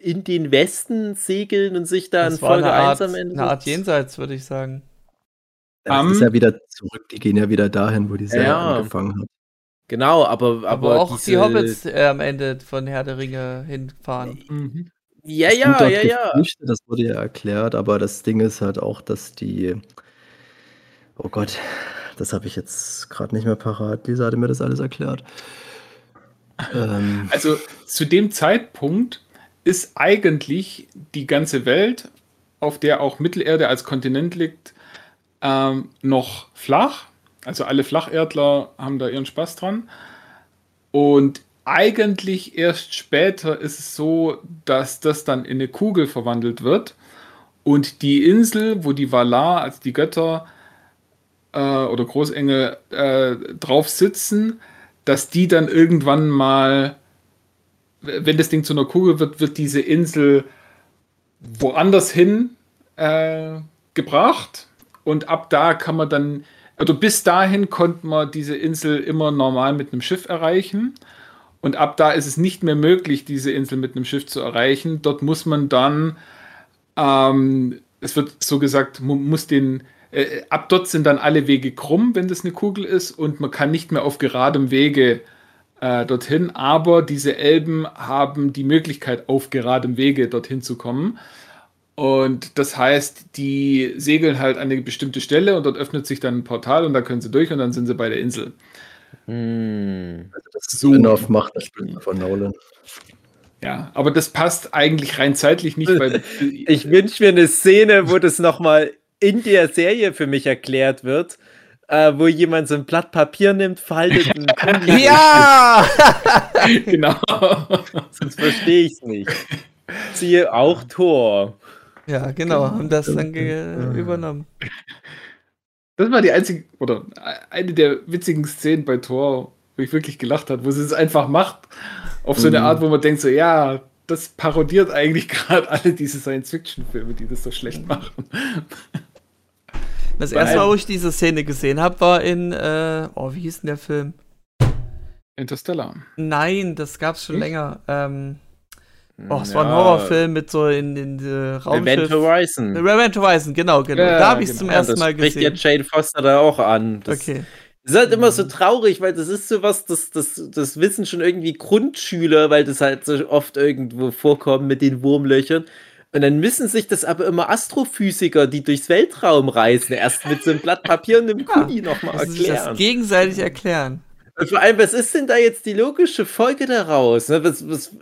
in den Westen segeln und sich da in Das war Folge eine Art, 1 am Ende eine Art Jenseits, würde ich sagen. Das Um, ist ja wieder zurück, die gehen ja wieder dahin, wo die Serie Ja. angefangen hat. Genau, aber, aber, Aber, auch diese, die Hobbits äh, am Ende von Herr der Ringe hinfahren. Mhm. Ja, ja, ja, ja. geflüchtet, Das wurde ja erklärt, aber das Ding ist halt auch, dass die. Oh Gott, das habe ich jetzt gerade nicht mehr parat. Lisa hatte mir das alles erklärt. Ähm, Also zu dem Zeitpunkt ist eigentlich die ganze Welt, auf der auch Mittelerde als Kontinent liegt, ähm, noch flach. Also alle Flacherdler haben da ihren Spaß dran. Und eigentlich erst später ist es so, dass das dann in eine Kugel verwandelt wird. Und die Insel, wo die Valar, also die Götter äh, oder Großengel äh, drauf sitzen, dass die dann irgendwann mal, wenn das Ding zu einer Kugel wird, wird diese Insel woanders hin äh, gebracht. Und ab da kann man dann, oder bis dahin konnte man diese Insel immer normal mit einem Schiff erreichen. Und ab da ist es nicht mehr möglich, diese Insel mit einem Schiff zu erreichen. Dort muss man dann, ähm, es wird so gesagt, man muss den, äh, ab dort sind dann alle Wege krumm, wenn das eine Kugel ist, und man kann nicht mehr auf geradem Wege äh, dorthin. Aber diese Elben haben die Möglichkeit, auf geradem Wege dorthin zu kommen. Und das heißt, die segeln halt an eine bestimmte Stelle und dort öffnet sich dann ein Portal und da können sie durch und dann sind sie bei der Insel. Hm. also das So. Spin-off macht das Spiel von Nolan. Ja, aber das passt eigentlich rein zeitlich nicht, weil Ich wünsche mir eine Szene, wo das nochmal in der Serie für mich erklärt wird, äh, wo jemand so ein Blatt Papier nimmt, faltet einen Kuli. Ja! genau. Sonst verstehe ich es nicht. Siehe auch Tor. Ja, genau, haben das dann Ja. übernommen. Das war die einzige, oder eine der witzigen Szenen bei Thor, wo ich wirklich gelacht habe, wo sie es einfach macht. Auf so eine Mhm. Art, wo man denkt, so, ja, das parodiert eigentlich gerade alle diese Science-Fiction-Filme, die das so schlecht machen. Das erste Mal, wo ich diese Szene gesehen habe, war in, äh, oh, wie hieß denn der Film? Interstellar. Nein, das gab's schon Nicht? länger. Ähm, oh, es war ein Ja. Horrorfilm mit so in den äh, Event Raumschiff. Horizon. Event Horizon, genau, genau. Ja, da habe ich es genau. zum Ja, ersten das Mal spricht gesehen. ja Jane Foster da auch an. Das okay. ist halt immer so traurig, weil das ist sowas, das, das, das wissen schon irgendwie Grundschüler, weil das halt so oft irgendwo vorkommt mit den Wurmlöchern. Und dann müssen sich das aber immer Astrophysiker, die durchs Weltraum reisen, erst mit so einem Blatt Papier und einem Kuli nochmal Müssen sich erklären. das gegenseitig erklären. Vor allem, was ist denn da jetzt die logische Folge daraus? Ne? Was, was,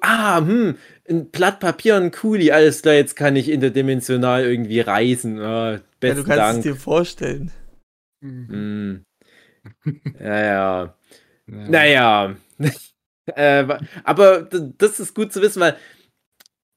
ah, hm, ein Blatt Papier und ein Kuli, alles klar, jetzt kann ich interdimensional irgendwie reisen. Ah, Ja, besten du kannst Dank. es dir vorstellen. Hm. Ja, ja. Naja. äh, wa- aber das ist gut zu wissen, weil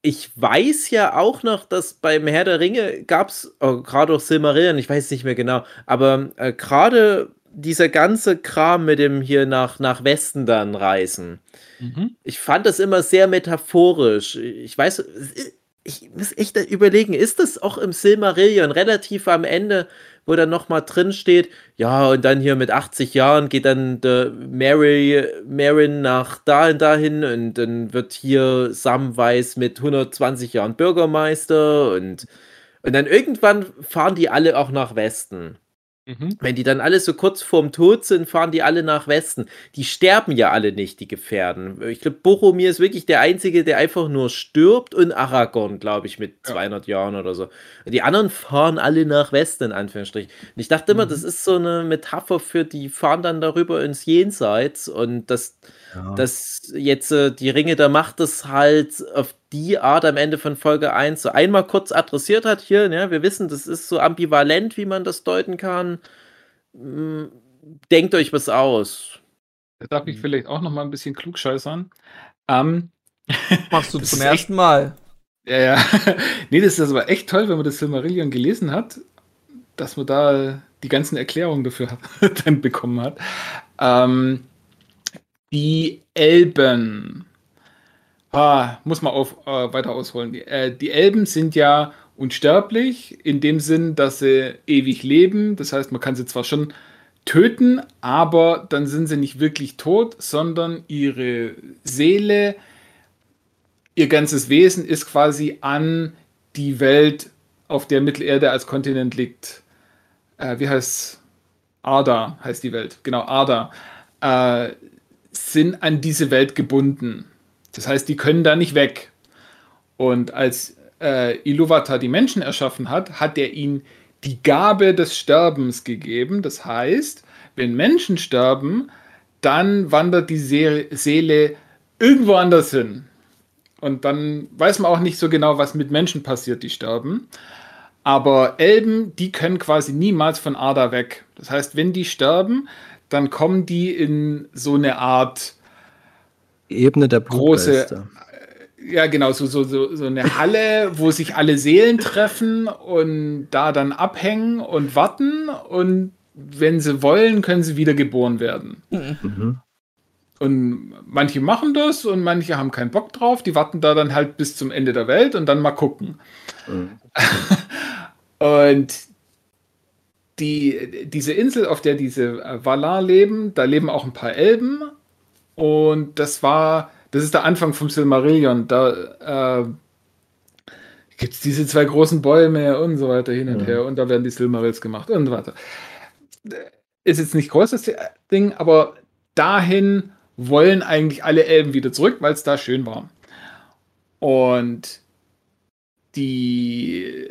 ich weiß ja auch noch, dass beim Herr der Ringe gab es, oh, gerade auch Silmarillion, ich weiß nicht mehr genau, aber äh, gerade dieser ganze Kram mit dem hier nach, nach Westen dann reisen, Mhm. ich fand das immer sehr metaphorisch. Ich weiß, ich muss echt überlegen, ist das auch im Silmarillion relativ am Ende, wo dann nochmal drin steht, ja, und dann hier mit 80 Jahren geht dann der Mary, Marin nach dahin dahin und dann wird hier Samwise mit 120 Jahren Bürgermeister und, und dann irgendwann fahren die alle auch nach Westen. Mhm. Wenn die dann alle so kurz vorm Tod sind, fahren die alle nach Westen. Die sterben ja alle nicht, die Gefährden. Ich glaube, Boromir ist wirklich der Einzige, der einfach nur stirbt und Aragorn, glaube ich, mit Ja. 200 Jahren oder so. Die anderen fahren alle nach Westen, in Anführungsstrichen. Und ich dachte immer, Mhm. das ist so eine Metapher für, die fahren dann darüber ins Jenseits und das ja. dass jetzt äh, die Ringe der Macht das halt auf die Art am Ende von Folge 1 so einmal kurz adressiert hat hier. Ne? Wir wissen, das ist so ambivalent, wie man das deuten kann. Hm, denkt euch was aus. Da darf ich vielleicht auch noch mal ein bisschen klugscheißern. Ähm, Machst du zum ersten Mal. Ja, ja. nee, das ist aber echt toll, wenn man das Silmarillion gelesen hat, dass man da die ganzen Erklärungen dafür dann bekommen hat. Ähm, die Elben. Ah, muss man auf, äh, weiter ausholen. Die, äh, die Elben sind ja unsterblich, in dem Sinn, dass sie ewig leben. Das heißt, man kann sie zwar schon töten, aber dann sind sie nicht wirklich tot, sondern ihre Seele ihr ganzes Wesen ist quasi an die Welt, auf der Mittelerde als Kontinent liegt. Äh, wie heißt Arda heißt die Welt, genau, Arda, äh, sind an diese Welt gebunden. Das heißt, die können da nicht weg. Und als äh, Iluvatar die Menschen erschaffen hat, hat er ihnen die Gabe des Sterbens gegeben. Das heißt, wenn Menschen sterben, dann wandert die Seele irgendwo anders hin. Und dann weiß man auch nicht so genau, was mit Menschen passiert, die sterben. Aber Elben, die können quasi niemals von Ada weg. Das heißt, wenn die sterben, dann kommen die in so eine Art Ebene der große, ja genau, so, so, so, so eine Halle, wo sich alle Seelen treffen und da dann abhängen und warten und wenn sie wollen, können sie wieder geboren werden. Mhm. Und manche machen das und manche haben keinen Bock drauf. Die warten da dann halt bis zum Ende der Welt und dann mal gucken. Mhm. und die, diese Insel, auf der diese äh, Valar leben, da leben auch ein paar Elben. Und das war, das ist der Anfang vom Silmarillion. Da äh, gibt es diese zwei großen Bäume und so weiter hin und mhm. her. Und da werden die Silmarils gemacht und so weiter. Ist jetzt nicht großes Ding, aber dahin wollen eigentlich alle Elben wieder zurück, weil es da schön war. Und die,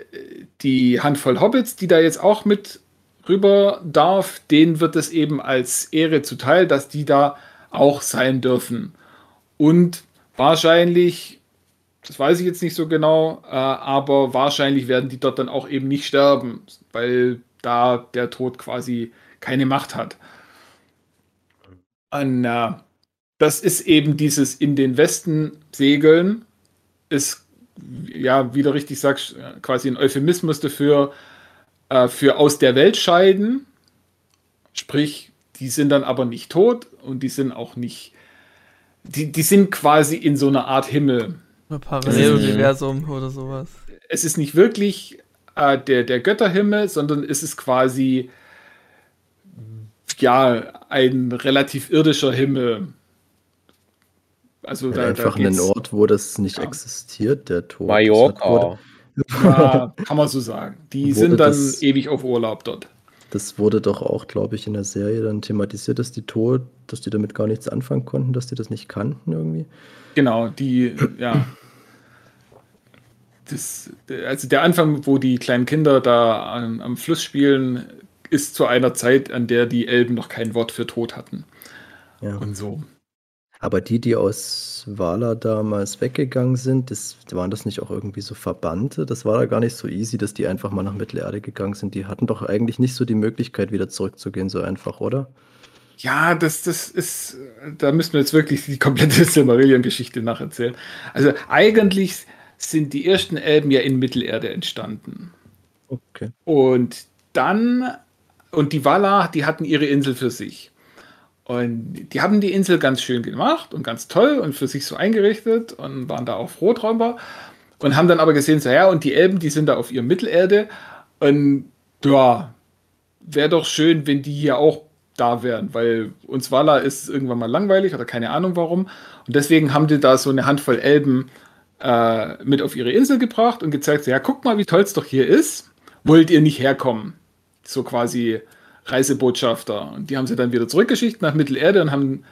die Handvoll Hobbits, die da jetzt auch mit rüber darf, denen wird es eben als Ehre zuteil, dass die da auch sein dürfen. Und wahrscheinlich, das weiß ich jetzt nicht so genau, äh, aber wahrscheinlich werden die dort dann auch eben nicht sterben, weil da der Tod quasi keine Macht hat. Und äh, das ist eben dieses in den Westen segeln, ist, ja, wie du richtig sagst, quasi ein Euphemismus dafür, äh, für aus der Welt scheiden. Sprich, die sind dann aber nicht tot und die sind auch nicht, die, die sind quasi in so einer Art Himmel. Ein Paralleluniversum oder sowas. Es ist nicht wirklich äh, der, der Götterhimmel, sondern es ist quasi ja ein relativ irdischer Himmel also ja, da, einfach da einen Ort, wo das nicht ja. existiert, der Tod. Mallorca. Ja, kann man so sagen. Die sind dann das, ewig auf Urlaub dort. Das wurde doch auch, glaube ich, in der Serie dann thematisiert, dass die Tod, dass die damit gar nichts anfangen konnten, dass die das nicht kannten irgendwie. Genau, die, ja. Das, also der Anfang, wo die kleinen Kinder da am, am Fluss spielen, ist zu einer Zeit, an der die Elben noch kein Wort für Tod hatten. Ja. Und so. Aber die, die aus Wala damals weggegangen sind, das, waren das nicht auch irgendwie so Verbannte? Das war da gar nicht so easy, dass die einfach mal nach Mittelerde gegangen sind. Die hatten doch eigentlich nicht so die Möglichkeit, wieder zurückzugehen, so einfach, oder? Ja, das, das ist, da müssen wir jetzt wirklich die komplette Silmarillion-Geschichte nacherzählen. Also eigentlich sind die ersten Elben ja in Mittelerde entstanden. Okay. Und dann, und die Valar, die hatten ihre Insel für sich. Und die haben die Insel ganz schön gemacht und ganz toll und für sich so eingerichtet und waren da auch froh drüber. Und haben dann aber gesehen, so ja, und die Elben, die sind da auf ihrer Mittelerde. Und ja, wäre doch schön, wenn die hier auch da wären, weil uns Walla ist irgendwann mal langweilig oder keine Ahnung warum. Und deswegen haben die da so eine Handvoll Elben äh, mit auf ihre Insel gebracht und gezeigt, so, ja, guck mal, wie toll es doch hier ist. Wollt ihr nicht herkommen? So quasi Reisebotschafter. Und die haben sie dann wieder zurückgeschickt nach Mittelerde und haben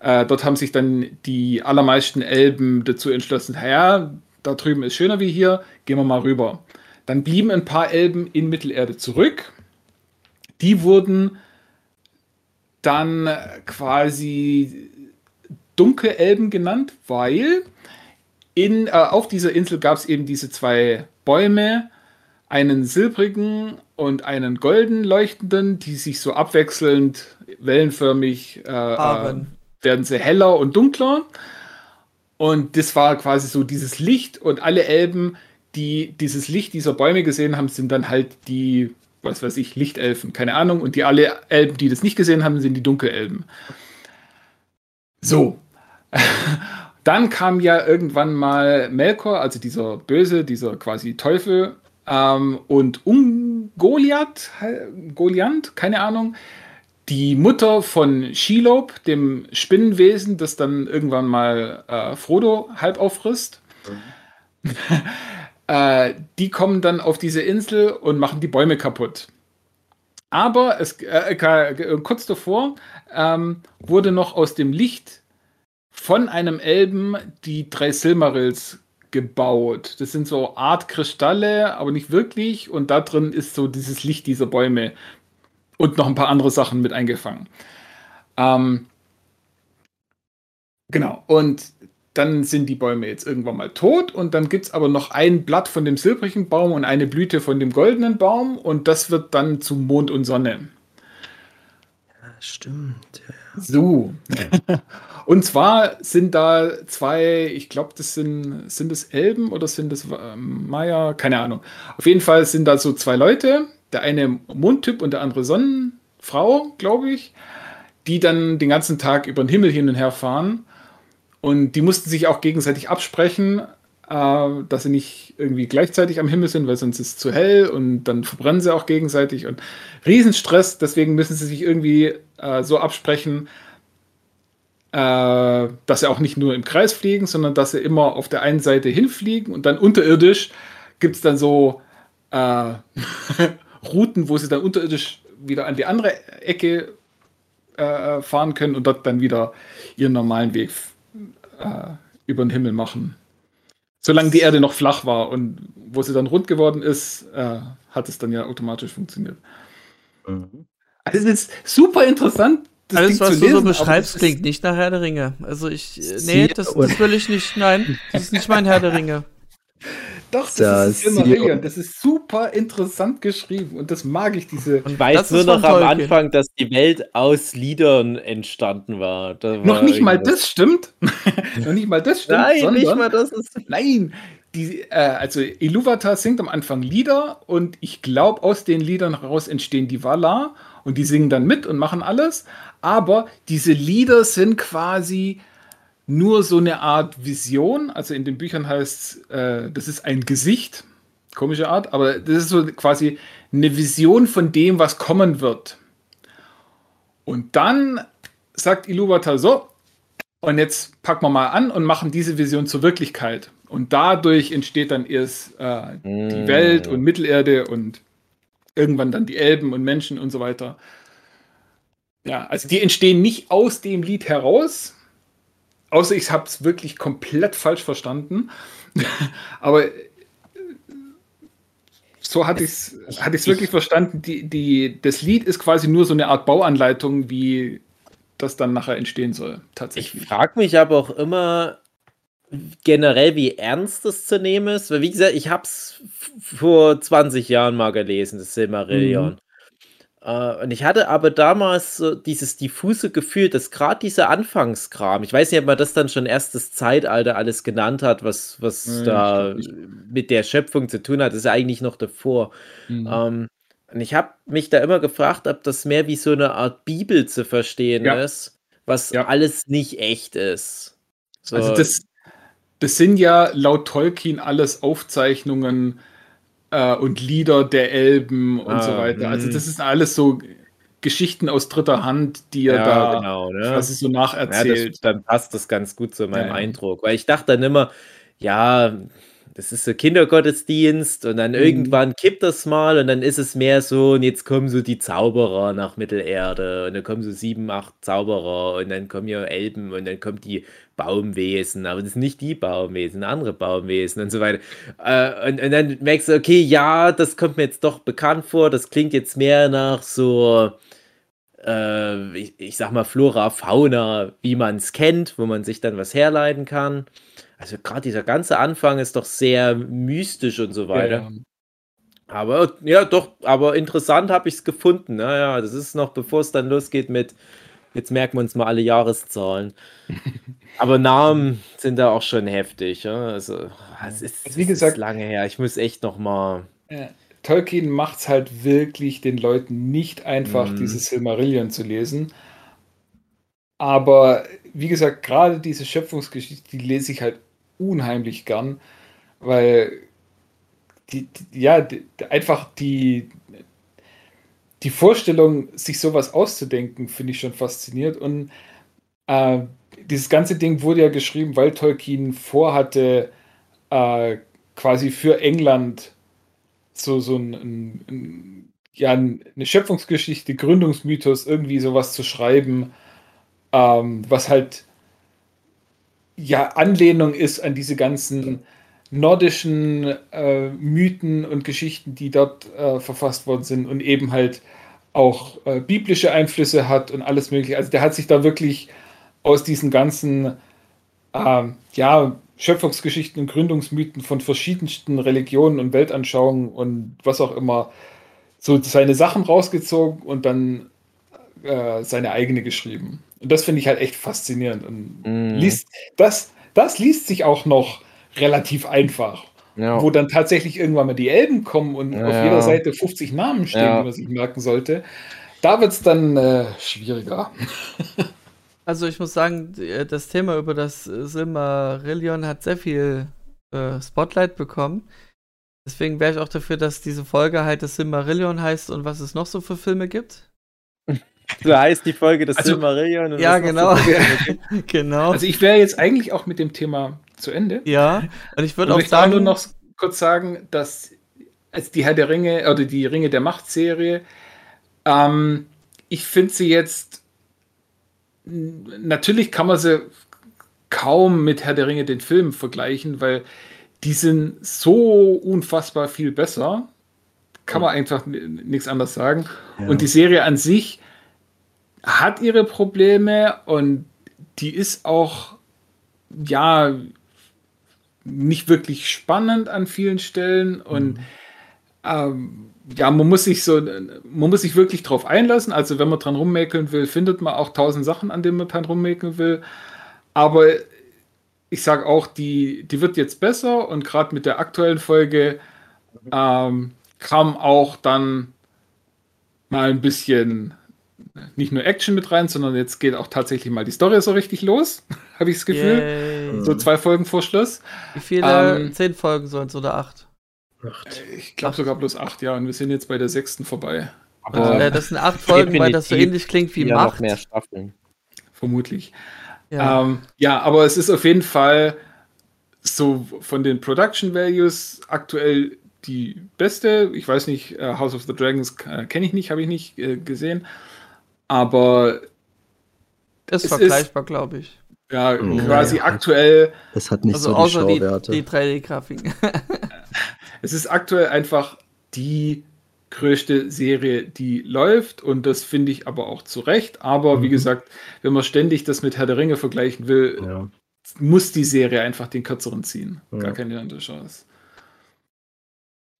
äh, dort haben sich dann die allermeisten Elben dazu entschlossen, ja, da drüben ist schöner wie hier, gehen wir mal rüber. Dann blieben ein paar Elben in Mittelerde zurück. Die wurden dann quasi Dunkelelben genannt, weil in, äh, auf dieser Insel gab es eben diese zwei Bäume, einen silbrigen und einen golden leuchtenden, die sich so abwechselnd, wellenförmig äh, äh, werden sie heller und dunkler. Und das war quasi so dieses Licht und alle Elben, die dieses Licht dieser Bäume gesehen haben, sind dann halt die, was weiß ich, Lichtelfen, keine Ahnung. Und die alle Elben, die das nicht gesehen haben, sind die Dunkelelben. So. Dann kam ja irgendwann mal Melkor, also dieser Böse, dieser quasi Teufel, ähm, und Ungoliath, Goliath, keine Ahnung, die Mutter von Shelob, dem Spinnenwesen, das dann irgendwann mal äh, Frodo halb auffrisst. Mhm. äh, die kommen dann auf diese Insel und machen die Bäume kaputt. Aber es, äh, äh kurz davor ähm, wurde noch aus dem Licht von einem Elben die drei Silmarils gebaut. Das sind so Art Kristalle, aber nicht wirklich. Und da drin ist so dieses Licht dieser Bäume und noch ein paar andere Sachen mit eingefangen. Ähm, genau. Und dann sind die Bäume jetzt irgendwann mal tot und dann gibt es aber noch ein Blatt von dem silbrigen Baum und eine Blüte von dem goldenen Baum und das wird dann zu Mond und Sonne. Ja, stimmt. Ja. So. Und zwar sind da zwei, ich glaube, das sind, sind es Elben oder sind es ähm, Maya? Keine Ahnung. Auf jeden Fall sind da so zwei Leute, der eine Mondtyp und der andere Sonnenfrau, glaube ich, die dann den ganzen Tag über den Himmel hin und her fahren. Und die mussten sich auch gegenseitig absprechen, äh, dass sie nicht irgendwie gleichzeitig am Himmel sind, weil sonst ist es zu hell und dann verbrennen sie auch gegenseitig und Riesenstress. Deswegen müssen sie sich irgendwie äh, so absprechen, äh, dass sie auch nicht nur im Kreis fliegen, sondern dass sie immer auf der einen Seite hinfliegen und dann unterirdisch gibt es dann so äh, Routen, wo sie dann unterirdisch wieder an die andere Ecke äh, fahren können und dort dann wieder ihren normalen Weg äh, über den Himmel machen. Solange die Erde noch flach war und wo sie dann rund geworden ist, äh, hat es dann ja automatisch funktioniert. Mhm. Also es ist super interessant, das Alles, Ding was du lesen, so beschreibst, klingt nicht nach Herr der Ringe. Also ich, nee, das, das, will ich nicht, nein, das ist nicht mein Herr der Ringe. Doch, das, das ist Silmarillion. Das ist super interessant geschrieben und das mag ich, diese... Und weiß nur noch am Anfang, dass die Welt aus Liedern entstanden war. Da noch nicht mal das stimmt. noch nicht mal das stimmt. Nein, sondern, nicht mal das ist... Nein, die, äh, also Iluvatar singt am Anfang Lieder und ich glaube, aus den Liedern heraus entstehen die Valar und die singen dann mit und machen alles. Aber diese Lieder sind quasi nur so eine Art Vision. Also in den Büchern heißt äh, das ist ein Gesicht, komische Art, aber das ist so quasi eine Vision von dem, was kommen wird. Und dann sagt Iluvatar so, und jetzt packen wir mal an und machen diese Vision zur Wirklichkeit. Und dadurch entsteht dann erst äh, die mm. Welt und Mittelerde und irgendwann dann die Elben und Menschen und so weiter. Ja, also die entstehen nicht aus dem Lied heraus, außer ich habe es wirklich komplett falsch verstanden. Aber so hatte ich es hatte ich's wirklich verstanden. Die, die, das Lied ist quasi nur so eine Art Bauanleitung, wie das dann nachher entstehen soll. Tatsächlich. Ich frage mich aber auch immer, generell, wie ernst das zu nehmen ist. Weil, wie gesagt, ich habe es vor 20 Jahren mal gelesen, das Silmarillion. Mhm. Uh, und ich hatte aber damals so dieses diffuse Gefühl, dass gerade dieser Anfangskram, ich weiß nicht, ob man das dann schon erstes Zeitalter alles genannt hat, was, was ja, da mit der Schöpfung zu tun hat, das ist ja eigentlich noch davor. Mhm. Um, ähm, und ich habe mich da immer gefragt, ob das mehr wie so eine Art Bibel zu verstehen ja. ist, was ja. alles nicht echt ist. So. Also das, das sind ja laut Tolkien alles Aufzeichnungen äh, und Lieder der Elben und ah, so weiter. Also mhm. das ist alles so Geschichten aus dritter Hand, die er ja, da genau, ne? quasi so nacherzählt. Ja, das, dann passt das ganz gut zu meinem ja, Eindruck, weil ich dachte dann immer, ja, das ist so Kindergottesdienst und dann mhm. irgendwann kippt das mal und dann ist es mehr so, und jetzt kommen so die Zauberer nach Mittelerde und dann kommen so sieben, acht Zauberer und dann kommen ja Elben und dann kommt die Baumwesen, aber das sind nicht die Baumwesen, andere Baumwesen und so weiter. Äh, und, und dann merkst du, okay, ja, das kommt mir jetzt doch bekannt vor, das klingt jetzt mehr nach so äh, ich, ich sag mal, Flora, Fauna, wie man es kennt, wo man sich dann was herleiten kann. Also gerade dieser ganze Anfang ist doch sehr mystisch und so weiter. Ja. Aber ja, doch, aber interessant habe ich es gefunden. Naja, das ist noch, bevor es dann losgeht mit, jetzt merken wir uns mal alle Jahreszahlen. aber Namen sind da auch schon heftig. Ja? Also, es ist, Also wie es gesagt- ist lange her. Ich muss echt noch mal. Ja. Tolkien macht es halt wirklich den Leuten nicht einfach, Mhm. dieses Silmarillion zu lesen. Aber wie gesagt, gerade diese Schöpfungsgeschichte, die lese ich halt unheimlich gern, weil die, die ja, die, einfach die, die Vorstellung, sich sowas auszudenken, finde ich schon faszinierend. Und äh, dieses ganze Ding wurde ja geschrieben, weil Tolkien vorhatte, äh, quasi für England so, so ein, ein, ein, ja, eine Schöpfungsgeschichte, Gründungsmythos, irgendwie sowas zu schreiben, ähm, was halt ja Anlehnung ist an diese ganzen nordischen äh, Mythen und Geschichten, die dort äh, verfasst worden sind und eben halt auch äh, biblische Einflüsse hat und alles mögliche. Also der hat sich da wirklich aus diesen ganzen ähm, ja, Schöpfungsgeschichten und Gründungsmythen von verschiedensten Religionen und Weltanschauungen und was auch immer so seine Sachen rausgezogen und dann äh, seine eigene geschrieben. Und das finde ich halt echt faszinierend. Und Mm, liest, das, das liest sich auch noch relativ einfach. ja. Wo dann tatsächlich irgendwann mal die Elben kommen und Ja. auf jeder Seite 50 Namen stehen, Ja. die man sich merken sollte. Da wird es dann äh, schwieriger. Also ich muss sagen, äh, das Thema über das äh, Silmarillion hat sehr viel äh, Spotlight bekommen. Deswegen wäre ich auch dafür, dass diese Folge halt das Silmarillion heißt und was es noch so für Filme gibt. So heißt die Folge des Also- Silmarillion. und Ja, genau. so genau. Also ich wäre jetzt eigentlich auch mit dem Thema zu Ende. ja, und ich würde auch sagen, nur noch kurz sagen, dass als die Herr der Ringe oder die Ringe der Macht Serie, ähm, ich finde sie jetzt natürlich kann man sie kaum mit Herr der Ringe den Film vergleichen, weil die sind so unfassbar viel besser. Kann man einfach nichts anderes sagen. Ja. Und die Serie an sich hat ihre Probleme und die ist auch, ja, nicht wirklich spannend an vielen Stellen und ähm, ja, man muss sich so, man muss sich wirklich drauf einlassen. Also wenn man dran rummäkeln will, findet man auch tausend Sachen, an denen man dran rummäkeln will. Aber ich sage auch, die, die wird jetzt besser und gerade mit der aktuellen Folge ähm, kam auch dann mal ein bisschen nicht nur Action mit rein, sondern jetzt geht auch tatsächlich mal die Story so richtig los, habe ich das Gefühl. Yay. So zwei Folgen vor Schluss. wie viele? ähm, Zehn Folgen sollen es oder acht? Acht. Ich glaube sogar bloß acht, ja, und wir sind jetzt bei der sechsten vorbei. Aber äh, das sind acht Folgen, weil das so ähnlich klingt wie ja, noch Macht. mehr Staffeln. Vermutlich. Ja. Ja. Ähm, ja, aber es ist auf jeden Fall so von den Production Values aktuell die beste. Ich weiß nicht, äh, House of the Dragons äh, kenne ich nicht, habe ich nicht äh, gesehen. Aber ist es vergleichbar, glaube ich. ja, Mhm. quasi Ja. aktuell, Das hat nicht Also so die außer die, Schauwerte. die 3D-Grafiken. es ist aktuell einfach die größte Serie, die läuft und das finde ich aber auch zu Recht. Aber wie Mhm. gesagt, wenn man ständig das mit Herr der Ringe vergleichen will, ja. muss die Serie einfach den kürzeren ziehen. Ja. Gar keine andere Chance.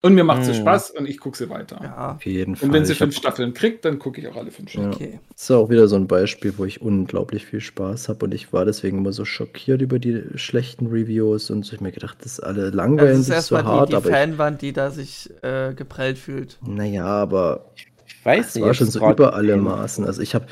Und mir macht sie Hm. Spaß und ich gucke sie weiter. ja, Auf jeden Fall. Und wenn sie Ich hab- fünf Staffeln kriegt, dann gucke ich auch alle fünf Staffeln. Ja. okay. Das ist auch wieder so ein Beispiel, wo ich unglaublich viel Spaß habe und ich war deswegen immer so schockiert über die schlechten Reviews und so. Ich mir gedacht, das alle Das langweilen ist sich so erstmal hart, die, die aber ich, Fanwand, die da sich äh, geprellt fühlt. naja, aber Ich weiß es nicht. war schon so über alle Maßen. Also ich habe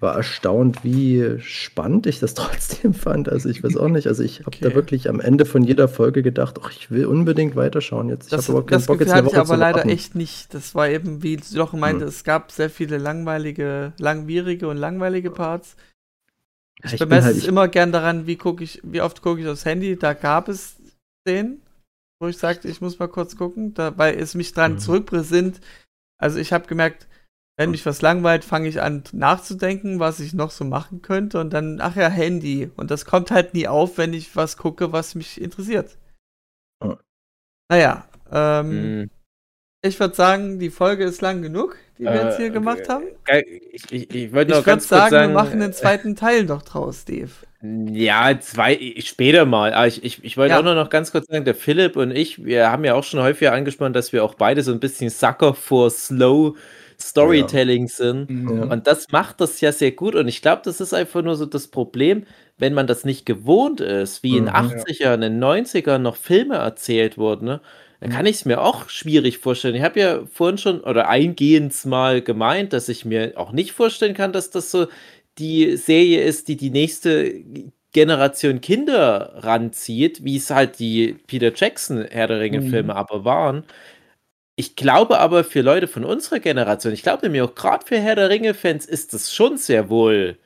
war erstaunt, wie spannend ich das trotzdem fand. Also ich weiß auch nicht. Also ich habe Okay. da wirklich am Ende von jeder Folge gedacht, ach, ich will unbedingt weiterschauen jetzt. Ich Das, keinen das Bock Gefühl hatte ich aber leider warten. echt nicht. Das war eben, wie Jochen meinte, Hm. es gab sehr viele langweilige, langwierige und langweilige Parts. Ja, Ich ich bemesse halt, es immer gern daran, wie gucke ich, wie oft gucke ich aufs Handy. Da gab es Szenen, wo ich sagte, ich muss mal kurz gucken, da, weil es mich dran Mhm. zurückbesinnt. Also ich habe gemerkt, wenn mich was langweilt, fange ich an nachzudenken, was ich noch so machen könnte und dann, ach ja, Handy. Und das kommt halt nie auf, wenn ich was gucke, was mich interessiert. Ja. Naja, ähm, Hm. Ich würde sagen, die Folge ist lang genug, die wir jetzt hier Äh, gemacht haben. Ich, ich, ich Ich noch würde ganz kurz sagen, sagen, wir machen den zweiten Teil doch draus, Steve. Ja, zwei, später mal. Aber ich, ich, ich wollte Ja. auch nur noch ganz kurz sagen, der Philipp und ich, wir haben ja auch schon häufiger angesprochen, dass wir auch beide so ein bisschen Sucker vor Slow Storytelling sind. Mhm. Und das macht das ja sehr gut. Und ich glaube, das ist einfach nur so das Problem, wenn man das nicht gewohnt ist, wie in Mhm. 80ern, in den 90ern noch Filme erzählt wurden, ne? dann Mhm. kann ich es mir auch schwierig vorstellen. Ich habe ja vorhin schon oder eingehend mal gemeint, dass ich mir auch nicht vorstellen kann, dass das so die Serie ist, die die nächste Generation Kinder ranzieht, wie es halt die Peter Jackson Herr der Ringe Filme aber waren. Ich glaube aber für Leute von unserer Generation, ich glaube nämlich auch gerade für Herr der Ringe Fans ist das schon sehr wohl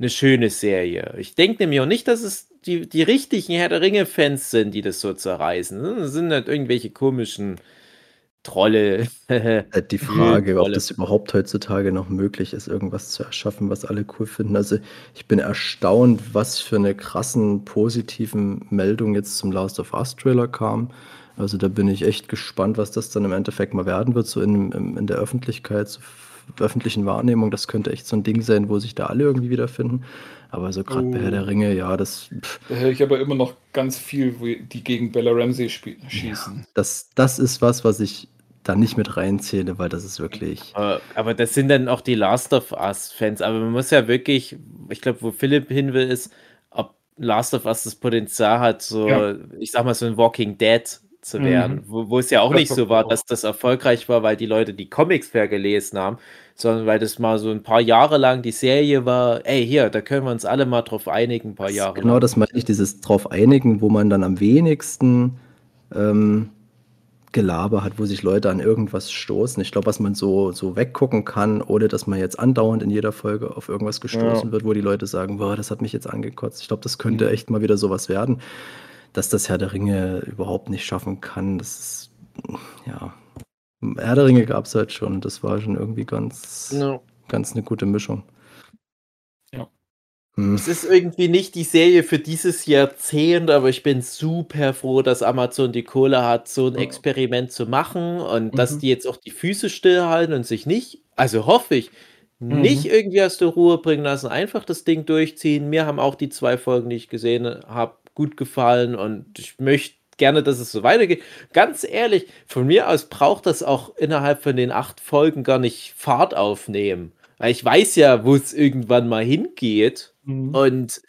eine schöne Serie. Ich denke nämlich auch nicht, dass es die, die richtigen Herr der Ringe Fans sind, die das so zerreißen. Das sind nicht irgendwelche komischen Trolle. Halt die Frage, ob das überhaupt heutzutage noch möglich ist, irgendwas zu erschaffen, was alle cool finden. Also ich bin erstaunt, was für eine krassen positiven Meldung jetzt zum Last of Us Trailer kam. Also da bin ich echt gespannt, was das dann im Endeffekt mal werden wird, so in, in, der Öffentlichkeit, so öffentlichen Wahrnehmung. Das könnte echt so ein Ding sein, wo sich da alle irgendwie wiederfinden. Aber so gerade bei Oh. Herr der Ringe, ja, das, pff, Da höre ich aber immer noch ganz viel, wo die gegen Bella Ramsey schießen. das, das ist was, was ich da nicht mit reinzähle, weil das ist wirklich. Aber, aber das sind dann auch die Last of Us-Fans. Aber man muss ja wirklich, ich glaube, wo Philipp hin will, ist, ob Last of Us das Potenzial hat, so, Ja. ich sag mal, so ein Walking Dead zu Mhm. werden. Wo, wo es ja auch Das nicht so war, dass das erfolgreich war, weil die Leute die Comics fair gelesen haben, sondern weil das mal so ein paar Jahre lang die Serie war, ey, hier, da können wir uns alle mal drauf einigen, ein paar Jahre Genau lang. das meine ich, dieses drauf einigen, wo man dann am wenigsten ähm, Gelaber hat, wo sich Leute an irgendwas stoßen. Ich glaube, was man so, so weggucken kann, ohne dass man jetzt andauernd in jeder Folge auf irgendwas gestoßen wird, wo die Leute sagen, boah, das hat mich jetzt angekotzt. Ich glaube, das könnte Mhm. echt mal wieder sowas werden, dass das Herr der Ringe überhaupt nicht schaffen kann. Das ist, ja. Herr der Ringe gab es halt schon. Das war schon irgendwie ganz, Ja. ganz eine gute Mischung. Ja. Hm. Es ist irgendwie nicht die Serie für dieses Jahrzehnt, aber ich bin super froh, dass Amazon die Kohle hat, so ein. Experiment zu machen und dass Mhm. die jetzt auch die Füße stillhalten und sich nicht, also hoffe ich, nicht Mhm. irgendwie aus der Ruhe bringen lassen, einfach das Ding durchziehen. Mir haben auch die zwei Folgen, die ich gesehen habe, gut gefallen und ich möchte gerne, dass es so weitergeht. Ganz ehrlich, von mir aus braucht das auch innerhalb von den acht Folgen gar nicht Fahrt aufnehmen. Weil ich weiß ja, wo es irgendwann mal hingeht. Mhm. Und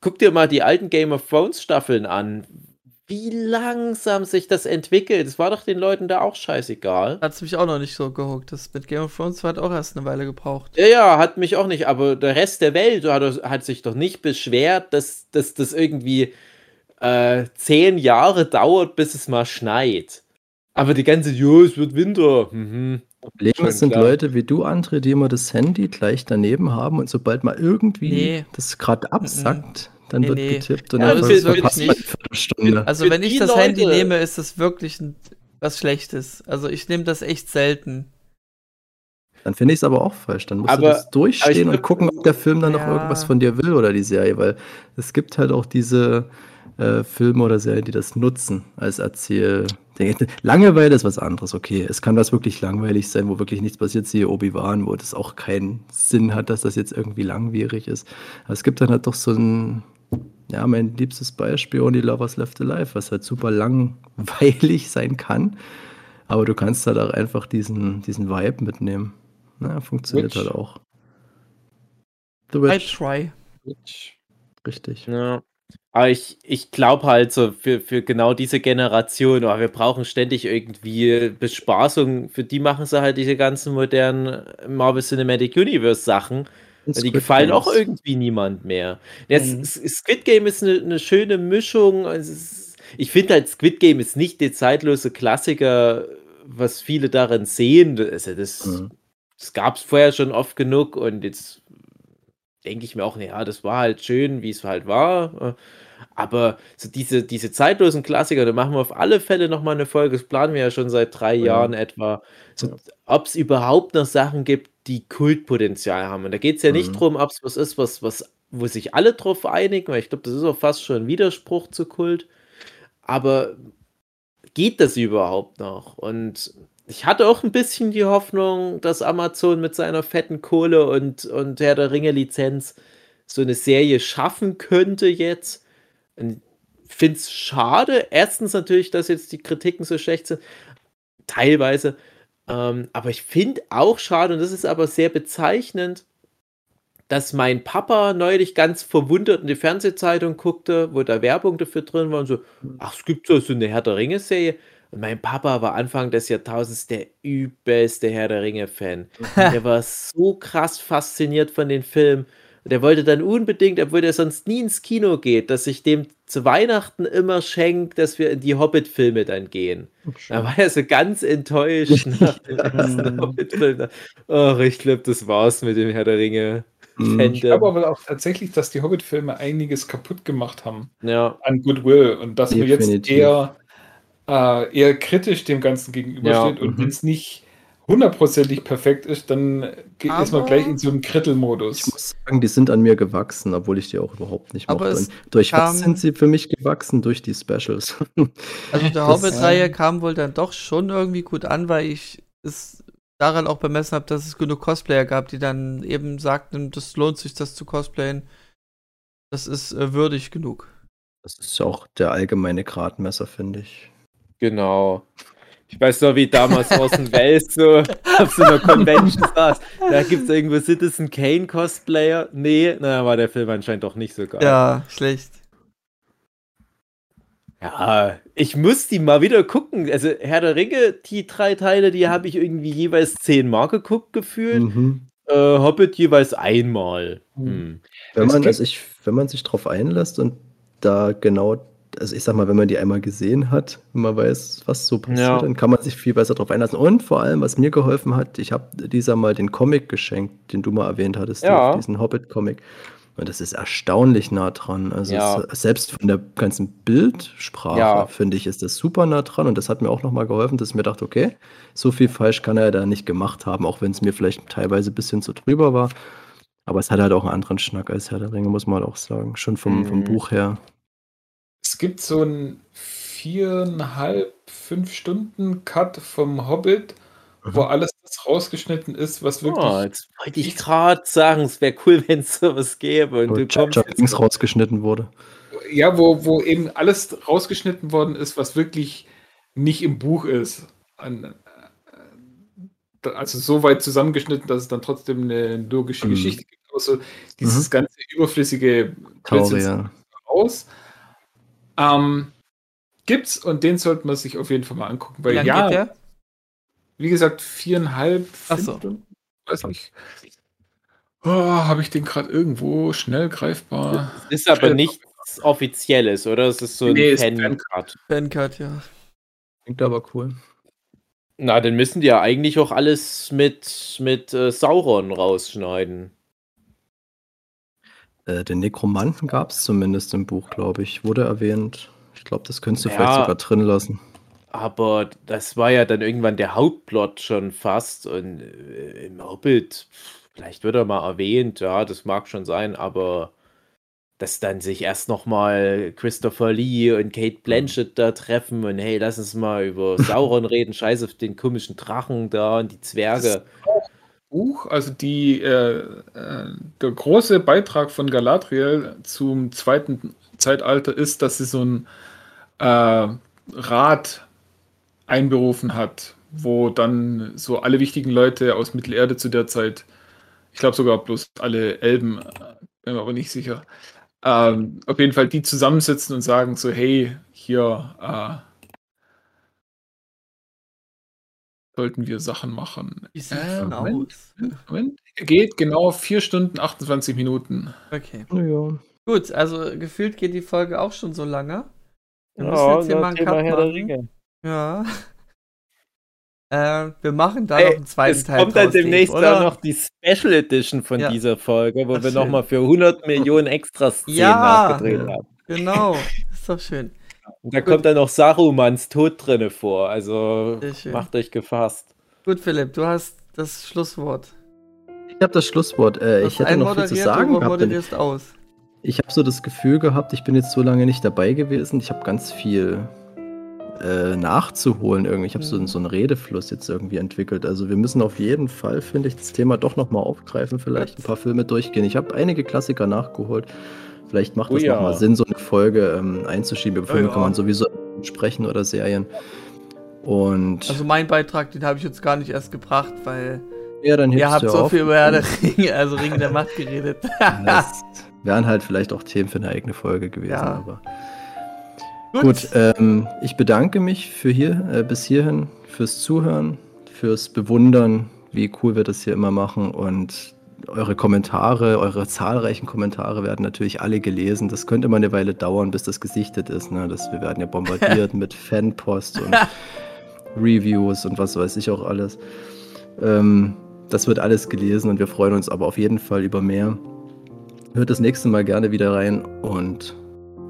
guck dir mal die alten Game of Thrones Staffeln an. Wie langsam sich das entwickelt. Es war doch den Leuten da auch scheißegal. Hat es mich auch noch nicht so gehuckt. Das mit Game of Thrones hat auch erst eine Weile gebraucht. Ja, ja, hat mich auch nicht, aber der Rest der Welt hat, hat sich doch nicht beschwert, dass, dass das irgendwie äh, zehn Jahre dauert, bis es mal schneit. Aber die ganze, jo, es wird Winter. Mhm. Problem Schon ist, sind klar. Leute wie du, André, die immer das Handy gleich daneben haben und sobald mal irgendwie Nee. das gerade absackt, dann Nee, wird nee. getippt und Ja, dann das verpasst man nicht. eine Viertelstunde. Also Für wenn ich das Handy Leute- nehme, ist das wirklich ein, was Schlechtes. Also ich nehme das echt selten. Dann finde ich es aber auch falsch. Dann musst Aber- du das durchstehen und gucken, ob der Film dann noch Ja. irgendwas von dir will oder die Serie, weil es gibt halt auch diese äh, Filme oder Serien, die das nutzen als Erzähl. Langeweile ist was anderes, okay. Es kann was wirklich langweilig sein, wo wirklich nichts passiert, siehe Obi-Wan, wo das auch keinen Sinn hat, dass das jetzt irgendwie langwierig ist. Aber es gibt dann halt doch so ein, ja, mein liebstes Beispiel, Only Lovers Left Alive, was halt super langweilig sein kann. Aber du kannst halt auch einfach diesen, diesen Vibe mitnehmen. Na, funktioniert Witch. halt auch. The I Witch, try. richtig. Ja. Aber ich, ich glaube halt so, für, für genau diese Generation, oh, wir brauchen ständig irgendwie Bespaßung. Für die machen sie halt diese ganzen modernen Marvel Cinematic Universe Sachen. Und Die gefallen auch irgendwie niemand mehr. Ja, Mhm. Squid Game ist eine, eine schöne Mischung. Ist, ich finde halt, Squid Game ist nicht der zeitlose Klassiker, was viele darin sehen. Also das, Mhm. das gab es vorher schon oft genug und jetzt denke ich mir auch, ja, das war halt schön, wie es halt war. Aber so diese, diese zeitlosen Klassiker, da machen wir auf alle Fälle nochmal eine Folge. Das planen wir ja schon seit drei Ja. Jahren etwa. So, Ja. Ob es überhaupt noch Sachen gibt, die Kultpotenzial haben. Und da geht es ja nicht Mhm. drum, ob es was ist, was, was, wo sich alle drauf einigen, weil ich glaube, das ist auch fast schon ein Widerspruch zu Kult. Aber geht das überhaupt noch? Und ich hatte auch ein bisschen die Hoffnung, dass Amazon mit seiner fetten Kohle und, und Herr der Ringe-Lizenz so eine Serie schaffen könnte jetzt. Und finde es schade. Erstens natürlich, dass jetzt die Kritiken so schlecht sind. Teilweise. Ähm, aber ich finde auch schade, und das ist aber sehr bezeichnend, dass mein Papa neulich ganz verwundert in die Fernsehzeitung guckte, wo da Werbung dafür drin war und so, ach, es gibt so eine Herr der Ringe-Serie. Und mein Papa war Anfang des Jahrtausends der übelste Herr der Ringe-Fan. der war so krass fasziniert von den Filmen. Der wollte dann unbedingt, obwohl der sonst nie ins Kino geht, dass ich dem zu Weihnachten immer schenkt, dass wir in die Hobbit-Filme dann gehen. Da war er so ganz enttäuscht nach dem ersten Hobbit-Film. Ach, ich glaube, das war's mit dem Herr der Ringe. Fandom. Ich glaube aber auch tatsächlich, dass die Hobbit-Filme einiges kaputt gemacht haben ja. an Goodwill und dass man jetzt eher, äh, eher kritisch dem Ganzen gegenübersteht ja. und mhm. wenn es nicht hundertprozentig perfekt ist, dann geht aber ist man gleich in so einen Krittelmodus. Ich muss sagen, die sind an mir gewachsen, obwohl ich die auch überhaupt nicht mochte. Durch was sind sie für mich gewachsen? Durch die Specials. Also der Hobbit-Reihe kam wohl dann doch schon irgendwie gut an, weil ich es daran auch bemessen habe, dass es genug Cosplayer gab, die dann eben sagten, das lohnt sich, das zu cosplayen. Das ist äh, würdig genug. Das ist ja auch der allgemeine Gradmesser, finde ich. Genau. Ich weiß noch, wie damals Orson Welles so auf so einer Convention saß. Da gibt es irgendwo Citizen Kane Cosplayer. Nee, na, war der Film anscheinend doch nicht so geil. Ja, schlecht. Ja, ich muss die mal wieder gucken. Also Herr der Ringe, die drei Teile, die habe ich irgendwie jeweils zehnmal geguckt gefühlt. Mhm. Äh, Hobbit jeweils einmal. Mhm. Hm. Wenn man, also ich, wenn man sich drauf einlässt und da genau, also ich sag mal, wenn man die einmal gesehen hat, wenn man weiß, was so passiert, ja. dann kann man sich viel besser drauf einlassen. Und vor allem, was mir geholfen hat, ich habe dieser mal den Comic geschenkt, den du mal erwähnt hattest, ja. diesen Hobbit-Comic. Und das ist erstaunlich nah dran. Also ja. es, selbst von der ganzen Bildsprache, finde ich, ist das super nah dran. Und das hat mir auch nochmal geholfen, dass ich mir dachte, okay, so viel falsch kann er da nicht gemacht haben, auch wenn es mir vielleicht teilweise ein bisschen zu drüber war. Aber es hat halt auch einen anderen Schnack als Herr der Ringe, muss man halt auch sagen. Schon vom, mhm. vom Buch her. Es gibt so einen viereinhalb, fünf Stunden Cut vom Hobbit wo mhm. alles das rausgeschnitten ist, was wirklich. Oh, jetzt wollte ich gerade sagen, es wäre cool, wenn es sowas gäbe. Und wo du kommst jetzt rausgeschnitten wurde. Ja, wo, wo eben alles rausgeschnitten worden ist, was wirklich nicht im Buch ist. Äh, also so weit zusammengeschnitten, dass es dann trotzdem eine logische mhm. Geschichte gibt. Also dieses mhm. ganze überflüssige Tauria. aus. Ähm, gibt's und den sollte man sich auf jeden Fall mal angucken. Weil ja, wie gesagt, viereinhalb so. Stunden. Weiß nicht. Oh, Habe ich den gerade irgendwo schnell greifbar? Das ist aber nichts Offizielles, oder? Es ist so ein nee, Fancard. Fancard, ja. Klingt aber cool. Na, dann müssen die ja eigentlich auch alles mit, mit äh, Sauron rausschneiden. Äh, den Nekromanten gab es zumindest im Buch, glaube ich. Wurde erwähnt. Ich glaube, das könntest du ja, vielleicht sogar drin lassen. Aber das war ja dann irgendwann der Hauptplot schon fast. Und äh, im Hobbit, vielleicht wird er mal erwähnt, ja, das mag schon sein, aber dass dann sich erst nochmal Christopher Lee und Kate Blanchett da treffen und hey, lass uns mal über Sauron reden, scheiß auf den komischen Drachen da und die Zwerge. Buch, also die, äh, äh, der große Beitrag von Galadriel zum zweiten Zeitalter ist, dass sie so ein äh, Rat einberufen hat, wo dann so alle wichtigen Leute aus Mittelerde zu der Zeit, ich glaube sogar bloß alle Elben, äh, bin mir aber nicht sicher, ähm, auf jeden Fall die zusammensitzen und sagen so, hey, hier sollten wir Sachen machen. Wie sieht äh, Moment, Moment, Geht genau 4 Stunden 28 Minuten. Okay. Ja. Gut, also gefühlt geht die Folge auch schon so lange. Wir müssen ja, jetzt hier mal einen Cut machen. Ja. Äh, wir machen da Ey, noch einen zweiten es Teil. Es kommt dann demnächst auch noch die Special Edition von ja. dieser Folge, wo Ach, wir nochmal für 100 Millionen extra Szenen ja, nachgedreht haben. Genau, ist doch schön. Da kommt dann noch Sarumans Tod drinne vor. Also macht euch gefasst. Gut, Philipp, du hast das Schlusswort. Ich habe das Schlusswort. Äh, ich hätte noch viel zu sagen. Gehabt, aus. Ich habe so das Gefühl gehabt, ich bin jetzt so lange nicht dabei gewesen. Ich habe ganz viel äh, nachzuholen irgendwie. Ich habe so, Mhm. so einen Redefluss jetzt irgendwie entwickelt. Also wir müssen auf jeden Fall, finde ich, das Thema doch nochmal aufgreifen, vielleicht ein paar Filme durchgehen. Ich habe einige Klassiker nachgeholt. Vielleicht macht Oh es ja. nochmal Sinn, so eine Folge ähm, einzuschieben. Über Filme ja. kann man sowieso sprechen oder Serien. Und Also mein Beitrag, den habe ich jetzt gar nicht erst gebracht, weil ja, dann ihr habt so auf. viel über Herr der Ringe, also Ringe der Macht geredet. Das wären halt vielleicht auch Themen für eine eigene Folge gewesen. Ja. Aber gut, ähm, ich bedanke mich für hier, äh, bis hierhin, fürs Zuhören, fürs Bewundern, wie cool wir das hier immer machen und eure Kommentare, eure zahlreichen Kommentare werden natürlich alle gelesen. Das könnte immer eine Weile dauern, bis das gesichtet ist. Ne? Das, wir werden ja bombardiert mit Fanpost und Reviews und was weiß ich auch alles. Ähm, das wird alles gelesen und wir freuen uns aber auf jeden Fall über mehr. Hört das nächste Mal gerne wieder rein und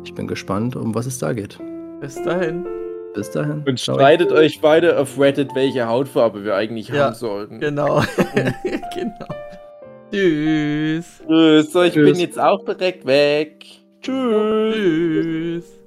ich bin gespannt, um was es da geht. Bis dahin. Bis dahin. Und streitet euch weiter auf Reddit, welche Hautfarbe wir eigentlich Ja, haben sollten. Genau. genau. Tschüss. Tschüss, so, ich Tschüss. bin jetzt auch direkt weg. Tschüss. Tschüss.